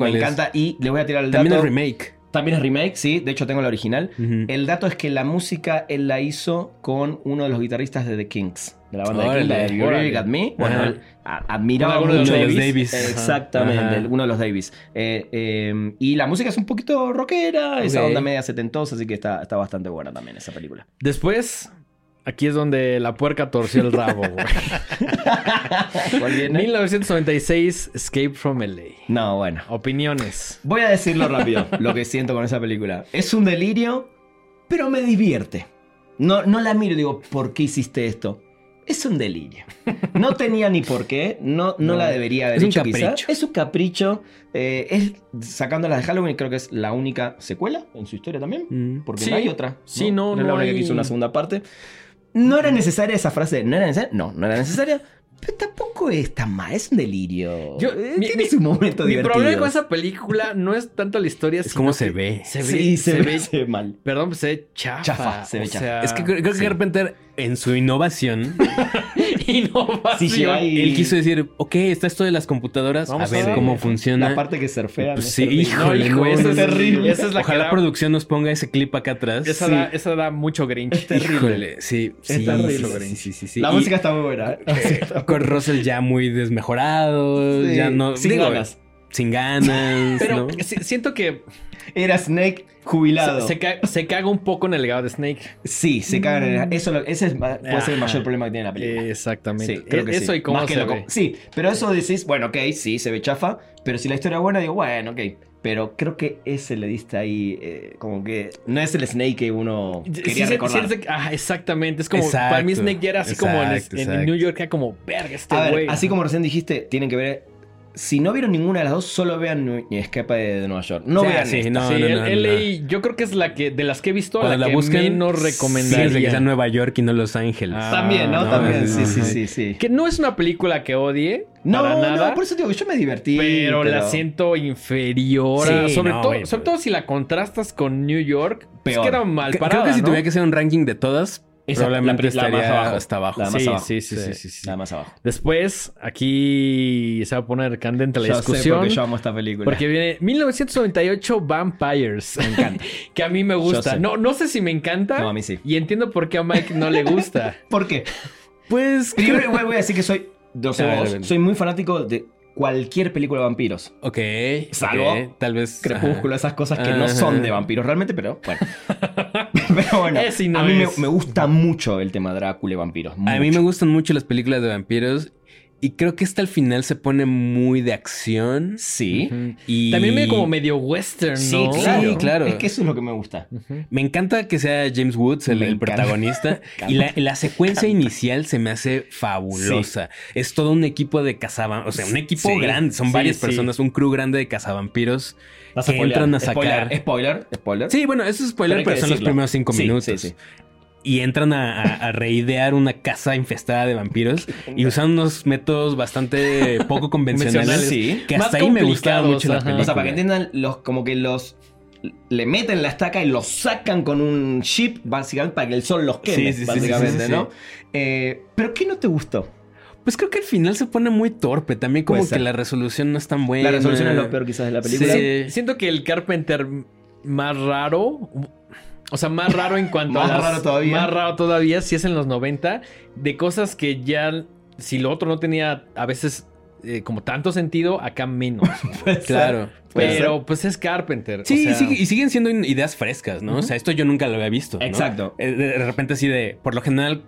Speaker 2: me encanta. Y le voy a tirar el
Speaker 3: También
Speaker 2: dato.
Speaker 3: es remake.
Speaker 2: También es remake, sí. De hecho, tengo la original. El dato es que la música él la hizo con uno de los guitarristas de The Kings, de la banda de Kings, la de You. Really Got Me. Bueno, él admiraba
Speaker 1: Uno de los
Speaker 2: mucho
Speaker 3: Davis.
Speaker 2: Exactamente,
Speaker 3: Ajá.
Speaker 2: uno de los Davis. Eh, eh, y la música es un poquito rockera, esa
Speaker 3: Ok.
Speaker 2: onda media setentosa, así que está, está bastante buena también esa película.
Speaker 1: Después, aquí es donde la puerca torció el rabo, güey. (laughs)
Speaker 2: ¿Cuál viene?
Speaker 1: 1996, Escape from LA.
Speaker 2: No, bueno.
Speaker 1: Opiniones.
Speaker 2: Voy a decirlo rápido, (laughs) lo que siento con esa película. Es un delirio, pero me divierte. No, no la miro y digo, ¿por qué hiciste esto? Es un delirio. No tenía ni por qué, no, no,
Speaker 3: No.
Speaker 2: la debería haber
Speaker 3: Es un
Speaker 2: hecho quizá.
Speaker 3: capricho.
Speaker 2: Es un capricho. eh, es sacando las de Halloween, creo que es la única secuela en su historia también.
Speaker 3: Mm.
Speaker 2: Porque
Speaker 1: Sí.
Speaker 2: no hay otra.
Speaker 1: Sí, no,
Speaker 2: es la
Speaker 1: no
Speaker 2: única
Speaker 1: hay-
Speaker 2: que hizo una segunda parte. No era necesaria esa frase. ¿No era necesaria? No, no era necesaria. Pero tampoco es tan mal. Es un delirio.
Speaker 1: Yo-
Speaker 2: Eh,
Speaker 1: mi-
Speaker 2: tiene
Speaker 1: mi-
Speaker 2: su momento
Speaker 1: Mi
Speaker 2: divertido.
Speaker 1: problema con esa película no es tanto la historia,
Speaker 3: Es
Speaker 1: sino
Speaker 3: cómo se ve.
Speaker 1: Se ve,
Speaker 2: sí, se,
Speaker 1: se
Speaker 2: ve,
Speaker 1: ve-
Speaker 2: se ve mal.
Speaker 1: Perdón, se ve chafa.
Speaker 2: Chafa, se ve
Speaker 1: o
Speaker 2: chafa.
Speaker 1: sea,
Speaker 3: Es que creo, creo que
Speaker 2: sí.
Speaker 3: Carpenter, en su innovación, (laughs)
Speaker 1: innovación. (laughs)
Speaker 2: Sí, hay-
Speaker 3: él quiso decir, ok, está esto de las computadoras,
Speaker 1: Vamos
Speaker 3: a ver
Speaker 1: a
Speaker 3: cómo funciona.
Speaker 2: La parte que surfea.
Speaker 3: Pues
Speaker 2: es
Speaker 3: sí, híjole,
Speaker 1: hijo,
Speaker 3: no,
Speaker 1: esa
Speaker 3: no,
Speaker 1: es
Speaker 2: terrible.
Speaker 1: Esa es la
Speaker 3: Ojalá
Speaker 1: que da-
Speaker 3: producción nos ponga ese clip acá atrás.
Speaker 1: Esa,
Speaker 2: Sí.
Speaker 1: da, esa da mucho Grinch. (laughs)
Speaker 2: terrible.
Speaker 3: Híjole, sí,
Speaker 2: Es
Speaker 3: sí,
Speaker 2: terrible.
Speaker 3: sí, sí, sí, sí.
Speaker 2: La
Speaker 3: Y
Speaker 2: música está muy buena. ¿eh? (laughs)
Speaker 3: Con Russell ya muy desmejorado,
Speaker 2: Sí,
Speaker 3: ya no...
Speaker 2: sin
Speaker 3: digo,
Speaker 2: ganas.
Speaker 3: Sin ganas,
Speaker 1: Pero siento que
Speaker 2: Era Snake jubilado.
Speaker 1: se, se ca- se caga un poco en el legado de Snake.
Speaker 2: Sí, se cagan en Eso lo- ese es, puede ser el mayor problema que tiene la película.
Speaker 1: Exactamente.
Speaker 2: Sí, creo que
Speaker 1: Eso
Speaker 2: sí.
Speaker 1: y cómo
Speaker 2: Más que lo
Speaker 1: ve.
Speaker 2: Sí, pero eso decís, bueno, ok, sí, se ve chafa, pero si la historia es buena, digo, bueno, ok. Pero creo que ese le diste ahí, eh, como que no es el Snake que uno quería
Speaker 1: sí,
Speaker 2: recordar.
Speaker 1: sí, sí, ah, exactamente. Es como,
Speaker 3: Exacto,
Speaker 1: para mí Snake ya era así como en, en. New York, era como, verga, este güey.
Speaker 2: así como recién dijiste, tienen que ver. Si no vieron ninguna de las dos, solo vean Escape de Nueva York. No
Speaker 3: Sí,
Speaker 2: vean
Speaker 3: sí,
Speaker 2: esta.
Speaker 3: no,
Speaker 1: sí,
Speaker 3: no,
Speaker 1: el-
Speaker 3: no,
Speaker 1: LA, yo creo que es la que, de las que he visto,
Speaker 3: Cuando
Speaker 1: la,
Speaker 3: la
Speaker 1: que
Speaker 3: busquen,
Speaker 1: menos
Speaker 3: sí,
Speaker 1: recomendaría.
Speaker 3: desde que sea Nueva York y no Los Ángeles.
Speaker 1: Ah,
Speaker 2: También, ¿no?
Speaker 1: no,
Speaker 2: También, sí, sí, sí, sí.
Speaker 1: Que no es una película que odie,
Speaker 2: No,
Speaker 1: para nada.
Speaker 2: no, por eso digo que yo me divertí.
Speaker 1: pero, la siento inferior. a-
Speaker 3: Sí,
Speaker 1: sobre,
Speaker 3: no,
Speaker 1: todo, sobre todo si la contrastas con New York.
Speaker 2: Peor.
Speaker 1: Es que era mal
Speaker 3: Creo-
Speaker 1: parada,
Speaker 3: Creo que si
Speaker 1: ¿no?
Speaker 3: tuviera que hacer un ranking de todas,
Speaker 2: Esa-
Speaker 3: probablemente
Speaker 2: la la
Speaker 3: estaría
Speaker 2: más abajo.
Speaker 3: hasta abajo.
Speaker 2: La más
Speaker 1: Sí,
Speaker 2: abajo.
Speaker 1: sí, sí, sí, sí, sí.
Speaker 2: Nada más abajo.
Speaker 1: Después, aquí se va a poner candente la
Speaker 2: Yo sé
Speaker 1: discusión.
Speaker 2: porque yo amo esta película.
Speaker 1: Porque viene 1998 Vampires.
Speaker 2: Me encanta.
Speaker 1: que a mí me (laughs) gusta. No, no sé si me encanta.
Speaker 2: No, a mí sí.
Speaker 1: Y entiendo por qué a Mike no le gusta. (laughs)
Speaker 2: ¿Por qué?
Speaker 3: Pues,
Speaker 2: Primero voy voy a decir que soy, no sé (laughs) vos,
Speaker 3: ver.
Speaker 2: soy muy fanático de cualquier película de vampiros.
Speaker 3: ok.
Speaker 2: Salvo
Speaker 3: tal vez.
Speaker 2: Crepúsculo, esas cosas que no son de vampiros realmente, pero bueno. (laughs) pero bueno, a mí me, gusta mucho el tema Drácula y vampiros.
Speaker 3: A mí me gustan mucho las películas de vampiros. Y creo que esta al final se pone muy de acción.
Speaker 2: Sí.
Speaker 3: Y
Speaker 1: También me como medio western,
Speaker 2: Sí,
Speaker 1: ¿no?
Speaker 2: claro.
Speaker 3: Sí, claro.
Speaker 2: Es que eso es lo que me gusta.
Speaker 3: Me encanta que sea James Woods el, el protagonista. (laughs) y la, la secuencia inicial se me hace fabulosa. Es todo un equipo de cazavampiros. O sea, un equipo
Speaker 2: Sí,
Speaker 3: grande. Son
Speaker 1: sí,
Speaker 3: varias
Speaker 1: sí.
Speaker 3: personas, un crew grande de cazavampiros.
Speaker 2: Vas
Speaker 3: que
Speaker 2: spoilear.
Speaker 3: entran a sacar.
Speaker 2: Spoiler, spoiler, spoiler.
Speaker 3: Sí, bueno, eso es spoiler, pero, son los primeros cinco
Speaker 2: Sí,
Speaker 3: minutos. Y entran a, a- a reidear una casa infestada de vampiros y usan unos métodos bastante poco convencionales.
Speaker 2: Sí.
Speaker 3: Que
Speaker 1: Más
Speaker 3: hasta ahí me gustaba
Speaker 1: complicados,
Speaker 3: mucho la
Speaker 1: ajá.
Speaker 3: película.
Speaker 2: O sea, para que entiendan, los, como que los. Le meten la estaca y los sacan con un chip, básicamente, para que el sol los queme,
Speaker 3: Sí, sí, sí,
Speaker 2: básicamente,
Speaker 3: sí, sí,
Speaker 2: ¿no? Eh, Pero ¿qué no te gustó?
Speaker 3: Pues creo que al final se pone muy torpe. También como que la resolución no es tan buena.
Speaker 2: La resolución es lo peor quizás de la película.
Speaker 3: Sí.
Speaker 1: Siento que el Carpenter más raro. O sea, más raro en cuanto
Speaker 2: Más
Speaker 1: a. las-
Speaker 2: raro todavía.
Speaker 1: Más raro todavía, si es en los 90. De cosas que ya. Si lo otro no tenía a veces eh, como tanto sentido, acá menos. (laughs)
Speaker 2: Puede ser.
Speaker 3: Claro.
Speaker 2: Ser.
Speaker 1: Pero pues es Carpenter. o
Speaker 3: Sí,
Speaker 1: sea,
Speaker 3: y, sigue- y siguen siendo ideas frescas, ¿no? O sea, esto yo nunca lo había visto.
Speaker 2: Exacto.
Speaker 3: Eh, de repente así de, por lo general,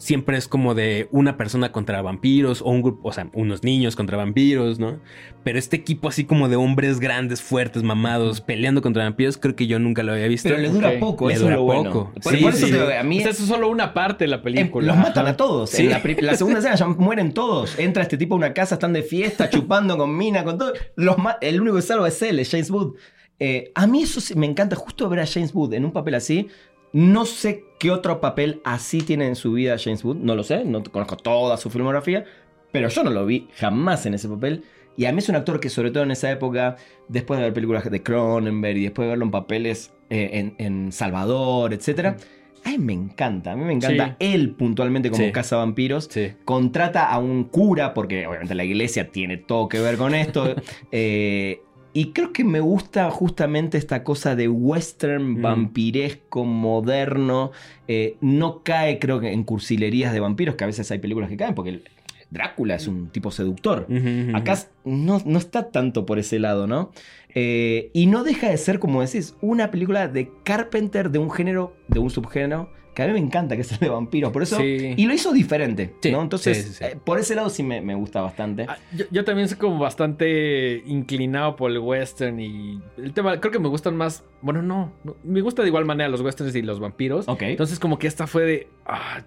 Speaker 3: siempre es como de una persona contra vampiros o un grupo, o sea, unos niños contra vampiros, ¿no? Pero este equipo así como de hombres grandes, fuertes, mamados, peleando contra vampiros, creo que yo nunca lo había visto.
Speaker 2: Pero le dura poco,
Speaker 3: Le
Speaker 2: eso
Speaker 3: dura
Speaker 2: bueno.
Speaker 3: poco.
Speaker 2: Por,
Speaker 3: Sí,
Speaker 2: por eso
Speaker 3: sí.
Speaker 2: te digo, a mí
Speaker 1: O sea, eso es solo una parte de la
Speaker 2: em,
Speaker 1: película.
Speaker 2: los matan a todos.
Speaker 3: Sí.
Speaker 2: En la, segunda escena ya mueren todos. Entra este tipo a una casa, están de fiesta, (laughs) chupando con mina, con todo. Los el único que salva es él, es James Wood. Eh, a mí eso sí me encanta, justo ver a James Wood en un papel así. No sé qué otro papel así tiene en su vida James Wood, no lo sé, no conozco toda su filmografía, pero yo no lo vi jamás en ese papel. Y a mí es un actor que sobre todo en esa época, después de ver películas de Cronenberg y después de verlo en papeles eh, en, en Salvador, etc. A mí me encanta, a mí me encanta él puntualmente como
Speaker 3: Sí.
Speaker 2: cazavampiros
Speaker 3: Sí.
Speaker 2: contrata a un cura, porque obviamente la iglesia tiene todo que ver con esto. (laughs) eh, y creo que me gusta justamente esta cosa de western
Speaker 3: Mm.
Speaker 2: vampiresco, moderno. Eh, no cae, creo que, en cursilerías de vampiros, que a veces hay películas que caen, porque el- Drácula es un tipo seductor. Acá no, no está tanto por ese lado, ¿no? Eh, y no deja de ser, como decís, una película de Carpenter de un género, de un subgénero, que a mí me encanta, que es el de vampiros. Por eso.
Speaker 1: Sí.
Speaker 2: Y lo hizo diferente,
Speaker 3: Sí,
Speaker 2: ¿no? Entonces,
Speaker 3: sí,
Speaker 2: eh, por ese lado sí me, me gusta bastante.
Speaker 1: Ah, Yo, yo también soy como bastante inclinado por el western y el tema, creo que me gustan más, bueno, no, no, me gusta de igual manera los westerns y los vampiros.
Speaker 2: Ok.
Speaker 1: Entonces como que esta fue de, ah,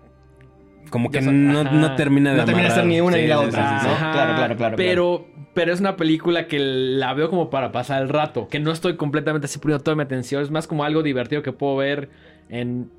Speaker 3: como que no, no termina de
Speaker 2: No termina de ser ni una
Speaker 3: Sí,
Speaker 2: ni la
Speaker 3: sí,
Speaker 2: otra,
Speaker 3: sí, sí, sí.
Speaker 2: ¿no?
Speaker 1: Ajá,
Speaker 2: Claro, claro, claro,
Speaker 1: Pero, pero es una película que la veo como para pasar el rato. Que no estoy completamente así poniendo toda mi atención. Es más como algo divertido que puedo ver en.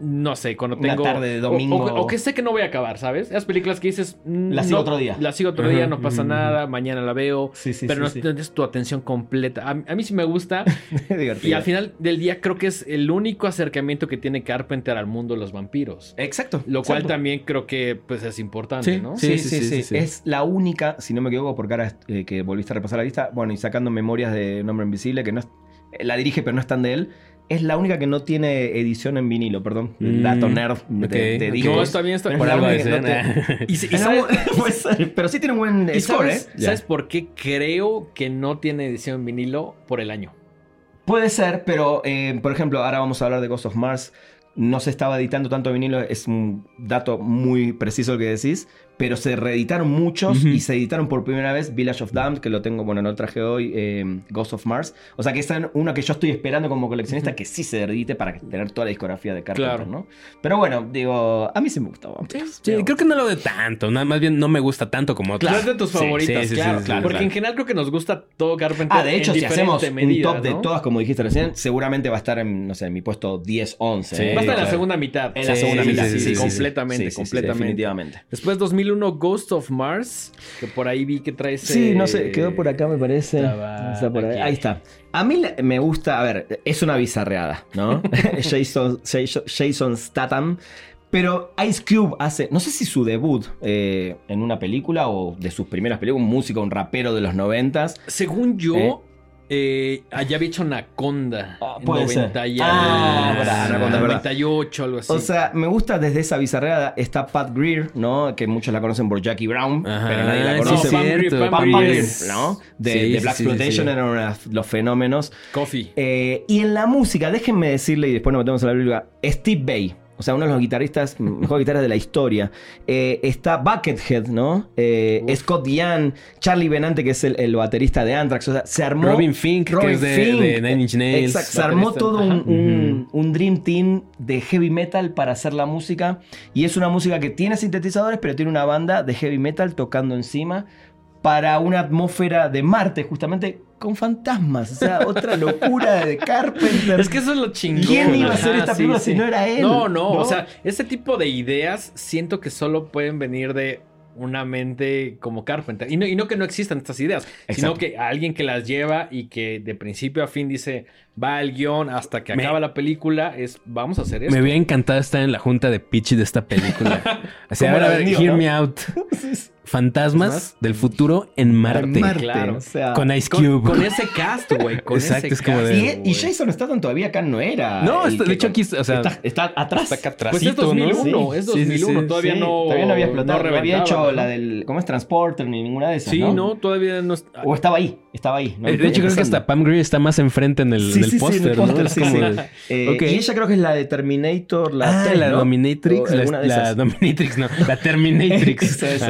Speaker 1: No sé, cuando
Speaker 2: Una
Speaker 1: tengo.
Speaker 2: tarde de
Speaker 1: o-
Speaker 2: domingo.
Speaker 1: O, o que sé que no voy a acabar, ¿sabes? Esas películas que dices. mm,
Speaker 2: La sigo
Speaker 1: no,
Speaker 2: otro día.
Speaker 1: La sigo otro día, no pasa nada. Mañana la veo.
Speaker 2: Sí, sí,
Speaker 1: pero no
Speaker 2: sí,
Speaker 1: tienes tu atención completa. A, a mí sí me gusta. (laughs) y al final del día creo que es el único acercamiento que tiene Carpenter al mundo de los vampiros.
Speaker 2: Exacto.
Speaker 1: Lo cual
Speaker 2: exacto.
Speaker 1: también creo que pues es importante,
Speaker 3: Sí,
Speaker 1: ¿no?
Speaker 2: Sí
Speaker 3: Sí,
Speaker 2: sí sí,
Speaker 3: sí, sí, sí.
Speaker 2: Es la única, si no me equivoco, porque ahora eh, que volviste a repasar la lista, bueno, y sacando memorias de Nombre Invisible, que no es- eh, la dirige pero no están de él, es la única que no tiene edición en vinilo, perdón.
Speaker 3: Mm,
Speaker 2: Dato nerd
Speaker 3: ok.
Speaker 2: discos.
Speaker 1: No, está bien, está
Speaker 2: Es
Speaker 3: Por algo de
Speaker 2: única que no te- (laughs)
Speaker 1: Y, y sabes, (laughs) (laughs)
Speaker 2: pero sí tiene un buen
Speaker 1: y
Speaker 2: score,
Speaker 1: sabes-
Speaker 2: ¿eh?
Speaker 1: ¿sabes por qué creo que no tiene edición en vinilo por el año?
Speaker 2: Puede ser, pero eh, por ejemplo, ahora vamos a hablar de Ghost of Mars. No se estaba editando tanto vinilo, es un dato muy preciso el que decís, pero se reeditaron muchos y se editaron por primera vez Village of Damned, que lo tengo, bueno, no lo traje hoy, eh, Ghost of Mars. O sea que es una que yo estoy esperando como coleccionista que sí se edite para tener toda la discografía de Carpenter,
Speaker 1: Claro.
Speaker 2: ¿no? Pero bueno, digo, a mí sí me gustaba.
Speaker 3: Sí, creo que no lo de tanto. Nada más bien no me gusta tanto como otros.
Speaker 1: No es de tus favoritas,
Speaker 3: sí, sí,
Speaker 1: claro,
Speaker 3: sí, sí,
Speaker 1: claro. Porque
Speaker 3: claro.
Speaker 1: en general creo que nos gusta todo Carpenter.
Speaker 2: Ah, de hecho,
Speaker 1: en
Speaker 2: si hacemos
Speaker 1: medida,
Speaker 2: un top de todas, como dijiste recién, seguramente va a estar en, no sé, en mi puesto 10, 11.
Speaker 3: Sí,
Speaker 2: ¿eh?
Speaker 1: Va a estar en la
Speaker 3: claro.
Speaker 1: segunda mitad.
Speaker 2: En la segunda
Speaker 3: sí,
Speaker 2: mitad,
Speaker 3: sí,
Speaker 2: sí,
Speaker 3: sí,
Speaker 2: sí,
Speaker 3: sí.
Speaker 1: completamente,
Speaker 2: Sí, sí, sí,
Speaker 1: completamente.
Speaker 2: definitivamente.
Speaker 1: Después 2001 Ghost of Mars, que por ahí vi que trae
Speaker 2: Sí, no sé, quedó por acá me parece.
Speaker 1: estaba
Speaker 2: Está por ahí. está. A mí me gusta, a ver, es una bizarreada, ¿no? (laughs) (laughs) Jason, Jason, Jason Statham. Pero Ice Cube hace, no sé si su debut eh, en una película o de sus primeras películas, un músico, un rapero de los noventas.
Speaker 1: Según yo,
Speaker 2: ¿Eh?
Speaker 1: Eh, allá había hecho Anaconda.
Speaker 2: Ah, puede ser.
Speaker 1: 90 y
Speaker 2: Ah, verdad, Anaconda, verdad.
Speaker 1: 98, algo así.
Speaker 2: O sea, me gusta desde esa bizarreada. Está Pat Greer, ¿no? Que muchos la conocen por Jackie Brown,
Speaker 3: Ajá,
Speaker 2: pero nadie la
Speaker 3: sí,
Speaker 2: conoce.
Speaker 1: No, Pam Grier,
Speaker 3: cierto,
Speaker 1: Pam
Speaker 2: Pam
Speaker 1: Grier.
Speaker 2: Grier, ¿no? De,
Speaker 3: Sí,
Speaker 2: de
Speaker 3: sí,
Speaker 2: Black
Speaker 3: sí, sí,
Speaker 2: Exploitation
Speaker 3: sí.
Speaker 2: eran los fenómenos.
Speaker 1: Coffee.
Speaker 2: Eh, y en la música, déjenme decirle, y después nos metemos a la Biblia, Steve Bay. O sea, uno de los guitarristas, mejores guitarras de la historia. Eh, está Buckethead, ¿no? Eh. Scott Ian, Charlie Benante, que es el, el baterista de Anthrax. O sea, se armó.
Speaker 3: Robin Fink, que es de, de Nine Inch Nails.
Speaker 2: Se armó todo un- un Dream Team de heavy metal para hacer la música. Y es una música que tiene sintetizadores, pero tiene una banda de heavy metal tocando encima para una atmósfera de Marte, justamente con fantasmas. O sea, otra locura de Carpenter.
Speaker 1: Es que eso es lo chingón.
Speaker 2: ¿Quién iba a hacer esta
Speaker 1: sí,
Speaker 2: película
Speaker 1: sí.
Speaker 2: si no era él?
Speaker 1: No, no,
Speaker 2: ¿No?
Speaker 1: O sea, ese tipo de ideas siento que solo pueden venir de una mente como Carpenter. Y no, y no que no existan estas ideas, sino que alguien que las lleva y que de principio a fin dice, va el guion hasta que
Speaker 3: Me-
Speaker 1: acaba la película, es vamos a hacer esto.
Speaker 3: Me hubiera encantado estar en la junta de pitch de esta película. (laughs) Así, a
Speaker 2: ¿Cómo
Speaker 3: ver, a ver, hear
Speaker 2: no?
Speaker 3: me out. (laughs) Fantasmas del futuro en Marte.
Speaker 2: Marte,
Speaker 1: claro.
Speaker 2: o sea,
Speaker 3: Con Ice Cube.
Speaker 1: con ese cast, güey. Con (laughs)
Speaker 3: Exacto,
Speaker 1: ese
Speaker 3: es como
Speaker 1: cast,
Speaker 3: de-
Speaker 2: y, y. Jason Statham todavía acá no era.
Speaker 3: No, está- de hecho aquí, o sea,
Speaker 2: está, está atrás.
Speaker 3: Está acá
Speaker 1: Pues es
Speaker 3: atrásito, ¿no?
Speaker 1: 2001,
Speaker 2: Sí,
Speaker 1: es
Speaker 3: sí, sí,
Speaker 1: 2001,
Speaker 3: sí.
Speaker 1: todavía
Speaker 2: Sí,
Speaker 1: no
Speaker 2: todavía no había explotado, no, había hecho
Speaker 1: ¿no?
Speaker 2: la del. ¿Cómo es Transporter? Ni ninguna de esas.
Speaker 1: Sí,
Speaker 2: ¿no?
Speaker 1: no, todavía no está.
Speaker 2: O estaba ahí, estaba ahí. ¿no?
Speaker 3: Eh, De hecho, creo que hasta Pam Grier está más enfrente en el,
Speaker 2: Sí,
Speaker 3: en el
Speaker 2: sí, sí, en
Speaker 3: póster,
Speaker 2: Eh. Y ella creo que es la de Terminator, la
Speaker 3: ah,
Speaker 2: 3,
Speaker 3: la. Dominatrix. La. Dominatrix, no. La Terminatrix. (laughs)
Speaker 2: Eso,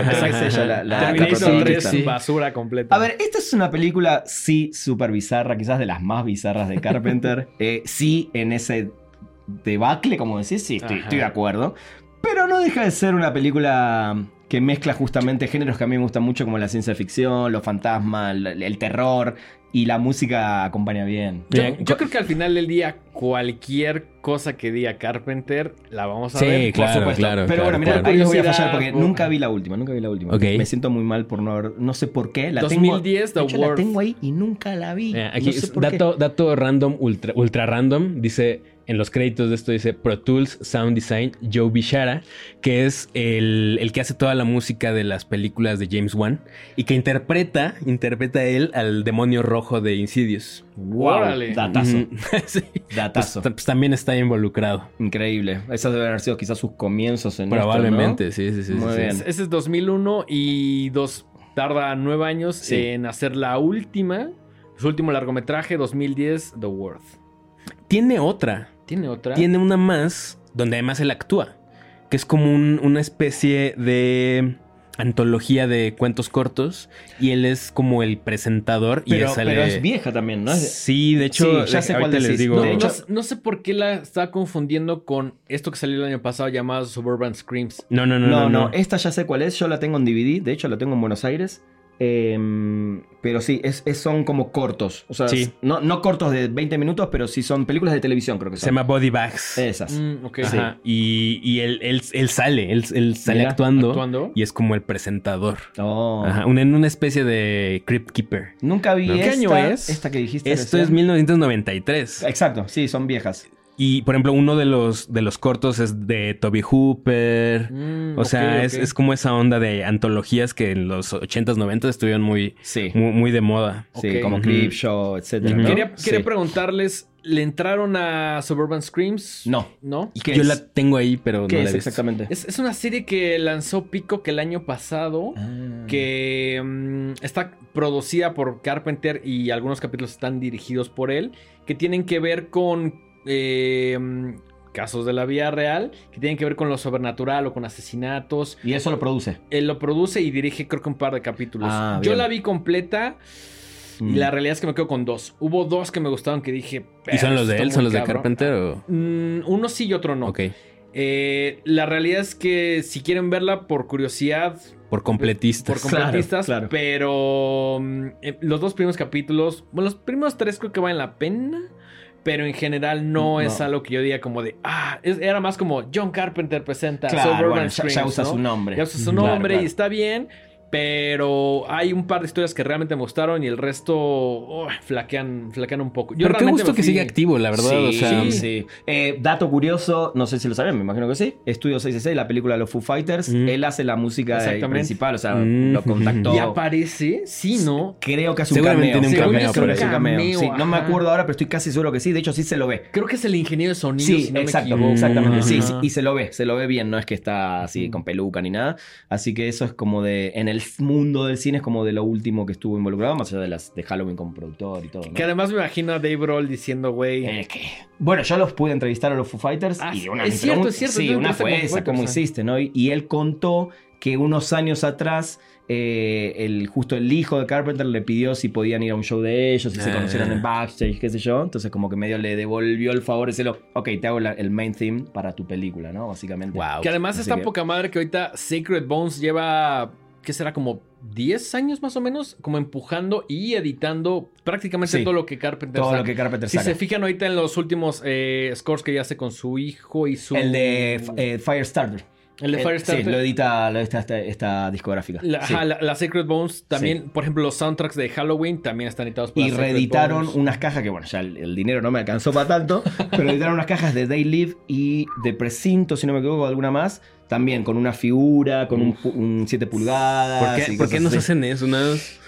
Speaker 2: ella, la- la-
Speaker 1: Terminator
Speaker 2: protagonista.
Speaker 1: 3, basura completa.
Speaker 2: A ver, esta es una película, sí, súper bizarra, quizás de las más bizarras de Carpenter. (laughs) Eh, sí, en ese debacle, como decís, sí, estoy de acuerdo. Pero no deja de ser una película que mezcla justamente géneros que a mí me gustan mucho, como la ciencia ficción, los fantasmas, el, el terror, y la música acompaña bien.
Speaker 1: Yo,
Speaker 3: Bien,
Speaker 1: yo creo que al final del día, cualquier cosa que diga Carpenter, la vamos a
Speaker 3: Sí,
Speaker 1: ver.
Speaker 3: claro,
Speaker 2: Por supuesto.
Speaker 3: claro.
Speaker 2: Pero
Speaker 3: claro,
Speaker 2: bueno, mira,
Speaker 3: claro.
Speaker 2: ahí les voy a fallar porque
Speaker 1: por-
Speaker 2: nunca vi la última, nunca vi la última.
Speaker 3: Ok.
Speaker 2: Me siento muy mal por no haber, no sé por qué, la
Speaker 1: 2010,
Speaker 2: tengo,
Speaker 1: The
Speaker 2: hecho, la
Speaker 1: Worth.
Speaker 2: tengo ahí y nunca la vi.
Speaker 3: Mira, aquí
Speaker 2: no sé por qué.
Speaker 3: dato, dato random, ultra, ultra random, dice en los créditos de esto dice Pro Tools Sound Design Joe Bishara, que es el, el que hace toda la música de las películas de James Wan y que interpreta, interpreta él al demonio rojo de Insidious.
Speaker 2: Wow,
Speaker 1: Órale.
Speaker 2: datazo. (laughs)
Speaker 3: Sí. Pues,
Speaker 2: datazo.
Speaker 3: pues también está involucrado.
Speaker 2: Increíble. Esos deben haber sido quizás sus comienzos en
Speaker 3: Probablemente,
Speaker 2: esto,
Speaker 3: sí, sí, sí.
Speaker 2: Muy
Speaker 3: sí,
Speaker 2: bien.
Speaker 3: sí.
Speaker 1: Ese es 2001 y dos, tarda nueve años
Speaker 2: Sí.
Speaker 1: en hacer la última, su último largometraje, 2010, The Worth.
Speaker 3: Tiene otra,
Speaker 1: ¿Tiene otra?
Speaker 3: tiene una más donde además él actúa, que es como un- una especie de antología de cuentos cortos y él es como el presentador y
Speaker 2: Pero,
Speaker 3: él sale...
Speaker 2: pero es vieja también, ¿no?
Speaker 3: Sí, de hecho,
Speaker 2: Sí, ya sé cuál
Speaker 3: les
Speaker 2: decís.
Speaker 3: digo...
Speaker 1: No,
Speaker 2: De
Speaker 1: no
Speaker 2: hecho-
Speaker 1: sé- no sé por qué la estaba confundiendo con esto que salió el año pasado llamado Suburban Screams.
Speaker 3: no, no, no,
Speaker 2: No,
Speaker 3: no,
Speaker 2: no,
Speaker 3: no.
Speaker 2: esta ya sé cuál es, yo la tengo en DVD, de hecho la tengo en Buenos Aires. Em, pero sí, es, es- son como cortos. O sea,
Speaker 3: Sí.
Speaker 2: no, no cortos de 20 minutos, pero sí son películas de televisión, creo que
Speaker 3: Se
Speaker 2: son.
Speaker 3: llama Body Bags.
Speaker 2: Esas.
Speaker 1: Mm,
Speaker 3: Y, y él, él, él sale, él, él sale
Speaker 2: Mira,
Speaker 3: actuando,
Speaker 1: actuando.
Speaker 3: y es como el presentador.
Speaker 2: Oh.
Speaker 3: Ajá, un- en una especie de Crypt Keeper.
Speaker 2: Nunca vi
Speaker 3: ¿No? ¿Qué
Speaker 2: esta,
Speaker 1: año es?
Speaker 2: esta que dijiste.
Speaker 3: Esto es
Speaker 2: recién.
Speaker 3: 1993.
Speaker 2: Exacto, sí, son viejas.
Speaker 3: Y, por ejemplo, uno de los, de los cortos es de Toby Hooper.
Speaker 1: Mm,
Speaker 3: O sea, Es, es como esa onda de antologías que en los 80s, 90s estuvieron muy,
Speaker 2: Sí.
Speaker 3: muy, muy de moda.
Speaker 2: Sí, como. Creepshow, etcétera.
Speaker 3: Ujú.
Speaker 2: ¿no?
Speaker 1: Quería, quería
Speaker 2: Sí.
Speaker 1: preguntarles, ¿le entraron a Suburban Screams?
Speaker 2: No.
Speaker 1: ¿No?
Speaker 2: ¿Y qué
Speaker 3: Yo
Speaker 2: es?
Speaker 3: la tengo ahí, pero no
Speaker 2: ¿Qué
Speaker 3: la
Speaker 2: es
Speaker 3: he visto.
Speaker 2: exactamente?
Speaker 1: Es, es una serie que lanzó Pico que el año pasado.
Speaker 2: Ah.
Speaker 1: que mm, está producida por Carpenter y algunos capítulos están dirigidos por él, que tienen que ver con eh, casos de la vida real, que tienen que ver con lo sobrenatural o con asesinatos.
Speaker 2: Y eso lo produce.
Speaker 1: Él lo produce y dirige creo que un par de capítulos.
Speaker 2: Ah,
Speaker 1: Yo la vi completa y
Speaker 2: Mm.
Speaker 1: la realidad es que me quedo con dos. Hubo dos que me gustaron que dije...
Speaker 3: ¿Y son los de
Speaker 1: "Está
Speaker 3: él? ¿Son los de
Speaker 1: cabrón".
Speaker 3: Carpenter o...?
Speaker 1: Mm, uno sí y otro no.
Speaker 3: Ok.
Speaker 1: Eh, la realidad es que si quieren verla por curiosidad,
Speaker 3: Por completistas.
Speaker 1: por completistas,
Speaker 2: claro.
Speaker 1: pero mm, eh, los dos primeros capítulos, bueno, los primeros tres creo que valen la pena, pero en general no,
Speaker 2: No.
Speaker 1: es algo que yo diga como de, ah, es- era más como John Carpenter presenta
Speaker 2: Claro,
Speaker 1: Suburban
Speaker 2: bueno, ya, usa
Speaker 1: ¿no?
Speaker 2: su nombre.
Speaker 1: Ya usa su nombre
Speaker 2: claro.
Speaker 1: y está bien. Pero hay un par de historias que realmente me gustaron y el resto oh, flaquean, flaquean un poco. Yo
Speaker 3: Pero qué gusto que sigue activo, la verdad.
Speaker 2: Sí,
Speaker 3: o sea,
Speaker 2: sí, sí. Eh, dato curioso, no sé si lo saben, me imagino que sí. Estudio 666, la película de los Foo Fighters.
Speaker 3: Mm.
Speaker 2: Él hace la música principal, o sea,
Speaker 3: Mm.
Speaker 2: lo contactó.
Speaker 1: Y aparece, sí, ¿no?
Speaker 2: Creo que hace un
Speaker 3: Seguramente
Speaker 2: cameo.
Speaker 3: tiene un cameo
Speaker 2: creo que hace un cameo.
Speaker 1: Cameo,
Speaker 2: Sí, no me acuerdo ahora, pero estoy casi seguro que sí. De hecho, sí se lo ve.
Speaker 1: Creo que es el ingeniero de sonido.
Speaker 2: Sí,
Speaker 1: si no me
Speaker 2: exacto, exactamente. Sí, sí, y se lo ve, se lo ve bien, no es que está así con peluca ni nada. Así que eso es como de, en el mundo del cine es como de lo último que estuvo involucrado, más allá de las de Halloween como productor y todo. ¿no?
Speaker 1: Que además me imagino a Dave Grohl diciendo, güey.
Speaker 2: Eh, que- Bueno, yo los pude entrevistar a los Foo Fighters
Speaker 1: Ah,
Speaker 2: y una
Speaker 1: es cierto, es cierto,
Speaker 2: Sí, una fue esa,
Speaker 1: Fighters,
Speaker 2: ¿cómo
Speaker 1: sí.
Speaker 2: hiciste? ¿no? Y, y él contó que unos años atrás, eh, el, justo el hijo de Carpenter le pidió si podían ir a un show de ellos, si se
Speaker 3: Ah.
Speaker 2: conocieran en backstage, qué sé yo. Entonces, como que medio le devolvió el favor ese lo, ok, te hago la- el main theme para tu película, ¿no? Básicamente.
Speaker 3: Wow.
Speaker 1: Que además
Speaker 2: Así
Speaker 1: está
Speaker 2: que-
Speaker 1: poca madre que ahorita Sacred Bones lleva, ¿qué será? Como 10 años más o menos, como empujando y editando prácticamente
Speaker 2: Sí.
Speaker 1: todo lo que Carpenter
Speaker 2: Todo
Speaker 1: saca.
Speaker 2: lo que Carpenter
Speaker 1: Si
Speaker 2: saca.
Speaker 1: se fijan ahorita en los últimos eh, scores que ya hace con su hijo y su...
Speaker 2: El de eh, Firestarter.
Speaker 1: El de
Speaker 2: Eh,
Speaker 1: Firestarter.
Speaker 2: Sí, lo edita, lo edita esta, esta discográfica.
Speaker 1: La,
Speaker 2: Sí.
Speaker 1: ajá, la- la Sacred Bones también, por ejemplo, los soundtracks de Halloween también están editados por
Speaker 2: Y
Speaker 1: la
Speaker 2: reeditaron
Speaker 1: Bones.
Speaker 2: unas cajas que, bueno, ya el, el dinero no me alcanzó para tanto, (laughs) pero editaron unas cajas de Day Live y de Precinto, si no me equivoco, alguna más, también con una figura, con un, pu- un 7 pulgadas.
Speaker 3: ¿Por qué, por qué nos
Speaker 2: así.
Speaker 3: hacen eso?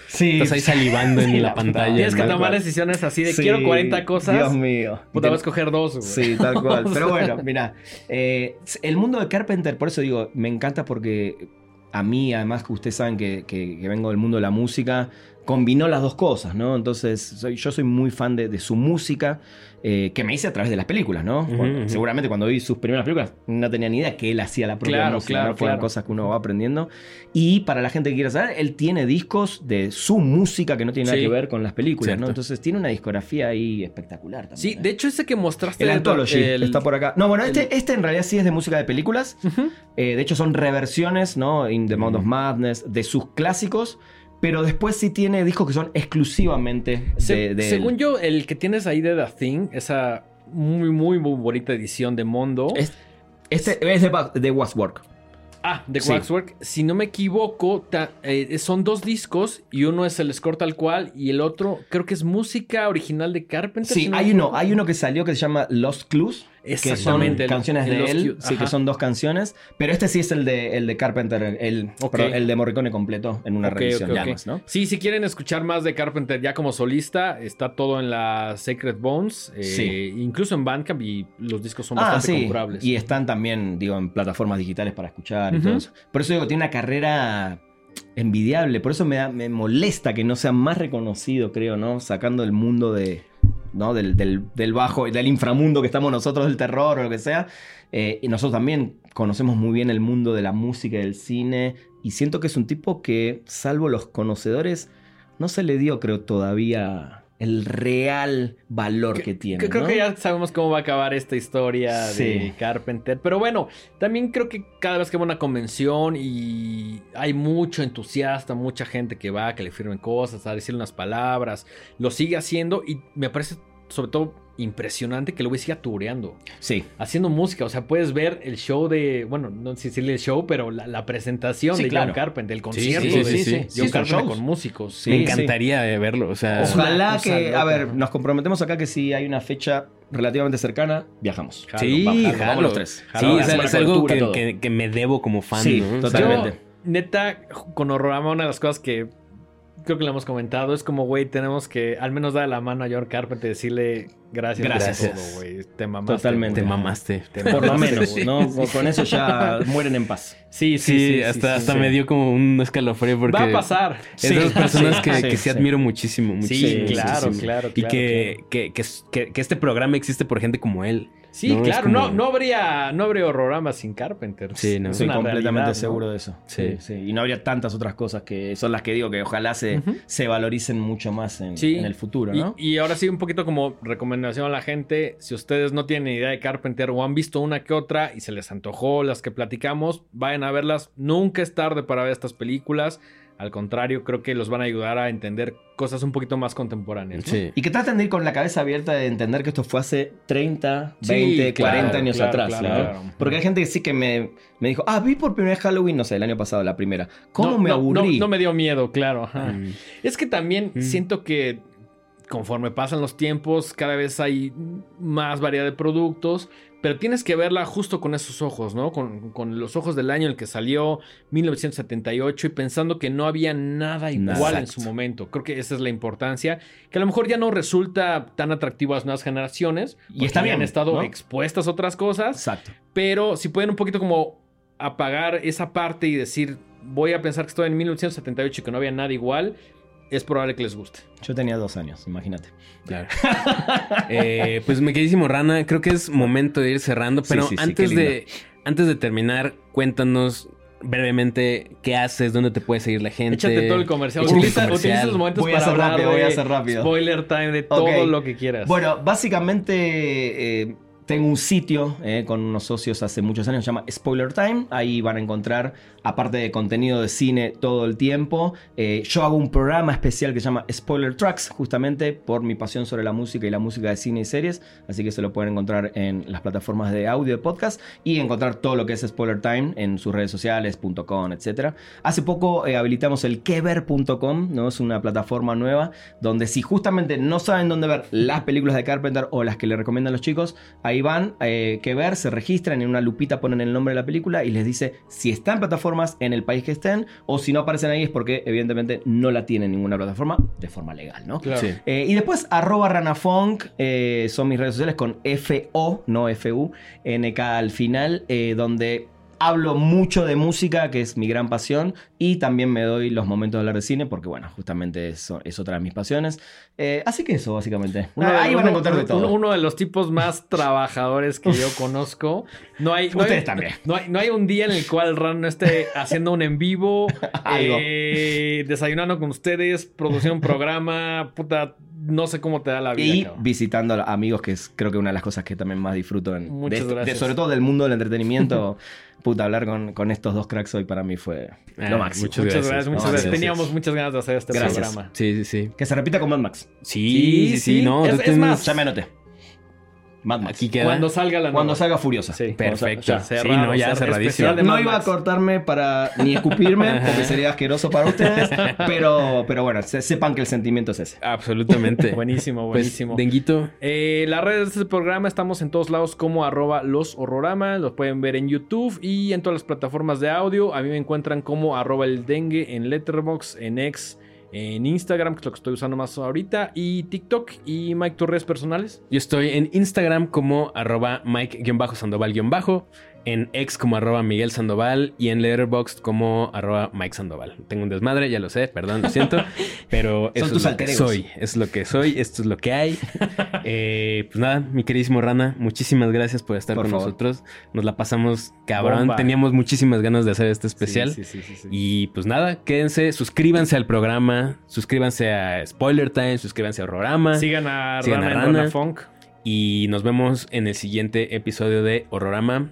Speaker 2: Sí.
Speaker 3: Estás ahí salivando en
Speaker 2: Sí,
Speaker 3: la
Speaker 2: la
Speaker 3: pantalla.
Speaker 1: Tienes que tomar
Speaker 2: cual.
Speaker 1: decisiones así de
Speaker 2: Sí,
Speaker 1: quiero 40 cosas.
Speaker 2: Dios mío.
Speaker 1: Puta, voy a escoger dos, güey.
Speaker 2: Sí, tal (laughs) cual. Pero bueno, mira, eh, el mundo de Carpenter, por eso digo, me encanta porque a mí, además que ustedes saben que, que- que vengo del mundo de la música, combinó las dos cosas, ¿no? Entonces, soy- yo soy muy fan de, de su música, eh, que me hice a través de las películas, ¿no?
Speaker 3: Ujú,
Speaker 2: Bueno,
Speaker 3: ujú.
Speaker 2: Seguramente cuando vi sus primeras películas no tenía ni idea que él hacía la propia
Speaker 1: Claro,
Speaker 2: música,
Speaker 1: claro,
Speaker 2: ¿no? Fueron
Speaker 1: claro.
Speaker 2: cosas que uno va aprendiendo. Y para la gente que quiera saber, él tiene discos de su música que no tiene nada
Speaker 1: Sí.
Speaker 2: que ver con las películas,
Speaker 3: Cierto.
Speaker 2: ¿no? Entonces tiene una discografía ahí espectacular también.
Speaker 1: Sí,
Speaker 2: ¿eh?
Speaker 1: de hecho ese que mostraste...
Speaker 2: El Anthology
Speaker 1: el-
Speaker 2: está por acá. No, bueno,
Speaker 1: el-
Speaker 2: este, este en realidad sí es de música de películas.
Speaker 1: Ujú.
Speaker 2: Eh, de hecho, son reversiones, ¿no? In the Mouth of
Speaker 3: Mm.
Speaker 2: Madness, de sus clásicos. Pero después sí tiene discos que son exclusivamente
Speaker 1: Se-
Speaker 2: de, de él.
Speaker 1: según yo, el que tienes ahí de The Thing, esa muy, muy, muy bonita edición de Mondo.
Speaker 2: Es- Este es de, de Waxwork.
Speaker 1: ah, de
Speaker 2: sí.
Speaker 1: Waxwork. Si no me equivoco, ta- eh, son dos discos y uno es el score tal cual y el otro creo que es música original de Carpenter.
Speaker 2: Sí,
Speaker 1: si no
Speaker 2: hay uno, hay uno que salió que se llama Lost Clues. Que son
Speaker 1: Exactamente, el-
Speaker 2: canciones
Speaker 1: el
Speaker 2: de él. Sí, que son dos canciones. Pero este sí es el de, el de Carpenter, el, perdón, el de Morricone completo en una
Speaker 1: Ok,
Speaker 2: revisión
Speaker 1: ok,
Speaker 2: ya
Speaker 1: ok.
Speaker 2: más, ¿no?
Speaker 1: Sí, si quieren escuchar más de Carpenter ya como solista, está todo en la Sacred Bones, eh,
Speaker 2: Sí.
Speaker 1: incluso en Bandcamp y los discos son
Speaker 2: Ah,
Speaker 1: bastante
Speaker 2: sí. Y están también, digo, en plataformas digitales para escuchar y todo eso. Por eso digo, tiene una carrera envidiable. Por eso me, da- me molesta que no sea más reconocido, creo, ¿no? Sacando el mundo de. ¿No? Del, del, bajo, del inframundo que estamos nosotros, del terror o lo que sea. Eh, y nosotros también conocemos muy bien el mundo de la música y del cine y siento que es un tipo que, salvo los conocedores, no se le dio, creo, todavía el real valor que, tiene.
Speaker 1: Que creo
Speaker 2: ¿no?
Speaker 1: que ya sabemos cómo va a acabar esta historia
Speaker 2: Sí.
Speaker 1: de Carpenter. Pero bueno, también creo que cada vez que va a una convención y hay mucho entusiasta, mucha gente que va, que le firmen cosas, a decirle unas palabras, lo sigue haciendo y me parece sobre todo impresionante que lo güey siga tureando,
Speaker 2: Sí.
Speaker 1: haciendo música. O sea, puedes ver el show de, bueno, no sé si decirle el show, pero la, la presentación
Speaker 2: Sí,
Speaker 1: de
Speaker 2: claro.
Speaker 1: John Carpenter, el
Speaker 3: Sí,
Speaker 1: concierto
Speaker 3: sí,
Speaker 1: de
Speaker 3: sí, sí.
Speaker 1: John
Speaker 2: Sí,
Speaker 1: Carpenter
Speaker 2: shows.
Speaker 1: con músicos.
Speaker 2: Sí,
Speaker 3: Me encantaría eh, verlo. O sea,
Speaker 1: Ojalá.
Speaker 2: Que,
Speaker 1: loca.
Speaker 2: a ver, nos comprometemos acá que si hay una fecha relativamente cercana, viajamos.
Speaker 1: Jalo,
Speaker 3: sí,
Speaker 1: vamos,
Speaker 2: jalo,
Speaker 3: jalo.
Speaker 2: vamos los tres.
Speaker 3: Sí,
Speaker 1: Jalo,
Speaker 3: es,
Speaker 1: hacemos
Speaker 3: es
Speaker 2: la
Speaker 3: algo que,
Speaker 2: todo.
Speaker 3: que- que me debo como fan.
Speaker 2: Sí, totalmente.
Speaker 1: Yo, neta, con Horrorama, una de las cosas que creo que le hemos comentado es como, güey, tenemos que al menos darle la mano a John Carpenter y decirle gracias,
Speaker 2: Gracias.
Speaker 1: por todo, güey. Te mamaste.
Speaker 2: Totalmente.
Speaker 3: Te mamaste.
Speaker 1: Te
Speaker 2: Por lo menos,
Speaker 1: güey.
Speaker 2: ¿no? Con- Con eso ya (laughs) mueren en paz.
Speaker 1: Sí,
Speaker 3: Sí,
Speaker 1: sí, sí.
Speaker 3: hasta,
Speaker 1: sí,
Speaker 3: hasta
Speaker 1: sí.
Speaker 3: me dio como un escalofrío porque
Speaker 1: Va a pasar.
Speaker 3: es de las personas
Speaker 2: sí,
Speaker 3: que,
Speaker 2: sí,
Speaker 3: que sí
Speaker 2: sí.
Speaker 3: admiro muchísimo,
Speaker 1: Sí,
Speaker 3: muchísimo.
Speaker 1: claro,
Speaker 3: muchísimo.
Speaker 1: claro,
Speaker 3: Y
Speaker 1: claro,
Speaker 3: que,
Speaker 1: claro.
Speaker 3: que, que, que- que este programa existe por gente como él.
Speaker 1: Sí,
Speaker 3: No,
Speaker 1: claro.
Speaker 3: como-
Speaker 1: No, no habría, no habría Horrorama sin Carpenter.
Speaker 3: Sí, no.
Speaker 1: Una
Speaker 2: completamente
Speaker 1: realidad, ¿no?
Speaker 2: seguro de eso.
Speaker 3: Sí.
Speaker 2: Sí. sí. Y no habría tantas otras cosas que son las que digo que ojalá se, se valoricen mucho más en,
Speaker 1: Sí.
Speaker 2: en el futuro,
Speaker 1: Y-
Speaker 2: ¿no?
Speaker 1: Y, ahora sí, un poquito como recomendación a la gente, si ustedes no tienen idea de Carpenter o han visto una que otra y se les antojó las que platicamos, vayan a verlas. Nunca es tarde para ver estas películas. Al contrario, creo que los van a ayudar a entender cosas un poquito más contemporáneas. ¿no?
Speaker 3: Sí.
Speaker 2: Y que traten de ir con la cabeza abierta de entender que esto fue hace 30,
Speaker 1: Sí,
Speaker 2: 20,
Speaker 1: claro,
Speaker 2: 40 años
Speaker 1: claro,
Speaker 2: atrás.
Speaker 1: claro,
Speaker 2: ¿no?
Speaker 1: claro.
Speaker 2: Porque hay gente que sí que me, me dijo, ah, vi por primera vez Halloween, no sé, el año pasado, la primera. ¿Cómo
Speaker 1: No,
Speaker 2: me
Speaker 1: no,
Speaker 2: aburrí?
Speaker 1: No, no me dio miedo, claro. ajá.
Speaker 3: Mm.
Speaker 1: Es que también
Speaker 3: Mm.
Speaker 1: siento que conforme pasan los tiempos, cada vez hay más variedad de productos, pero tienes que verla justo con esos ojos, ¿no? Con, con los ojos del año en el que salió 1978 y pensando que no había nada igual en su momento. Creo que esa es la importancia, que a lo mejor ya no resulta tan atractivo a las nuevas generaciones,
Speaker 2: Y
Speaker 1: porque
Speaker 2: está
Speaker 1: ya han
Speaker 2: bien,
Speaker 1: estado
Speaker 2: ¿no?
Speaker 1: expuestas a otras cosas,
Speaker 2: Exacto.
Speaker 1: pero si pueden un poquito como apagar esa parte y decir, voy a pensar que estoy en 1978 y que no había nada igual, es probable que les guste.
Speaker 2: Yo tenía dos años, imagínate.
Speaker 3: Claro. (laughs) Eh, pues mi queridísimo Rana, creo que es momento de ir cerrando, pero
Speaker 2: sí, sí,
Speaker 3: antes, de, antes de terminar, cuéntanos brevemente qué haces, dónde te puede seguir la gente.
Speaker 1: Échate todo el comercial. Utiliza,
Speaker 3: comercial.
Speaker 1: utiliza los momentos
Speaker 2: Voy a
Speaker 1: para
Speaker 2: hacer
Speaker 1: hablar
Speaker 2: rápido,
Speaker 1: de
Speaker 2: voy a hacer rápido.
Speaker 1: spoiler time, de todo lo que quieras.
Speaker 2: Bueno, básicamente eh, tengo un sitio eh, con unos socios hace muchos años, se llama Spoiler Time. Ahí van a encontrar, aparte de contenido de cine todo el tiempo, eh, yo hago un programa especial que se llama Spoiler Tracks, justamente por mi pasión sobre la música y la música de cine y series. Así que se lo pueden encontrar en las plataformas de audio de podcast y encontrar todo lo que es Spoiler Time en sus redes sociales, .com, etc. Hace poco eh, habilitamos el kever.com, ¿no? Es una plataforma nueva donde si justamente no saben dónde ver las películas de Carpenter o las que le recomiendan los chicos, ahí van, eh, que ver, se registran en una lupita, ponen el nombre de la película y les dice si está en plataformas en el país que estén o si no aparecen ahí es porque evidentemente no la tienen ninguna plataforma de forma legal, ¿no?
Speaker 1: Claro.
Speaker 3: Sí.
Speaker 2: Eh, y después, arroba ranafunk, eh, son mis redes sociales con F-O, no F-U, N-K al final, eh, donde hablo mucho de música, que es mi gran pasión, y también me doy los momentos de hablar de cine, porque bueno, justamente eso es otra de mis pasiones. Eh, así que eso, básicamente.
Speaker 1: Uno
Speaker 2: Ahí van a encontrar de todo.
Speaker 1: Uno, de los tipos más (laughs) trabajadores que yo conozco. No hay, no hay-
Speaker 2: Ustedes también. (laughs)
Speaker 1: No hay, no hay un día en el cual Ran no esté haciendo un en vivo, (laughs)
Speaker 2: Algo.
Speaker 1: eh, desayunando con ustedes, produciendo un programa, puta, no sé cómo te da la vida.
Speaker 2: Y
Speaker 1: cabrón.
Speaker 2: visitando a amigos, que es creo que una de las cosas que también más disfruto, en,
Speaker 1: Muchas
Speaker 2: de este- de-
Speaker 1: gracias.
Speaker 2: sobre todo del mundo del entretenimiento. (laughs) Puta, hablar con, con estos dos cracks hoy para mí fue
Speaker 3: Ah,
Speaker 2: lo máximo.
Speaker 3: muchas
Speaker 1: Muchas
Speaker 3: gracias.
Speaker 1: gracias, muchas gracias.
Speaker 2: gracias.
Speaker 1: Teníamos muchas ganas de hacer este
Speaker 2: Gracias.
Speaker 1: programa.
Speaker 3: Sí, sí, sí.
Speaker 2: Que se repita con Mad Max.
Speaker 3: Sí, sí, sí, no.
Speaker 1: Es-
Speaker 3: tú
Speaker 1: es
Speaker 3: tienes-
Speaker 1: más,
Speaker 2: Ya me anoté. Mad Max.
Speaker 3: Aquí queda.
Speaker 1: Cuando salga la
Speaker 2: Cuando
Speaker 1: nueva.
Speaker 2: salga Furiosa.
Speaker 1: Sí.
Speaker 3: Perfecto. Sí,
Speaker 1: cerrado,
Speaker 3: no, ya cerradísimo.
Speaker 2: No iba a cortarme para ni escupirme, (laughs) porque sería asqueroso para ustedes. (laughs) Pero, pero bueno, se- sepan que el sentimiento es ese.
Speaker 3: Absolutamente. (laughs)
Speaker 1: Buenísimo,
Speaker 3: Pues,
Speaker 1: buenísimo.
Speaker 3: Denguito.
Speaker 1: Eh, las redes de este programa estamos en todos lados como arroba los horrorama. Los pueden ver en YouTube y en todas las plataformas de audio. A mí me encuentran como arroba el dengue en Letterbox, en X, en Instagram, que es lo que estoy usando más ahorita, y TikTok y Mike, tus redes personales.
Speaker 3: Yo estoy en Instagram como arroba Mike-Sandoval- en X como arroba Miguel Sandoval y en Letterboxd como arroba Mike Sandoval. Tengo un desmadre, ya lo sé, perdón, lo siento, (laughs) pero eso
Speaker 2: tus
Speaker 3: es lo que soy, es lo que soy, esto es lo que hay. (laughs) Eh, pues nada, mi queridísimo Rana, muchísimas gracias por estar
Speaker 2: Por
Speaker 3: con
Speaker 2: favor.
Speaker 3: nosotros. Nos la pasamos cabrón,
Speaker 1: Bomba.
Speaker 3: teníamos muchísimas ganas de hacer este especial.
Speaker 1: Sí, sí, sí.
Speaker 3: Y pues nada, quédense, suscríbanse al programa, suscríbanse a Spoiler Time, suscríbanse a Horrorama.
Speaker 1: Sigan a
Speaker 3: Sigan
Speaker 1: Rana
Speaker 3: a Rana.
Speaker 1: Rana Funk.
Speaker 3: Y nos vemos en el siguiente episodio de Horrorama.